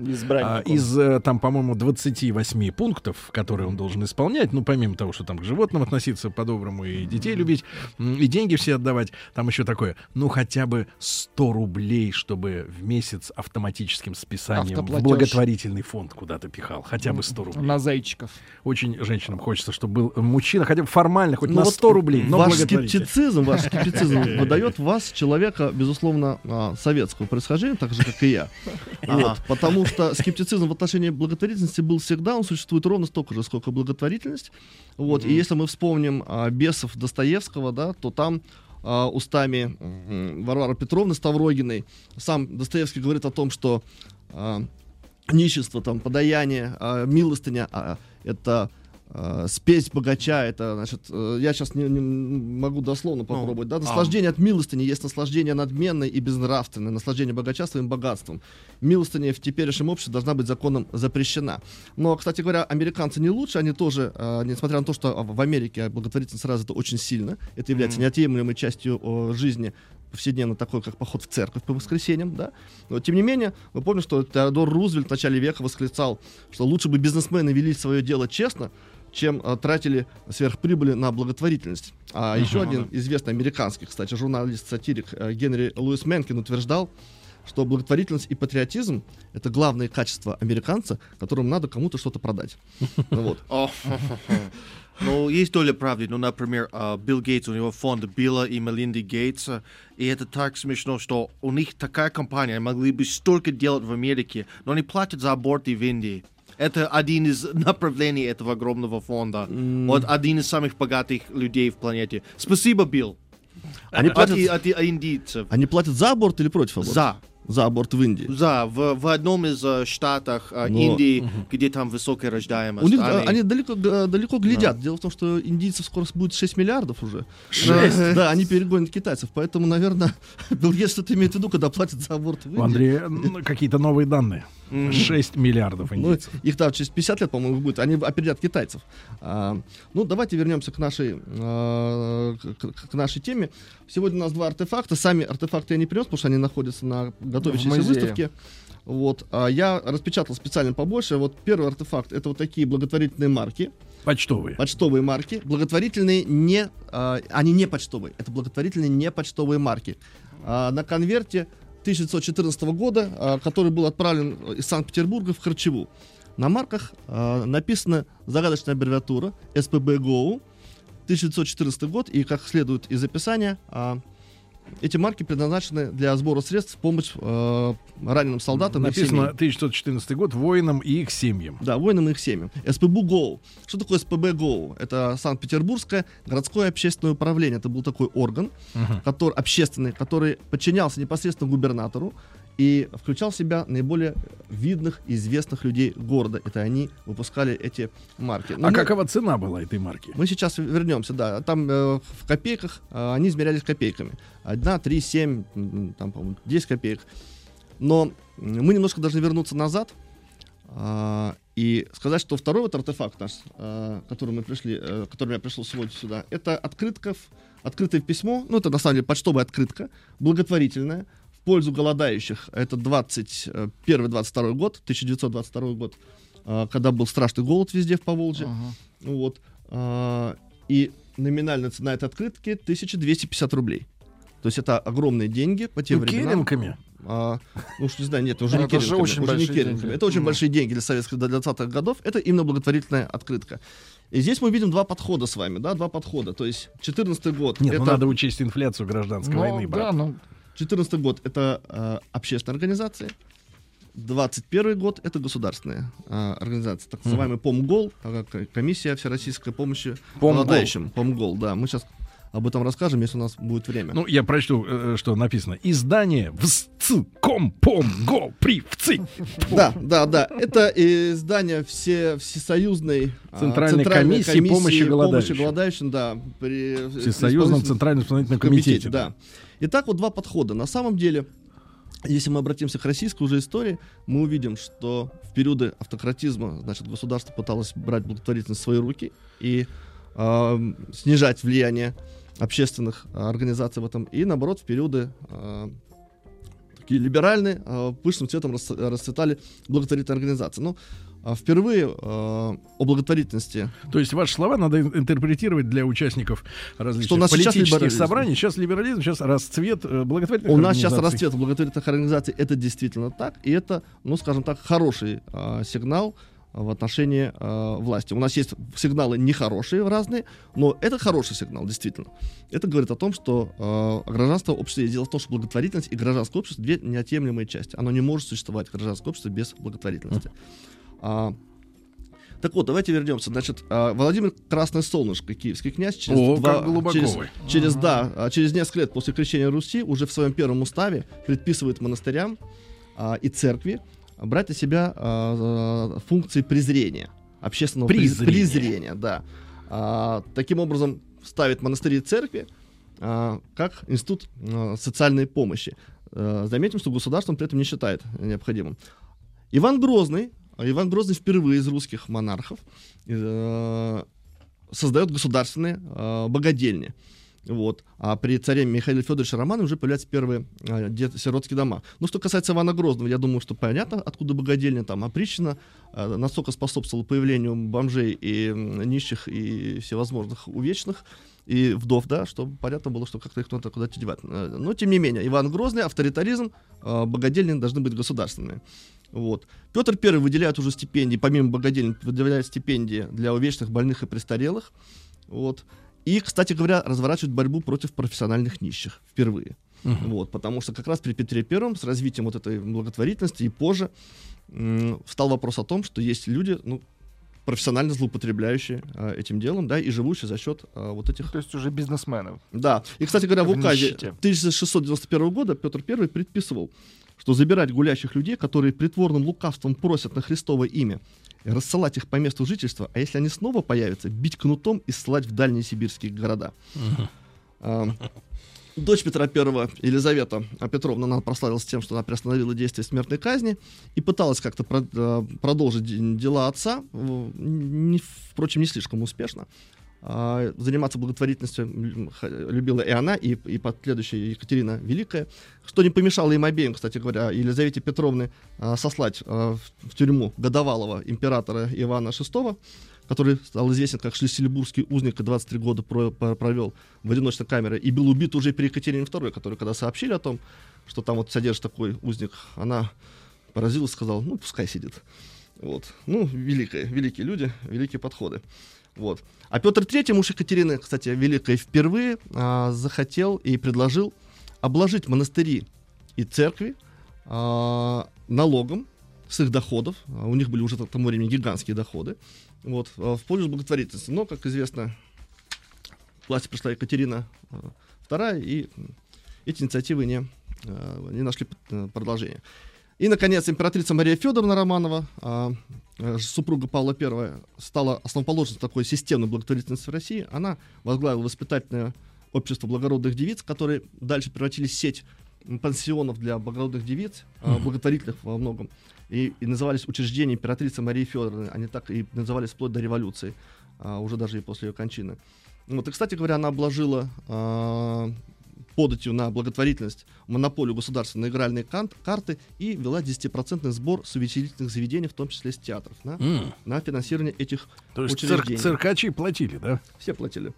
А, из, э, там, по-моему, 28 пунктов, которые он должен исполнять, ну, помимо того, что там к животным относиться по-доброму и детей любить, и деньги все отдавать, там еще такое, ну, хотя бы 100 рублей, чтобы в месяц автоматическим списанием в благотворительный фонд куда-то пихал, хотя бы 100 рублей. На зайчиков. Очень женщинам хочется, чтобы был мужчина, хотя бы формально, хоть Ну на вот 100 рублей, но ваш скептицизм, ваш скептицизм выдает вас, человека, безусловно, а, советского происхождения, так же, как и я. Вот, потому что скептицизм в отношении благотворительности был всегда, он существует ровно столько же, сколько благотворительность. Вот, и если мы вспомним а, бесов Достоевского, да, то там а, устами Варвары Петровны Ставрогиной сам Достоевский говорит о том, что а, нищество, там, подаяние, а, милостыня, а, это а, спесь богача, это, значит, э, я сейчас не, не могу дословно попробовать, да, а. наслаждение от милостыни есть наслаждение надменное и безнравственное, наслаждение богача своим богатством. Милостыня в теперешнем обществе должна быть законом запрещена. Но, кстати говоря, американцы не лучше, они тоже, э, несмотря на то, что в Америке благотворительность развита очень сильно, это является Мгм. неотъемлемой частью э, жизни повседневно такой, как поход в церковь по воскресеньям, да. Но тем не менее, мы помним, что Теодор Рузвельт в начале века восклицал, что лучше бы бизнесмены вели свое дело честно, чем э, тратили сверхприбыли на благотворительность. А Мгм. еще один известный американский, кстати, журналист-сатирик э, Генри Луис Менкин утверждал, что благотворительность и патриотизм — это главные качества американца, которым надо кому-то что-то продать. Ну вот. Ну, есть доля правды. Ну, например, а, Билл Гейтс, у него фонд Билла и Мелинды Гейтса. И это так смешно, что у них такая компания, они могли бы столько делать в Америке, но они платят за аборты в Индии. Это один из направлений этого огромного фонда. Вот один из самых богатых людей в планете. Спасибо, Билл. Они От- платят- от, от индийцев. Они платят за аборт или против аборта? За. За аборт в Индии. За, в, в одном из э, штатах э, Но- Индии, Мгм. где там высокая рождаемость. У них, они- а, они далеко, далеко глядят. Дело в том, что индийцев скоро будет 6 миллиардов уже. Шесть? Да, Да, они перегонят китайцев. Поэтому, наверное, Билл Гейтс что-то имеет в виду, когда платят за аборт в У Индии. Андрея м, какие-то новые данные. 6 миллиардов Ну, индийцев. их там через 50 лет, по-моему, будет. Они опередят китайцев. А, ну, давайте вернемся к нашей, а, к, к- нашей теме. Сегодня у нас два артефакта. Сами артефакты я не принес, потому что они находятся на готовящейся выставке. Вот. А я распечатал специально побольше. Вот первый артефакт это вот такие благотворительные марки. Почтовые. Почтовые марки. Благотворительные не... а, они не почтовые. Это благотворительные не почтовые марки. А, на конверте 1914 года, а, который был отправлен из Санкт-Петербурга в Харчеву. На марках а, написана загадочная аббревиатура СПБ ГОУ 1914 год, и как следует из описания, а, эти марки предназначены для сбора средств в помощь а, раненым солдатам Написано семьям. 1914 год воинам и их семьям. Да, воинам и их семьям. СПБ ГОУ. Что такое СПБ ГОУ? Это Санкт-Петербургское городское общественное управление. Это был такой орган, Мгм. который, общественный, который подчинялся непосредственно губернатору и включал в себя наиболее видных и известных людей города. Это они выпускали эти марки. Но А мы- какова цена была этой марки? мы сейчас вернемся, да. Там э, в копейках э, они измерялись копейками. Одна, три, семь, там, по-моему, 10 копеек. Но мы немножко должны вернуться назад а, и сказать, что второй вот артефакт наш, а, который мы пришли, э, которым я пришел сегодня сюда, это открытка, в- открытое письмо, ну это на самом деле почтовая открытка, благотворительная, в пользу голодающих. Это 21-22 год, 1922 год, а, когда был страшный голод везде в Поволжье. Вот. А, и номинальная цена этой открытки 1250 рублей. То есть это огромные деньги по тем Ну, временам. керенками? А, ну уж не знаю, нет, уже Ну, не это керенками, очень уже не керенками. деньги. Это очень Мгм. большие деньги для советских до 20-х годов. Это именно благотворительная открытка. И здесь мы видим два подхода с вами, да, два подхода. То есть 14 год. Нет, это... ну надо учесть инфляцию гражданской Ну, войны, брат. да, ну, 14 год это э, общественная организация. 21 год это государственная э, организация, так называемый ПОМГОЛ, э, к- комиссия всероссийской помощи ПОМГОЛ. ПОМГОЛ, да. Мы сейчас об этом расскажем, если у нас будет время. Ну, я прочту, э, что написано. Издание ВСЦКОМПОМГО ПРИВЦИ. Да, да, да. Это издание все, всесоюзной а, Центральной комиссии помощи голодающим. голодающим, да, при Всесоюзном Центральном исполнительном комитете. да. Итак, вот два подхода. На самом деле, если мы обратимся к российской уже истории, мы увидим, что в периоды автократизма, значит, государство пыталось брать благотворительность в свои руки и ам, снижать влияние общественных а, организаций в этом. И наоборот, в периоды а, такие либеральные, а, пышным цветом рас- расцветали благотворительные организации. А, впервые э, о благотворительности. То есть ваши слова надо ин- интерпретировать для участников различных Что у нас сейчас политических либерализм. собраний. Сейчас либерализм, сейчас расцвет э, благотворительных У нас сейчас расцвет благотворительных организаций, это действительно так, и это, ну, скажем так, хороший а, сигнал в отношении а, власти. У нас есть сигналы нехорошие разные, но это хороший сигнал, действительно. Это говорит о том, что а, гражданство общества, дело в том, что благотворительность и гражданское общество две неотъемлемые части. Оно не может существовать, гражданское общество, без благотворительности. А, так вот, давайте вернемся. Значит, а, Владимир Красное Солнышко, киевский князь, через О, два, через, вы. через, да, а, через несколько лет после крещения Руси уже в своем первом уставе предписывает монастырям а, и церкви брать на себя а, а, функции презрения, общественного Презрения. презрения, да. А, таким образом ставит монастыри и церкви как институт социальной помощи. Заметим, что государство он при этом не считает необходимым. Иван Грозный, Иван Грозный впервые из русских монархов э, создает государственные э, богадельни. Вот. А при царе Михаиле Федоровиче Романове уже появляются первые э, сиротские дома. Ну, что касается Ивана Грозного, я думаю, что понятно, откуда богадельня там опричина, э, настолько способствовала появлению бомжей и нищих и всевозможных увечных и вдов, да, чтобы понятно было, что как-то их надо куда-то девать. Э, Но, тем не менее, Иван Грозный, авторитаризм, э, богадельни должны быть государственными. Вот. Петр I выделяет уже стипендии, помимо богадельни, выделяет стипендии для увечных, больных и престарелых. Вот. И, кстати говоря, разворачивает борьбу против профессиональных нищих впервые. Мгм. Вот, потому что как раз при Петре Первом с развитием вот этой благотворительности и позже м, встал вопрос о том, что есть люди, ну, профессионально злоупотребляющие а, этим делом, да, и живущие за счет а, вот этих... То есть уже бизнесменов. Да. И, кстати говоря, в В указе нищете. 1691 года Петр I предписывал, что забирать гулящих людей, которые притворным лукавством просят на Христово имя, рассылать их по месту жительства, а если они снова появятся, бить кнутом и ссылать в дальние сибирские города. Дочь Петра I, Елизавета Петровна, она прославилась тем, что она приостановила действие смертной казни и пыталась как-то э, продолжить де- дела отца, впрочем, не слишком успешно. А, Заниматься благотворительностью любила и она, и, и последующая Екатерина Великая, что не помешало им обеим, кстати говоря, Елизавете Петровне а, сослать а, в, тюрьму годовалого императора Ивана VI, который стал известен как шлиссельбургский узник и 23 года про- про- провел в одиночной камере и был убит уже при Екатерине II, который, когда сообщили о том, что там вот содержит такой узник, она поразилась, сказала, ну, пускай сидит. Вот. Ну, великие, великие люди, великие подходы. Вот. А Петр III, муж Екатерины, кстати, Великой, впервые а, захотел и предложил обложить монастыри и церкви а, налогом с их доходов. А У них были уже к тому времени гигантские доходы. Вот, а, в пользу благотворительности. Но, как известно, к власти пришла Екатерина а, II, и м, эти инициативы не, а, не нашли э, продолжения. И, наконец, императрица Мария Федоровна Романова, а, э, супруга Павла I, стала основоположницей такой системной благотворительности в России. Она возглавила воспитательное общество благородных девиц, которые дальше превратились в сеть пансионов для благородных девиц, а, благотворительных во многом. И, и назывались учреждения императрицы Марии Федоровны. Они так и назывались вплоть до революции, а, уже даже и после ее кончины. Вот, и, кстати говоря, она обложила а, податью на благотворительность монополию государства на игральные кан- карты и вела 10% сбор с увеселительных заведений, в том числе с театров, на, М. на финансирование этих То есть цирк- циркачи платили, да? Все платили.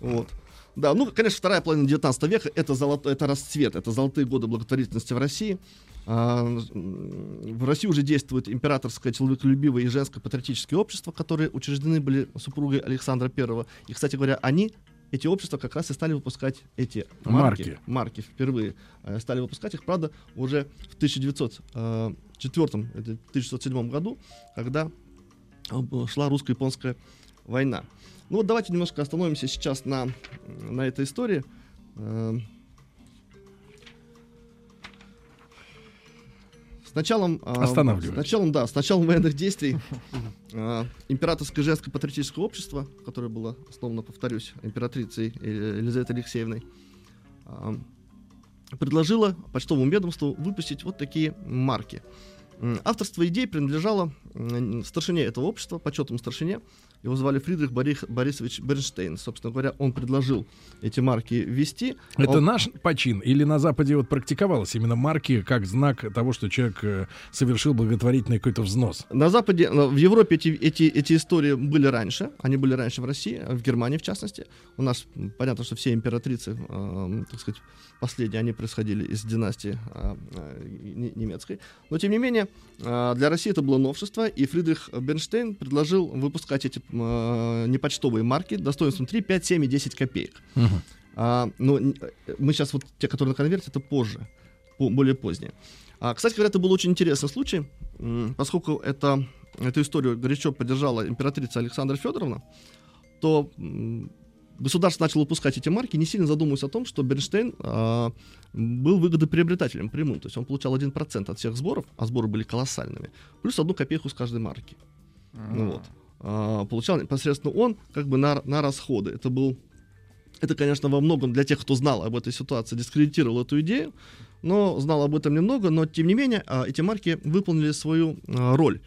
Вот. Да, ну, конечно, вторая половина 19 века это, золото, это расцвет, это золотые годы благотворительности в России. А, в России уже действует императорское человеколюбивое и женское патриотическое общество, которые учреждены были супругой Александра I. И, кстати говоря, они, эти общества, как раз и стали выпускать эти марки, Марки. марки впервые. э, Стали выпускать их, правда, уже в 1904 это 1907 году, когда э, шла русско-японская война. Ну вот давайте немножко остановимся сейчас на, на этой истории. Эм. С началом, Останавливаемся. с началом, да, с началом военных действий императорское женское патриотическое общество, которое было основано, повторюсь, императрицей Елизаветой Алексеевной, а, предложило почтовому ведомству выпустить вот такие марки. Авторство идей принадлежало старшине этого общества, почетному старшине, Его звали Фридрих Борих- Борисович Бернштейн. Собственно говоря, он предложил эти марки ввести. Это Он- наш почин или на Западе вот практиковалось именно марки как знак того, что человек э, совершил благотворительный какой-то взнос? На Западе, э, в Европе эти, эти, эти истории были раньше. Они были раньше в России, в Германии в частности. У нас понятно, что все императрицы, э, так сказать, последние, они происходили из династии э, э, не- немецкой. Но, тем не менее, э, для России это было новшество, и Фридрих Бернштейн предложил выпускать эти э, непочтовые марки достоинством 3, 5, 7 и 10 копеек. А, но н- э, мы сейчас вот те, которые на конверте, это позже, по- более позднее. А, кстати говоря, это был очень интересный случай, поскольку это, эту историю горячо поддержала императрица Александра Федоровна, то государство начало выпускать эти марки, не сильно задумываясь о том, что Бернштейн а, был выгодоприобретателем прямым, то есть он получал 1% от всех сборов, а сборы были колоссальными, плюс одну копейку с каждой марки. Ну вот. А, получал непосредственно он как бы на, на расходы. Это был это, конечно, во многом для тех, кто знал об этой ситуации, дискредитировал эту идею, но знал об этом немного, но тем не менее а, эти марки выполнили свою а, роль.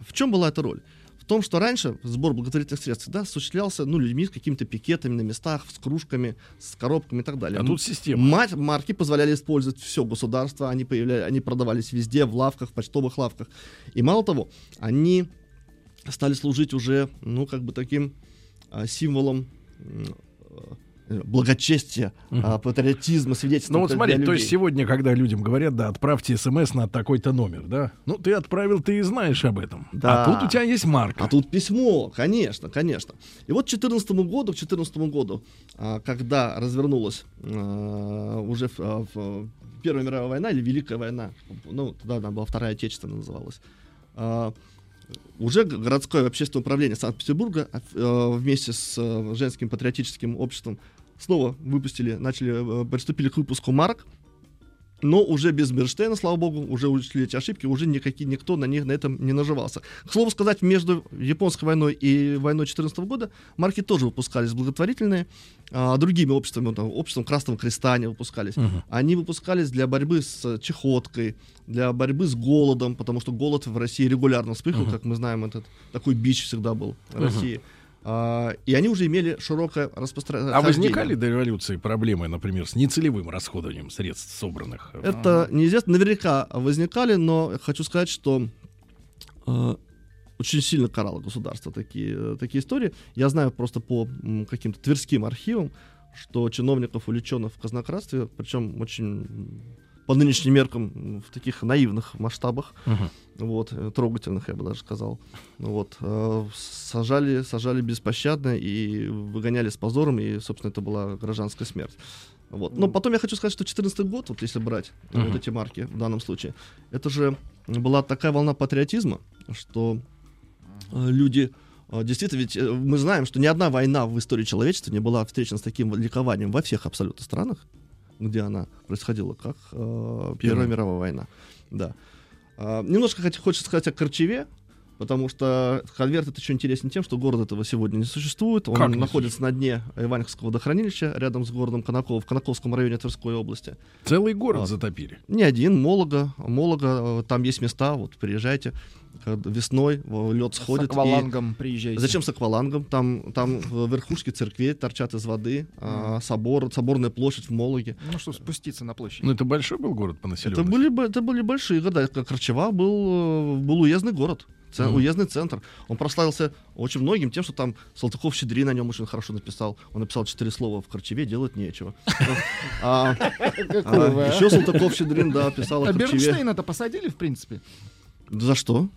В чем была эта роль? В том, что раньше сбор благотворительных средств всегда осуществлялся ну, людьми с какими-то пикетами на местах, с кружками, с коробками и так далее. А тут система. Марки позволяли использовать все государство, они, появляли, они продавались везде, в лавках, в почтовых лавках. И мало того, они стали служить уже, ну, как бы таким а, символом э, благочестия, а, патриотизма, свидетельства. Ну вот смотри, то есть сегодня, когда людям говорят, да, отправьте смс на такой-то номер, да, ну ты отправил, ты и знаешь об этом. Да. А тут у тебя есть марка. А тут письмо, конечно, конечно. И вот к 2014 году, к 2014 году, а, когда развернулась а, уже а, Первая мировая война или Великая война, ну, тогда она была Вторая Отечественная называлась, а, уже городское общественное управление Санкт-Петербурга а, э, вместе с э, женским патриотическим обществом снова выпустили, начали, э, приступили к выпуску марок, но уже без Берштейна, слава богу, уже учли эти ошибки, уже никакие, никто на них на этом не наживался. К слову сказать, между японской войной и войной 14 года марки тоже выпускались благотворительные, а, другими обществами, там, обществом Красного Креста они выпускались. Мгм. Они выпускались для борьбы с чехоткой, для борьбы с голодом, потому что голод в России регулярно вспыхивал, Мгм. как мы знаем, этот такой бич всегда был в Мгм. России. А, и они уже имели широкое распространение. А возникали до революции проблемы, например, с нецелевым расходованием средств, собранных? Это неизвестно, наверняка возникали, но хочу сказать, что э, очень сильно карало государство такие, э, такие истории. Я знаю просто по каким-то тверским архивам, что чиновников, увлеченных в казнократстве, причем очень по нынешним меркам в таких наивных масштабах, Мгм. вот, э, трогательных, я бы даже сказал, вот, э, сажали, сажали беспощадно и выгоняли с позором, и, собственно, это была гражданская смерть. Вот. Но потом я хочу сказать, что 14 год, вот если брать Мгм. вот эти марки в данном случае, это же была такая волна патриотизма, что люди действительно, ведь мы знаем, что ни одна война в истории человечества не была встречена с таким ликованием во всех абсолютно странах, где она происходила, как э, Первая мировая война. Да. А, немножко хоть- хочется сказать о Корчеве, потому что конверт это еще интереснее тем, что город этого сегодня не существует. Он Как находится на дне Иваневского водохранилища, рядом с городом Конаково, в Конаковском районе Тверской области. Целый город А. затопили. Не один, Молога, Молога, э, там есть места, вот приезжайте, когда весной лед сходит. и- аквалангом приезжайте. Зачем с аквалангом? Там, там э, верхушки церквей торчат из воды, а, собор, соборная площадь в Мологе. Ну, чтобы спуститься на площадь. Ну это большой был город по Это населению. были, б- это были большие года. Как Корчева был, э, был уездный город. Ц- Мгм. Уездный центр. Он прославился очень многим тем, что там Салтыков Щедрин на нем очень хорошо написал. Он написал четыре слова в Корчеве делать нечего. А, а? Еще Салтыков Щедрин, да, писал А о Корчеве. Бернштейна-то посадили, в принципе? За что?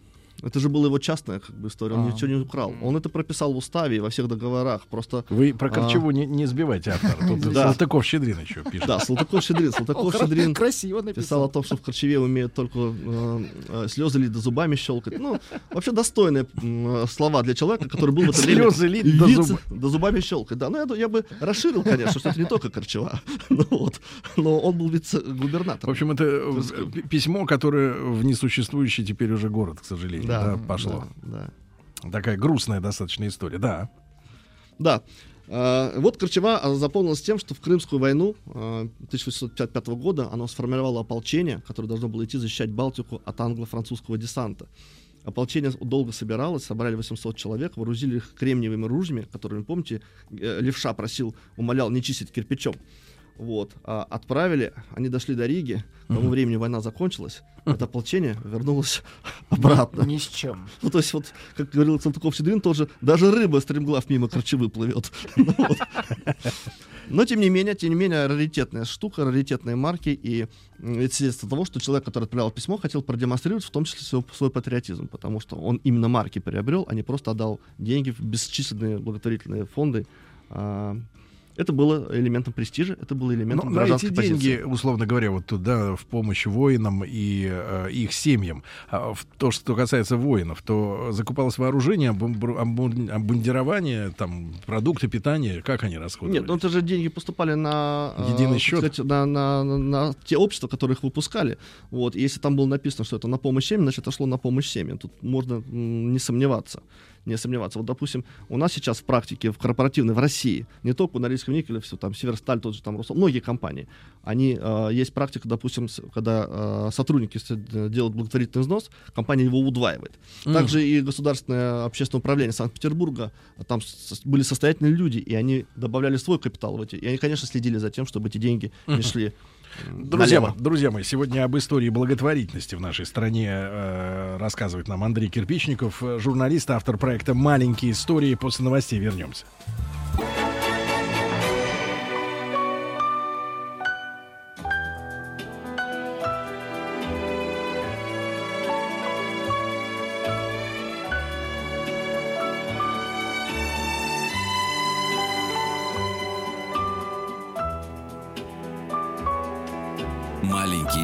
Это же была его частная как бы, история, он А. ничего не украл. Он это прописал в уставе и во всех договорах. Просто Вы про а, Корчеву не, не сбивайте автора. Тут Да. Салтыков-Щедрин еще пишет. Да, Салтыков-Щедрин. Салтыков-Щедрин кра- красиво писал написал. о том, что в Корчеве умеют только э, э, слезы лить да зубами щелкать. Ну, вообще достойные э, слова для человека, который был в это время... Слезы лить да зуб- да зубами щелкать. Да, ну я, я бы расширил, конечно, что это не только Корчева. Ну, вот. Но он был В вице-губернатором. общем, это э, письмо, которое в несуществующий теперь уже город, к сожалению, да, пошло. Да, да. Такая грустная достаточно история, да. Да. А, Вот Корчева а, запомнилась тем, что в Крымскую войну а, 1855 года оно сформировало ополчение, которое должно было идти защищать Балтику от англо-французского десанта. Ополчение долго собиралось, собрали 800 человек, вооружили их кремниевыми ружьями, которыми, помните, э, левша просил, умолял не чистить кирпичом. Вот. А отправили, они дошли до Риги, к тому времени война закончилась, это ополчение вернулось обратно. Ни с чем. Ну, то есть, вот, как говорил Салтыков-Щедрин, тоже даже рыба стремглав мимо корчевы плывет. Ну. Но, тем не менее, тем не менее, раритетная штука, раритетные марки, и это свидетельство того, что человек, который отправлял письмо, хотел продемонстрировать в том числе свой, свой патриотизм, потому что он именно марки приобрел, а не просто отдал деньги в бесчисленные благотворительные фонды. Это было элементом престижа, это было элементом Ну, на эти гражданской деньги, позиции. условно говоря, вот туда в помощь воинам и э, их семьям. А в то, что касается воинов, то закупалось вооружение, обмундир- обмун- обмундирование, там, продукты питания, как они расходовали? Нет, ну это же деньги поступали на э, Единый счет? сказать, на, на- на- на те общества, которые их выпускали. Вот, если там было написано, что это на помощь семьям, значит, это шло на помощь семьям. Тут можно не сомневаться. Не сомневаться. Вот, допустим, у нас сейчас в практике, в корпоративной, в России, не только у Норильского никеля, все там, Северсталь, тот же там, Росол, многие компании, они, э, есть практика, допустим, с- когда э, сотрудники э, делают благотворительный взнос, компания его удваивает. Мгм. Также и государственное общественное управление Санкт-Петербурга, а там были состоятельные люди, и они добавляли свой капитал в эти. И они, конечно, следили за тем, чтобы эти деньги не Мгм. шли Друзья, налево. мои, друзья мои, сегодня об истории благотворительности в нашей стране э, рассказывает нам Андрей Кирпичников, журналист, автор проекта «Маленькие истории». После новостей вернемся.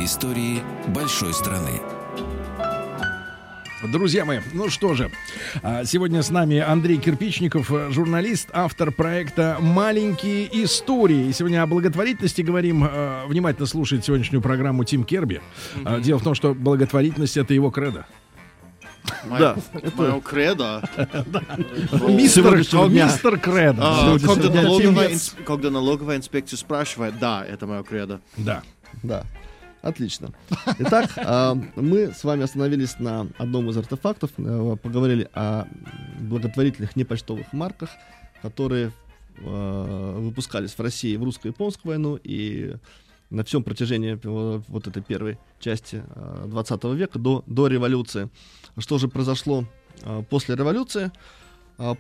Истории большой страны. Друзья мои, ну что же, а, сегодня с нами Андрей Кирпичников, э, журналист, автор проекта «Маленькие истории». И сегодня о благотворительности говорим. э, Внимательно слушает сегодняшнюю программу Тим Керби. А, Дело в том, что благотворительность — это его кредо. Да. Мое кредо. Мистер, Кредо. А, когда налоговая инспекция спрашивает, да, это мое кредо. Да. Да. Отлично. Итак, а, мы с вами остановились на одном из артефактов, э, поговорили о благотворительных непочтовых марках, которые э, выпускались в России в русско-японскую войну и на всем протяжении э, вот этой первой части э, 20 века до, до революции. Что же произошло э, после революции?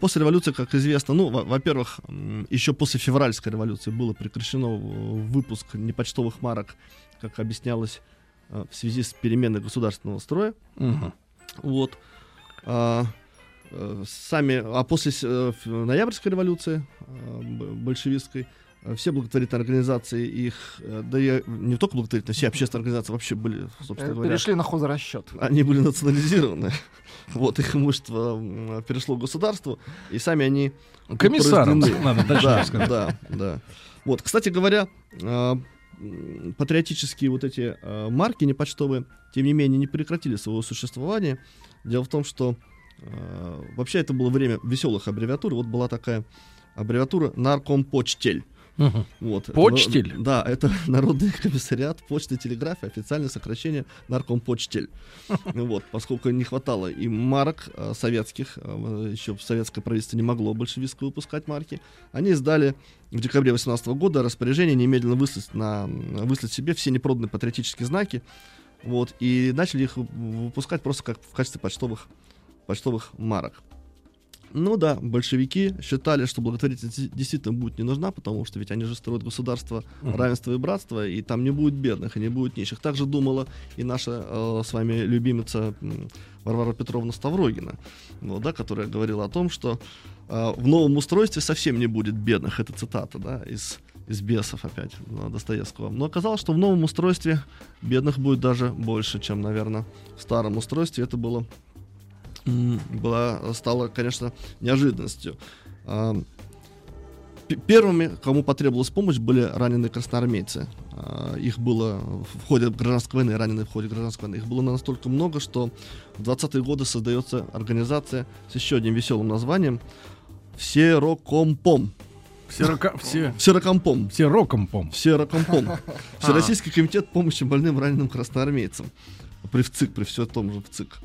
После революции, как известно, ну, во- во-первых, еще после февральской революции было прекращено э, выпуск непочтовых марок, как объяснялось, э, в связи с переменой государственного строя. Мгм. Вот. А, э, сами, а после э, ноябрьской революции большевистской все благотворительные организации их, да и не только благотворительные, все общественные организации вообще были, собственно говоря, Перешли на хозрасчет. они были национализированы. Вот их имущество перешло государству, и сами они Комиссарам, раздлены. надо точнее да. Да, да. Вот, кстати говоря, патриотические вот эти а, марки непочтовые, тем не менее, не прекратили своего существования. Дело в том, что а, вообще это было время веселых аббревиатур. Вот была такая аббревиатура наркомпочтель. Мгм. Вот. Это, Почтель? да, это Народный комиссариат почты и телеграфии, официальное сокращение наркомпочтель. Вот, поскольку не хватало и марок э, советских, э, еще в советское правительство не могло большевистское выпускать марки, они издали в декабре 18 года распоряжение немедленно выслать, на, выслать себе все непроданные патриотические знаки, вот, и начали их вы- выпускать просто как в качестве почтовых, почтовых марок. Ну да, большевики считали, что благотворительность де- действительно будет не нужна, потому что ведь они же строят государство равенства и братства, и там не будет бедных, и не будет нищих. Так же думала и наша э, с вами любимица Варвара Петровна Ставрогина, ну, да, которая говорила о том, что э, в новом устройстве совсем не будет бедных. Это цитата да, из, из «Бесов» опять, Достоевского. Но оказалось, что в новом устройстве бедных будет даже больше, чем, наверное, в старом устройстве. Это было была, стало, конечно, неожиданностью. А, Первыми, кому потребовалась помощь, были раненые красноармейцы. А, Их было в ходе гражданской войны, раненые в ходе гражданской войны. Их было настолько много, что в 20-е годы создается организация с еще одним веселым названием Всерокомпом. Всерока- все- Всерокомпом. Всерокомпом. Всерокомпом. Всероссийский комитет помощи больным раненым красноармейцам. При ВЦИК, при все том же ВЦИК.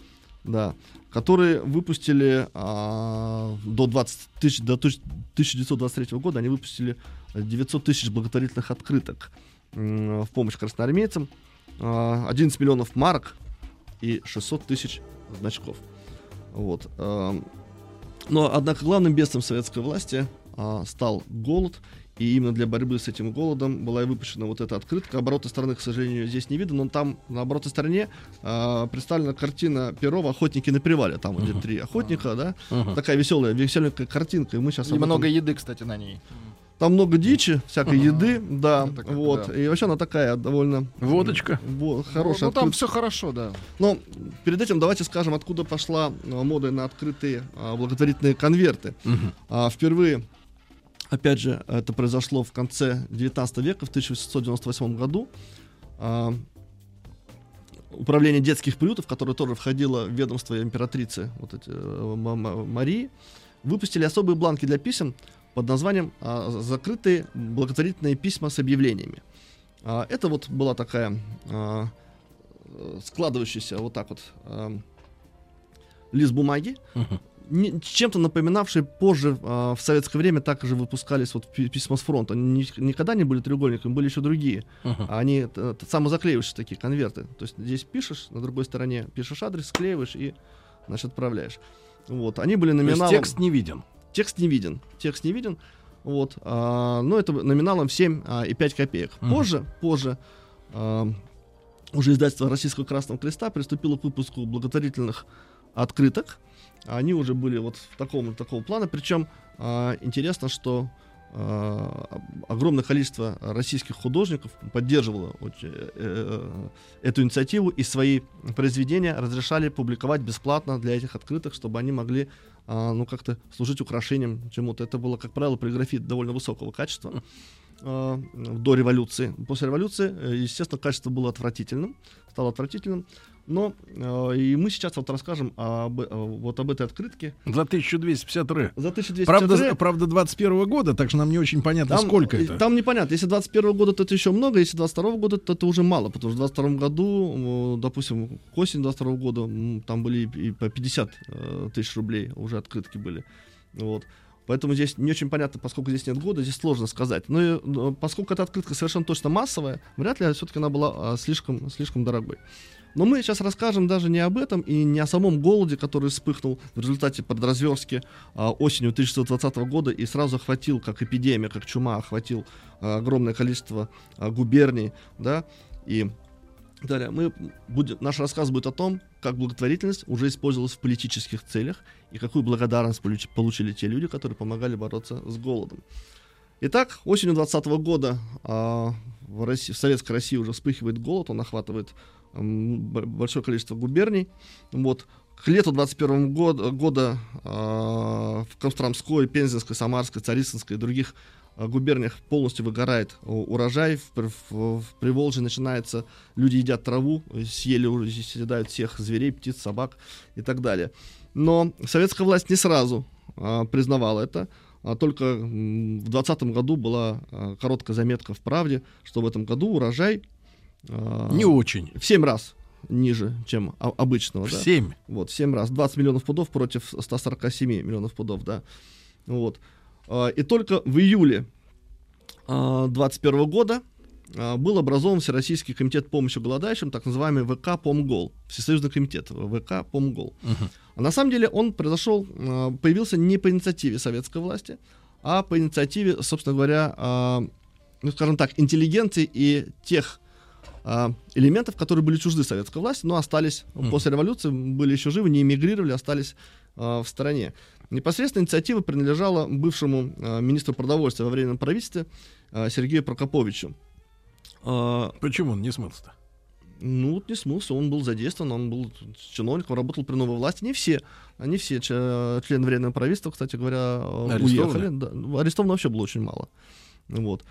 да, которые выпустили а, до, 20 тысяч, до тысяч- 1923 года, они выпустили 900 тысяч благотворительных открыток в помощь красноармейцам, а, 11 миллионов марок и 600 тысяч значков. Вот. а, Но, однако, главным бедствием советской власти а, стал голод, и именно для борьбы с этим голодом была и выпущена вот эта открытка. Оборотной стороны, к сожалению, здесь не видно, но там на оборотной стороне а, представлена картина Перова «Охотники на привале». Там где три охотника, да? Мгм. Такая веселая, веселенькая картинка. И мы сейчас И много еды, кстати, на ней. Там много дичи, всякой Ага. еды, да, Это как, вот. да. И вообще она такая довольно... Водочка. Во- хорошая. Ну, там открыт- все хорошо, да. но перед этим давайте скажем, откуда пошла а, мода на открытые а, благотворительные конверты. А, впервые, опять же, это произошло в конце 19 века, в 1898 году. А, Управление детских приютов, которое тоже входило в ведомство императрицы вот эти, э, Ма- Ма- Марии, выпустили особые бланки для писем под названием а, «Закрытые благотворительные письма с объявлениями». А, это вот была такая складывающийся вот так вот лист бумаги, не- чем-то напоминавший позже а, в советское время также выпускались вот пи- письма с фронта. Они ни- никогда не были треугольниками, были еще другие. А Они т- самозаклеивающиеся такие конверты. То есть здесь пишешь, на другой стороне пишешь адрес, склеиваешь и значит, отправляешь. Вот. Они были То есть номиналом... текст не виден. Текст не виден. Текст не виден. Вот. а, но это номиналом 7 а, и 5 копеек. Мгм. Позже, позже а, уже издательство Российского Красного Креста приступило к выпуску благотворительных открыток. Они уже были вот в таком такого плана. Причем а, интересно, что а, огромное количество российских художников поддерживало очень, э, э, эту инициативу и свои произведения разрешали публиковать бесплатно для этих открыток, чтобы они могли а, ну как-то служить украшением чему-то. Это было, как правило, полиграфит довольно высокого качества а, до революции. После революции, э, естественно, качество было отвратительным, стало отвратительным. Но э, и мы сейчас вот расскажем об, э, вот об этой открытке. За 1250 р. За 1250 Правда, р. правда 21 года, так что нам не очень понятно, Там, сколько это. Там непонятно. Если 21 года, то это еще много, если 22 года, то это уже мало, потому что в 22 году, э, допустим, к осени 22 года, там были и по 50 э, тысяч рублей уже открытки были. Вот. Поэтому здесь не очень понятно, поскольку здесь нет года, здесь сложно сказать. Но, и, но поскольку эта открытка совершенно точно массовая, вряд ли все-таки она была а, слишком, слишком дорогой. Но мы сейчас расскажем даже не об этом и не о самом голоде, который вспыхнул в результате подразверстки а, осенью 1920 года и сразу охватил, как эпидемия, как чума, охватил а, огромное количество а, губерний, да, и далее мы будем, наш рассказ будет о том, как благотворительность уже использовалась в политических целях и какую благодарность получи- получили те люди, которые помогали бороться с голодом. Итак, осенью 20 года а, в, России, в Советской России уже вспыхивает голод, он охватывает б- большое количество губерний. Вот. К лету 21 год, года а, в Костромской, Пензенской, Самарской, Царицынской и других губерниях полностью выгорает у- урожай. В, в, в Приволжье начинается, люди едят траву, съели, уже съедают всех зверей, птиц, собак и так далее. Но советская власть не сразу а, признавала это. А только в 2020 году была а, короткая заметка в «Правде», что в этом году урожай... а, Не очень. В 7 раз ниже, чем обычного. В да. семь? Вот, в 7 раз. 20 миллионов пудов против 147 миллионов пудов, да. Вот. А, И только в июле 2021 года а, был образован Всероссийский комитет помощи голодающим, так называемый ВК Помгол, Всесоюзный комитет ВК Помгол. А на самом деле он произошел, а, появился не по инициативе советской власти, а по инициативе, собственно говоря, а, ну, скажем так, интеллигенции и тех а, элементов, которые были чужды советской власти, но остались Мгм. после революции, были еще живы, не эмигрировали, остались а, в стране. Непосредственно инициатива принадлежала бывшему а, министру продовольствия во временном правительстве а, Сергею Прокоповичу. А, Почему он не смылся-то? ну, вот не смылся, он был задействован, он был чиновником, работал при новой власти. Не все, не все ч- члены временного правительства, кстати говоря, э, Арестованы? уехали. Да, ну, арестовано вообще было очень мало. Вот.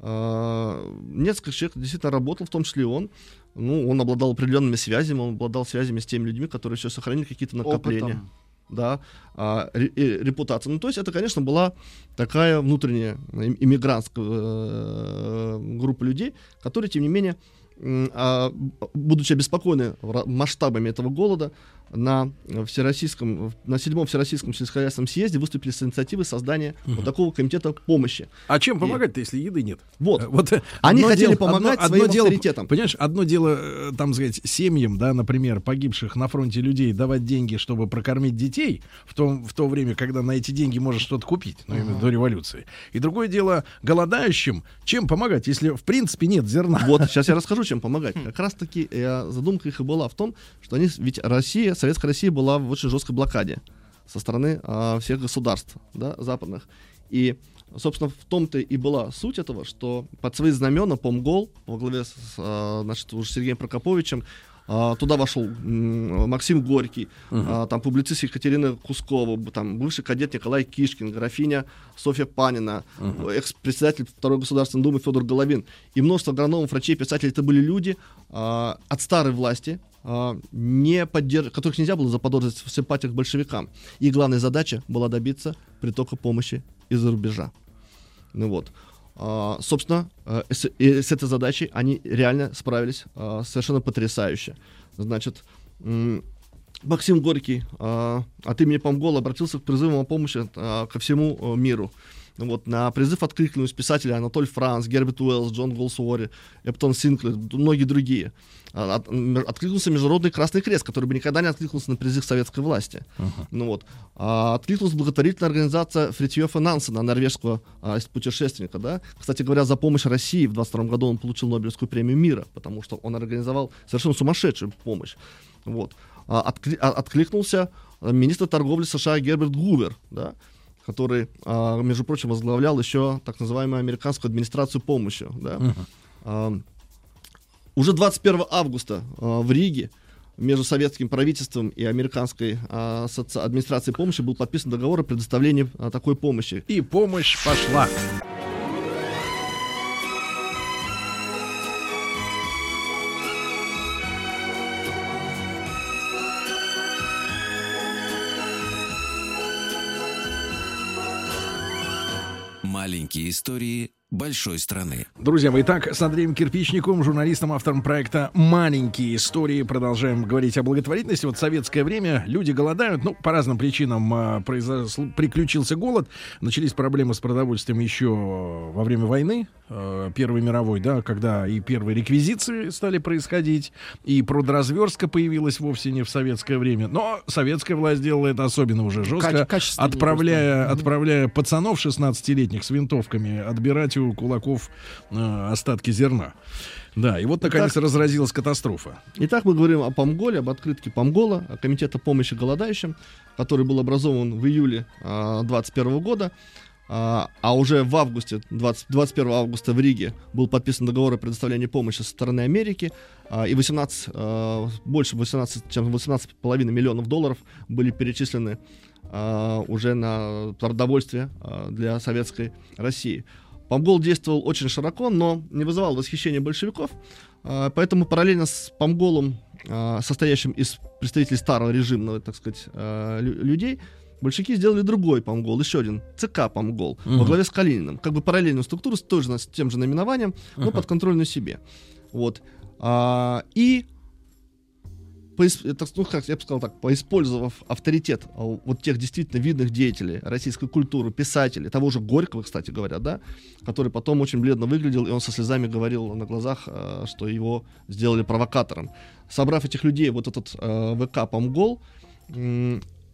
А, Несколько человек действительно работал, в том числе и он. Ну, он обладал определенными связями, он обладал связями с теми людьми, которые еще сохранили какие-то накопления. Опытом. Да, а, ре- репутация. Ну, то есть это, конечно, была такая внутренняя им- иммигрантская э, группа людей, которые, тем не менее, а, будучи обеспокоены масштабами этого голода, на всероссийском, на седьмом всероссийском сельскохозяйственном съезде выступили с инициативой создания вот такого комитета помощи. А чем И- помогать-то, если еды нет? Вот. Вот Они хотели дело- помогать одно, своим одно дело, авторитетом. Понимаешь, одно дело, э, там сказать, семьям, да, например, погибших на фронте людей давать деньги, чтобы прокормить детей в, том, в то время, когда на эти деньги можно что-то купить, ну, именно до революции. И другое дело, голодающим, чем помогать, если в принципе нет зерна? Вот, сейчас я расскажу, чем помогать. Как раз таки э, задумка их и была в том, что они, ведь Россия, Советская Россия была в очень жесткой блокаде со стороны а, всех государств, да, западных. И, собственно, в том-то и была суть этого, что под свои знамена Помгол во главе с, а, значит, уже Сергеем Прокоповичем Туда вошел Максим Горький, а, там публицист Екатерина Кускова, там бывший кадет Николай Кишкин, графиня Софья Панина, экс-председатель Второй Государственной Думы Федор Головин. И множество агрономов, врачей, писателей. Это были люди а, от старой власти, а, не поддерж... которых нельзя было заподозрить в симпатиях к большевикам. И главная задача была добиться притока помощи из-за рубежа. Ну вот. А, собственно, э, с, с этой задачей они реально справились а, совершенно потрясающе. Значит, Максим Горький а, от имени Помгола обратился к призывам о помощи ко всему э, миру. Ну Вот, на призыв откликнулись писатели Анатоль Франц, Герберт Уэллс, Джон Голсуори, Эптон Синклер, многие другие. А, от- откликнулся Международный Красный Крест, который бы никогда не откликнулся на призыв советской власти. Ну вот. А, откликнулась благотворительная организация Фритьёфа Нансена, норвежского а, путешественника. Да? Кстати говоря, за помощь России в 22 году он получил Нобелевскую премию мира, потому что он организовал совершенно сумасшедшую помощь. Вот. А, откли- а, откликнулся а, министр торговли США Герберт Гувер, да? Который, а, между прочим, возглавлял еще так называемую американскую администрацию помощи. Да? А, уже 21 августа а, в Риге между советским правительством и американской а, администрацией помощи был подписан договор о предоставлении а, такой помощи. И помощь пошла. Маленькие истории большой страны. Друзья мои, итак, с Андреем Кирпичником, журналистом, автором проекта «Маленькие истории». Продолжаем говорить о благотворительности. Вот в советское время люди голодают, ну, по разным причинам а, произошло- приключился голод. Начались проблемы с продовольствием еще во время войны, э, Первой мировой, да, когда и первые реквизиции стали происходить, и продразверстка появилась вовсе не в советское время. Но советская власть делала это особенно уже жестко, Каче- отправляя, просто. отправляя пацанов 16-летних с винтовками отбирать у кулаков э, остатки зерна. Да, и вот наконец разразилась катастрофа. Итак, мы говорим о Помголе, об открытке Помгола, о Комитета помощи голодающим, который был образован в июле 2021 года. А, а уже в августе, 20 21 августа в Риге был подписан договор о предоставлении помощи со стороны Америки, а, и 18, а, больше 18, чем 18,5 миллионов долларов были перечислены уже на продовольствие для советской России. Помгол действовал очень широко, но не вызывал восхищения большевиков, а, поэтому параллельно с Помголом, а, состоящим из представителей старого режимного, так сказать, а, лю- людей, большевики сделали другой Помгол, еще один, ЦК Помгол, во Мгм. главе с Калининым. Как бы параллельную структуру с, той же, с тем же наименованием, но Ага. подконтрольную себе. Вот. А, и поис- это, ну, как я бы сказал так, поиспользовав авторитет а, вот тех действительно видных деятелей российской культуры, писателей, того же Горького, кстати говоря, да, который потом очень бледно выглядел, и он со слезами говорил на глазах, а, что его сделали провокатором. Собрав этих людей, вот этот а, ВК Помгол,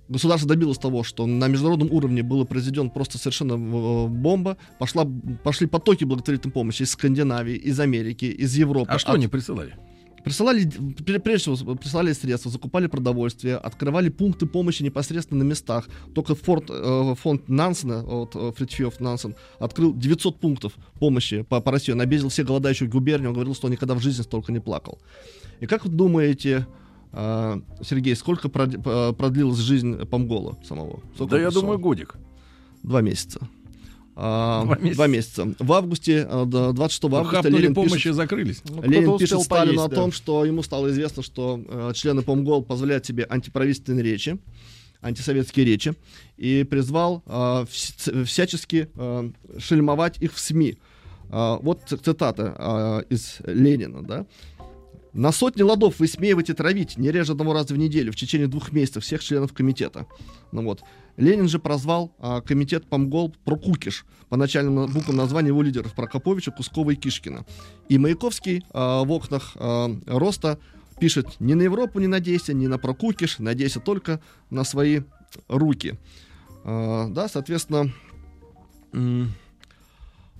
государство добилось того, что на международном уровне было произведен просто совершенно э, бомба, пошла, пошли потоки благотворительной помощи из Скандинавии, из Америки, из Европы. А что От- они присылали? Присылали, пр- прежде всего, присылали средства, закупали продовольствие, открывали пункты помощи непосредственно на местах. Только фонд, э, фонд Нансена, вот, э, Фритьёв Нансен, открыл 900 пунктов помощи по, по России. Он объездил все голодающие губернии, он говорил, что он никогда в жизни столько не плакал. И как вы думаете, э, Сергей, сколько э, продлилась жизнь Помгола самого? Сколько Да я думаю, годик. Два месяца. А, Два месяца. Два месяца. В августе, э, до 26 Ну, августа, Ленин помощи пишет, закрылись. Ну, Ленин пишет Сталину поесть, о да. том, что ему стало известно, что э, члены Помгол позволяют себе антиправительственные речи, антисоветские речи, и призвал э, вс- всячески э, шельмовать их в СМИ. Э, вот цитата э, из Ленина, да. На сотни ладов высмеивать и травить не реже одного раза в неделю в течение двух месяцев всех членов комитета. Ну вот. Ленин же прозвал а, комитет Помгол Прокукиш по начальным буквам названия его лидеров Прокоповича, Кускова и Кишкина. И Маяковский а, в окнах а, Роста пишет «Не на Европу не надейся, не на Прокукиш, надейся только на свои руки». А, да, соответственно,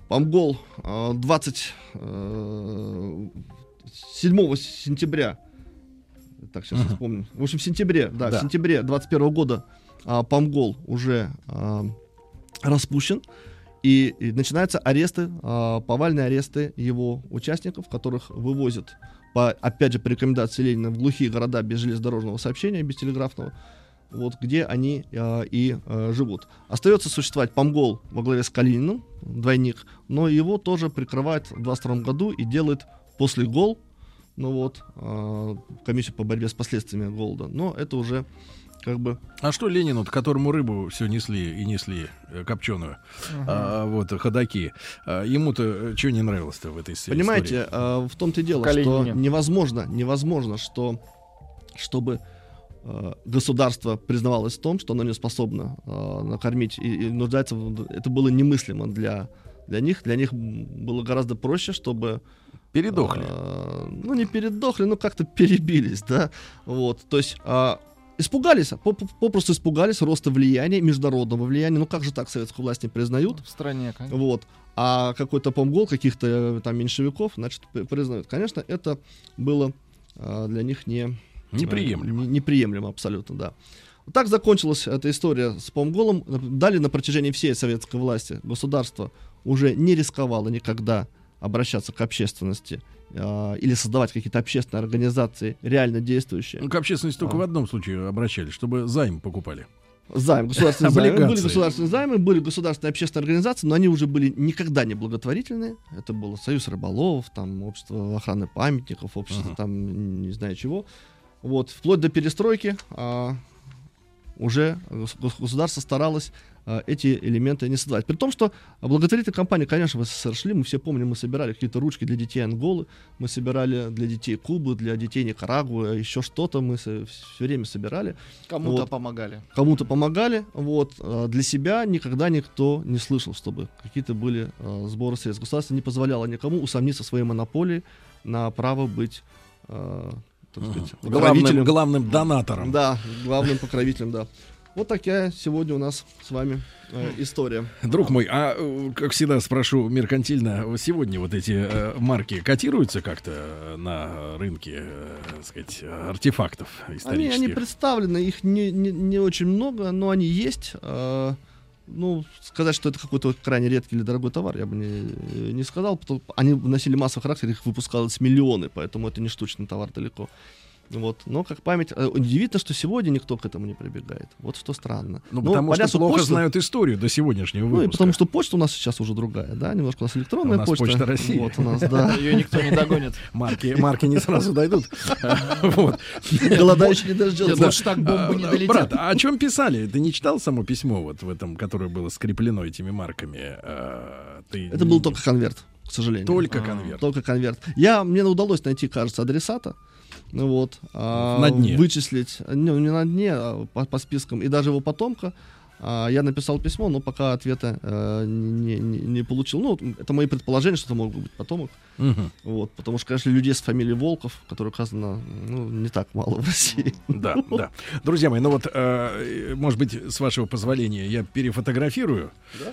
Помгол а, 20 э, 7 сентября так, сейчас Ага. вспомню. В общем, в сентябре, да, Да. в сентябре 21 года а, Помгол уже а, распущен. И, и начинаются аресты, а, повальные аресты его участников, которых вывозят, по, опять же, по рекомендации Ленина, в глухие города без железнодорожного сообщения, без телеграфного, вот, где они а, и а, живут. Остается существовать Помгол во главе с Калининым, двойник, но его тоже прикрывает в 22 году и делает после гол, ну вот, а, комиссию по борьбе с последствиями голода. Но это уже как бы... А что Ленину, которому рыбу все несли и несли копченую, Ага. вот ходаки, а, ему-то что не нравилось-то в этой с- Понимаете, истории? а, в том-то и дело, В что невозможно, невозможно, что чтобы а, государство признавалось в том, что оно не способно а, накормить. И, и нуждается, в- это было немыслимо для для них, для них было гораздо проще, чтобы Передохли. а, ну не передохли, но как-то перебились, да, вот, то есть а, испугались, поп- попросту испугались роста влияния, международного влияния, ну как же так советскую власть не признают? В стране, конечно. Вот. А какой-то помгол каких-то э, там меньшевиков, значит, признают. Конечно, это было а, для них не... Неприемлемо. э, не- неприемлемо абсолютно, да. Так закончилась эта история с Помголом. Далее на протяжении всей советской власти государство уже не рисковало никогда обращаться к общественности а, или создавать какие-то общественные организации, реально действующие. Ну, к общественности только А. в одном случае обращались, чтобы займ покупали. Займ, государственные займы. Были государственные займы, были государственные общественные организации, но они уже были никогда не благотворительные. Это было Союз рыболовов, там, общество охраны памятников, общество Ага. там не знаю чего. Вот, вплоть до перестройки а, уже гос- гос- государство старалось эти элементы не создавать. При том, что благотворительные компании, конечно, в СССР шли, мы все помним, мы собирали какие-то ручки для детей Анголы, мы собирали для детей Кубы, для детей Никарагуа, еще что-то мы все время собирали. Кому-то Вот помогали. кому-то помогали, вот, а для себя никогда никто не слышал, чтобы какие-то были а, сборы средств. Государство не позволяло никому усомниться в своей монополии на право быть, так сказать, Главным, покровителем. главным донатором. Да, главным покровителем, да. Вот такая сегодня у нас с вами э, история. Друг мой, а э, как всегда спрошу меркантильно, сегодня вот эти э, марки котируются как-то э, на рынке, э, так сказать, артефактов Они, исторических? они представлены, их не, не, не очень много, но они есть. А, ну, сказать, что это какой-то крайне редкий или дорогой товар, я бы не, не сказал. Потому, они носили массовый характер, их выпускалось миллионы, поэтому это не штучный товар далеко. Вот. Но как память... э, Удивительно, что сегодня никто к этому не прибегает. Вот что странно. Ну, потому что плохо почта- знают историю до сегодняшнего Ну, выпуска. и потому что почта у нас сейчас уже другая, да, немножко у нас электронная У нас почта. почта России. Вот у нас, да. Ее никто не догонит. Марки, марки не сразу дойдут. Вот. Голодающий не дождется. Лучше так бомбы не А, долетят. Брат, а о чем писали? Ты не читал само письмо вот в этом, которое было скреплено этими марками? А, Это был только конверт, к сожалению. Только А, конверт. Только конверт. Я, мне удалось найти, кажется, адресата. Ну вот. а, На дне. Вычислить. Не, не на дне, а по, по спискам. И даже его потомка. А, я написал письмо, но пока ответа э, не, не- не получил. Ну, это мои предположения, что это мог быть потомок. Мгм. Вот, потому что, конечно, людей с фамилией Волков, которые указано, ну, не так мало в России. Да, да. Друзья мои, ну вот, э, может быть, с вашего позволения, я перефотографирую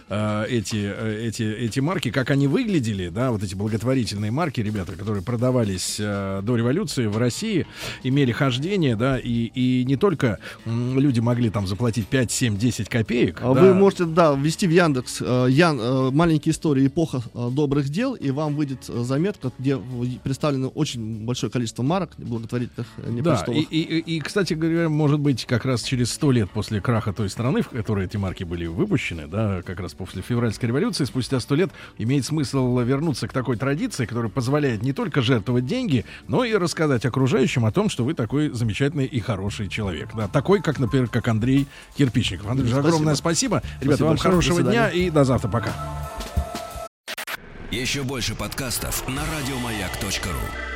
э, эти, э, эти, эти марки, как они выглядели, да, вот эти благотворительные марки, ребята, которые продавались э, до революции в России, имели хождение, да, и, и не только люди могли там заплатить 5, 7, 10 копеек. А да, Вы можете, да, ввести в Яндекс э, Ян, э, маленькие истории эпоха э, добрых дел, и вам выйдет заметка, где представлено очень большое количество марок благотворительных, э, Да, и, и, и, кстати говоря, может быть, как раз через сто лет после краха той страны, в которой эти марки были выпущены, да, как раз после февральской революции, спустя сто лет имеет смысл вернуться к такой традиции, которая позволяет не только жертвовать деньги, но и рассказать окружающим о том, что вы такой замечательный и хороший человек. Да, такой, как, например, как Андрей Кирпичников. Андрей. Огромное спасибо. Ребята, Спасибо вам большое. хорошего дня и до завтра. Пока. Еще больше подкастов на радиомаяк.ру.